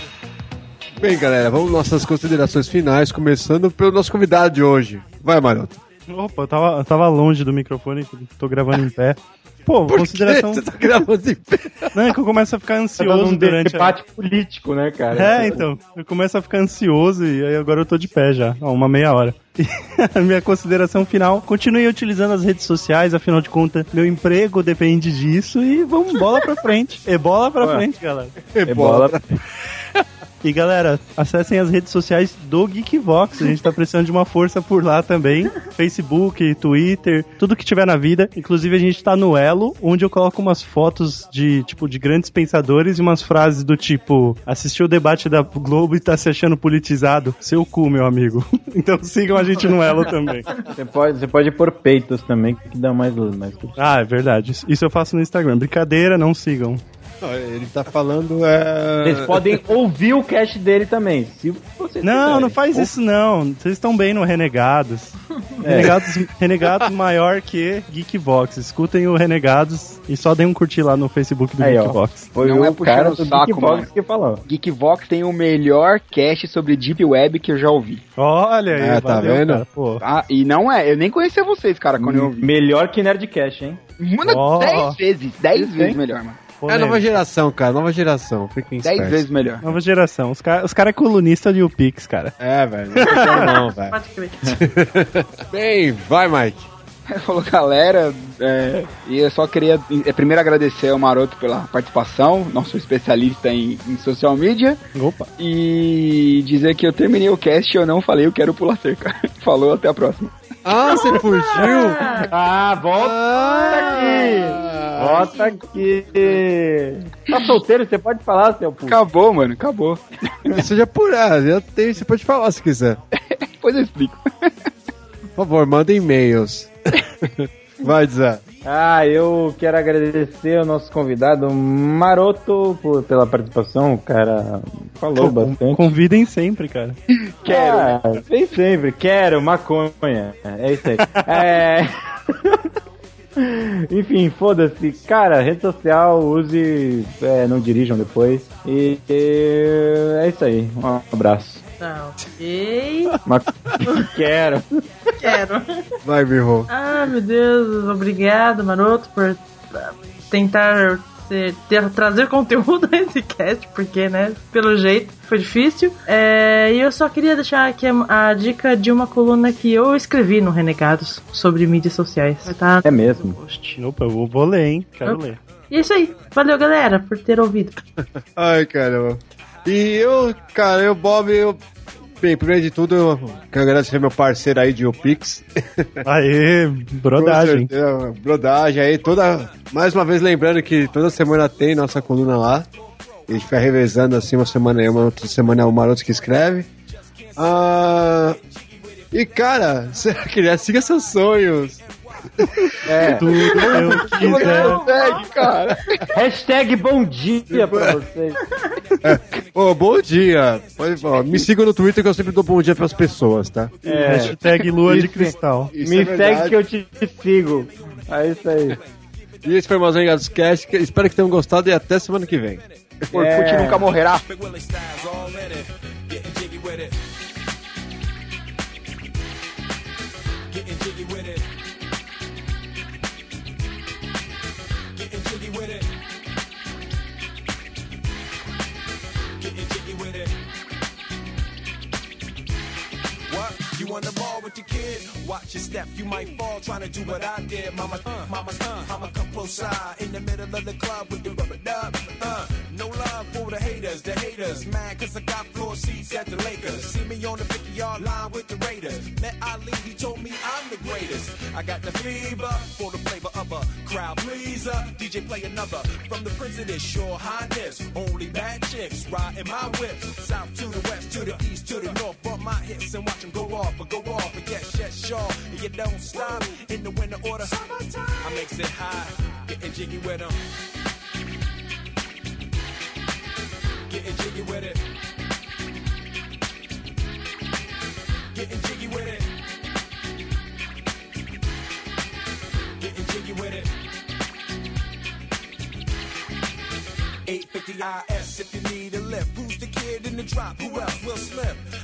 Bem, galera, vamos nossas considerações finais, começando pelo nosso convidado de hoje. Vai, Maroto. Opa, eu tava, eu tava longe do microfone, tô gravando em pé. Pô, Por consideração. que você tá gravando em pé? Não, é que eu começo a ficar Tá ansioso um durante a... debate político, né, cara? É, então. Eu começo a ficar ansioso e aí agora eu tô de pé já, há uma meia hora. E a minha consideração final, continue utilizando as redes sociais, afinal de contas, meu emprego depende disso e vamos bola pra frente. É bola pra Ué. frente, galera. É bola. E galera, acessem as redes sociais do Geekvox. A gente tá precisando de uma força por lá também. Facebook, Twitter, tudo que tiver na vida. Inclusive a gente tá no Elo, onde eu coloco umas fotos de, tipo, de grandes pensadores e umas frases do tipo: assistiu o debate da Globo e tá se achando politizado. Seu cu, meu amigo. Então sigam a gente no Elo também. Você pode, você pode pôr peitos também, que dá mais luz. Mais. Ah, é verdade. Isso eu faço no Instagram. Brincadeira, não sigam. Não, ele tá falando. É... Vocês podem ouvir o cast dele também, se vocês Não, quiserem. não faz isso não. Vocês estão bem no Renegados. Renegados, Renegados maior que Geekvox. Escutem o Renegados e só deem um curtir lá no Facebook do Aí, ó. Geekvox. Foi Não o é cara do saco, Geekbox mano. que falou. Geekvox tem o melhor cast sobre Deep Web que eu já ouvi. Olha aí, Ah, tá valeu, vendo? cara. Ah, e não é, eu nem conhecia vocês, cara, quando eu ouvi. Melhor que Nerdcast, hein? Mano, Ó. 10 vezes, 10 Isso, vezes melhor, mano. É a nova geração, cara, nova geração. Fiquem 10 espertos. vezes melhor. Nova geração. Os caras os cara é colunista de UPix, cara. É, velho. Não, não, velho. Pode crer. Bem, vai, Mike. Falou, galera, é, e eu só queria é, primeiro agradecer ao Maroto pela participação, nosso especialista em, em social media, Opa. e dizer que eu terminei o cast e eu não falei eu quero pular cerca. Falou, até a próxima. Ah, você fugiu? Ah, volta aqui! Volta aqui! Tá solteiro, você pode falar, seu puto. Acabou, mano, acabou. Seja por ah, já tem, você pode falar se quiser. Depois eu explico. Por favor, manda e-mails. Vai, Zé. Ah, eu quero agradecer ao nosso convidado Maroto por, pela participação. O cara falou bastante. Convidem sempre, cara. Quero. Ah, vem sempre. Quero, maconha. É isso aí. é... Enfim, foda-se. Cara, rede social, use. É, não dirijam depois. E, e é isso aí. Um abraço. Tá, ok. Ma- Quero. Quero. Vai, Birro. Ah, meu Deus, obrigado, Maroto, por ah, tentar ser- ter- trazer conteúdo nesse cast, porque, né, pelo jeito, foi difícil. É, e eu só queria deixar aqui a, a dica de uma coluna que eu escrevi no Renegados sobre mídias sociais. Tá É mesmo. Opa, eu vou, vou ler, hein? Quero Opa. ler. E é isso aí. Valeu, galera, por ter ouvido. Ai, caramba. E eu, cara, eu, Bob, eu. Bem, primeiro de tudo, eu quero agradecer meu parceiro aí de Opix. Aê, brodagem. Certeza, Brodagem aí, toda. Mais uma vez lembrando que toda semana tem nossa coluna lá. A gente fica revezando assim, uma semana é uma, outra semana é o Maroto que escreve. Ah, e cara, você queria siga seus sonhos. É. Tudo eu quiser. Consegue, cara. Hashtag bom dia pra vocês. Ô, bom dia. Pode, ó, me sigam no Twitter que eu sempre dou bom dia pras pessoas, tá? É. Hashtag lua de cristal. Isso Me é segue que eu te sigo. É isso aí. E esse foi mais um Engados Cast. Espero que tenham gostado e até semana que vem. Orkut É. nunca morrerá. On the ball with your kid? Watch your step, you might fall trying to do what I did. Mama, uh, mama, uh, I'ma come close side in the middle of the club with the rubber dub. Uh, no love for the haters, the haters. Mad cause I got floor seats at the Lakers. See me on the 50 yard line with the Raiders. Met Ali, he told me I'm the greatest. I got the fever for the flavor crowd pleaser. DJ play another from the Prince of this shore highness. Only bad chicks riding my whip. South to the west, to the east, to the north. Bump my hips and watch them go off, but go off. But yes, yes, sure. And you don't stop in the winter order. I makes it high, getting jiggy with them. Getting jiggy with it. Getting jiggy with it. With it. 850 IS if you need a lift. Who's the kid in the drop? Who else? Will Smith.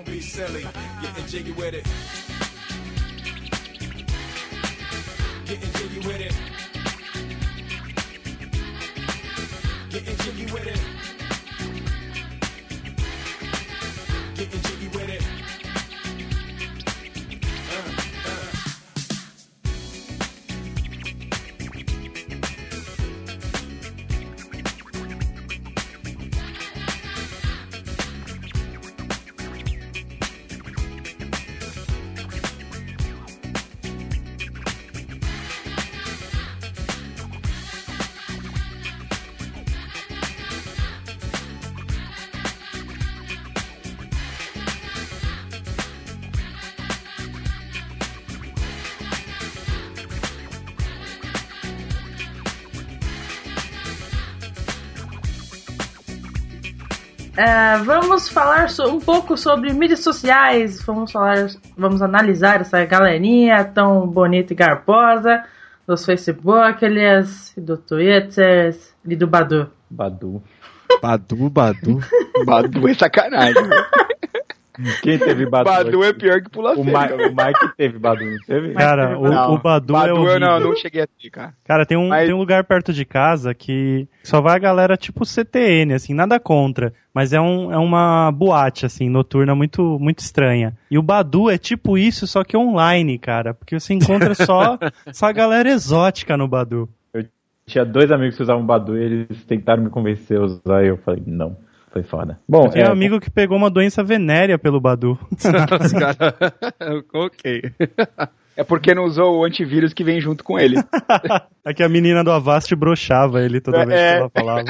be silly. Getting jiggy with it. Getting jiggy with it. Getting jiggy with it. É, vamos falar so- um pouco sobre mídias sociais. Vamos falar, vamos analisar essa galerinha tão bonita e garbosa dos Facebook, aliás, do Twitter e do Badu. Badu. Badu, Badu. Badu é sacanagem. Quem teve Badu? Badu é pior que pula O. Ma o Mike teve Badu, não teve? Cara, o, o Badu, é Badu eu horrível. não, não cheguei a ter, cara. Cara, tem um, Mas- tem um lugar perto de casa que só vai a galera tipo CTN, assim, nada contra. Mas é, um, é uma boate, assim, noturna muito, muito estranha. E o Badu é tipo isso, só que online, cara. Porque você encontra só, só a galera exótica no Badu. Tinha dois amigos que usavam Badu e eles tentaram me convencer a usar e eu falei, não, foi foda. Bom, Eu tenho é, um amigo que pegou uma doença venérea pelo Badu. Os ok. É porque não usou o antivírus que vem junto com ele. É que a menina do Avast broxava ele toda vez É. que ela falava.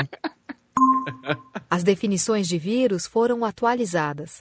As definições de vírus foram atualizadas.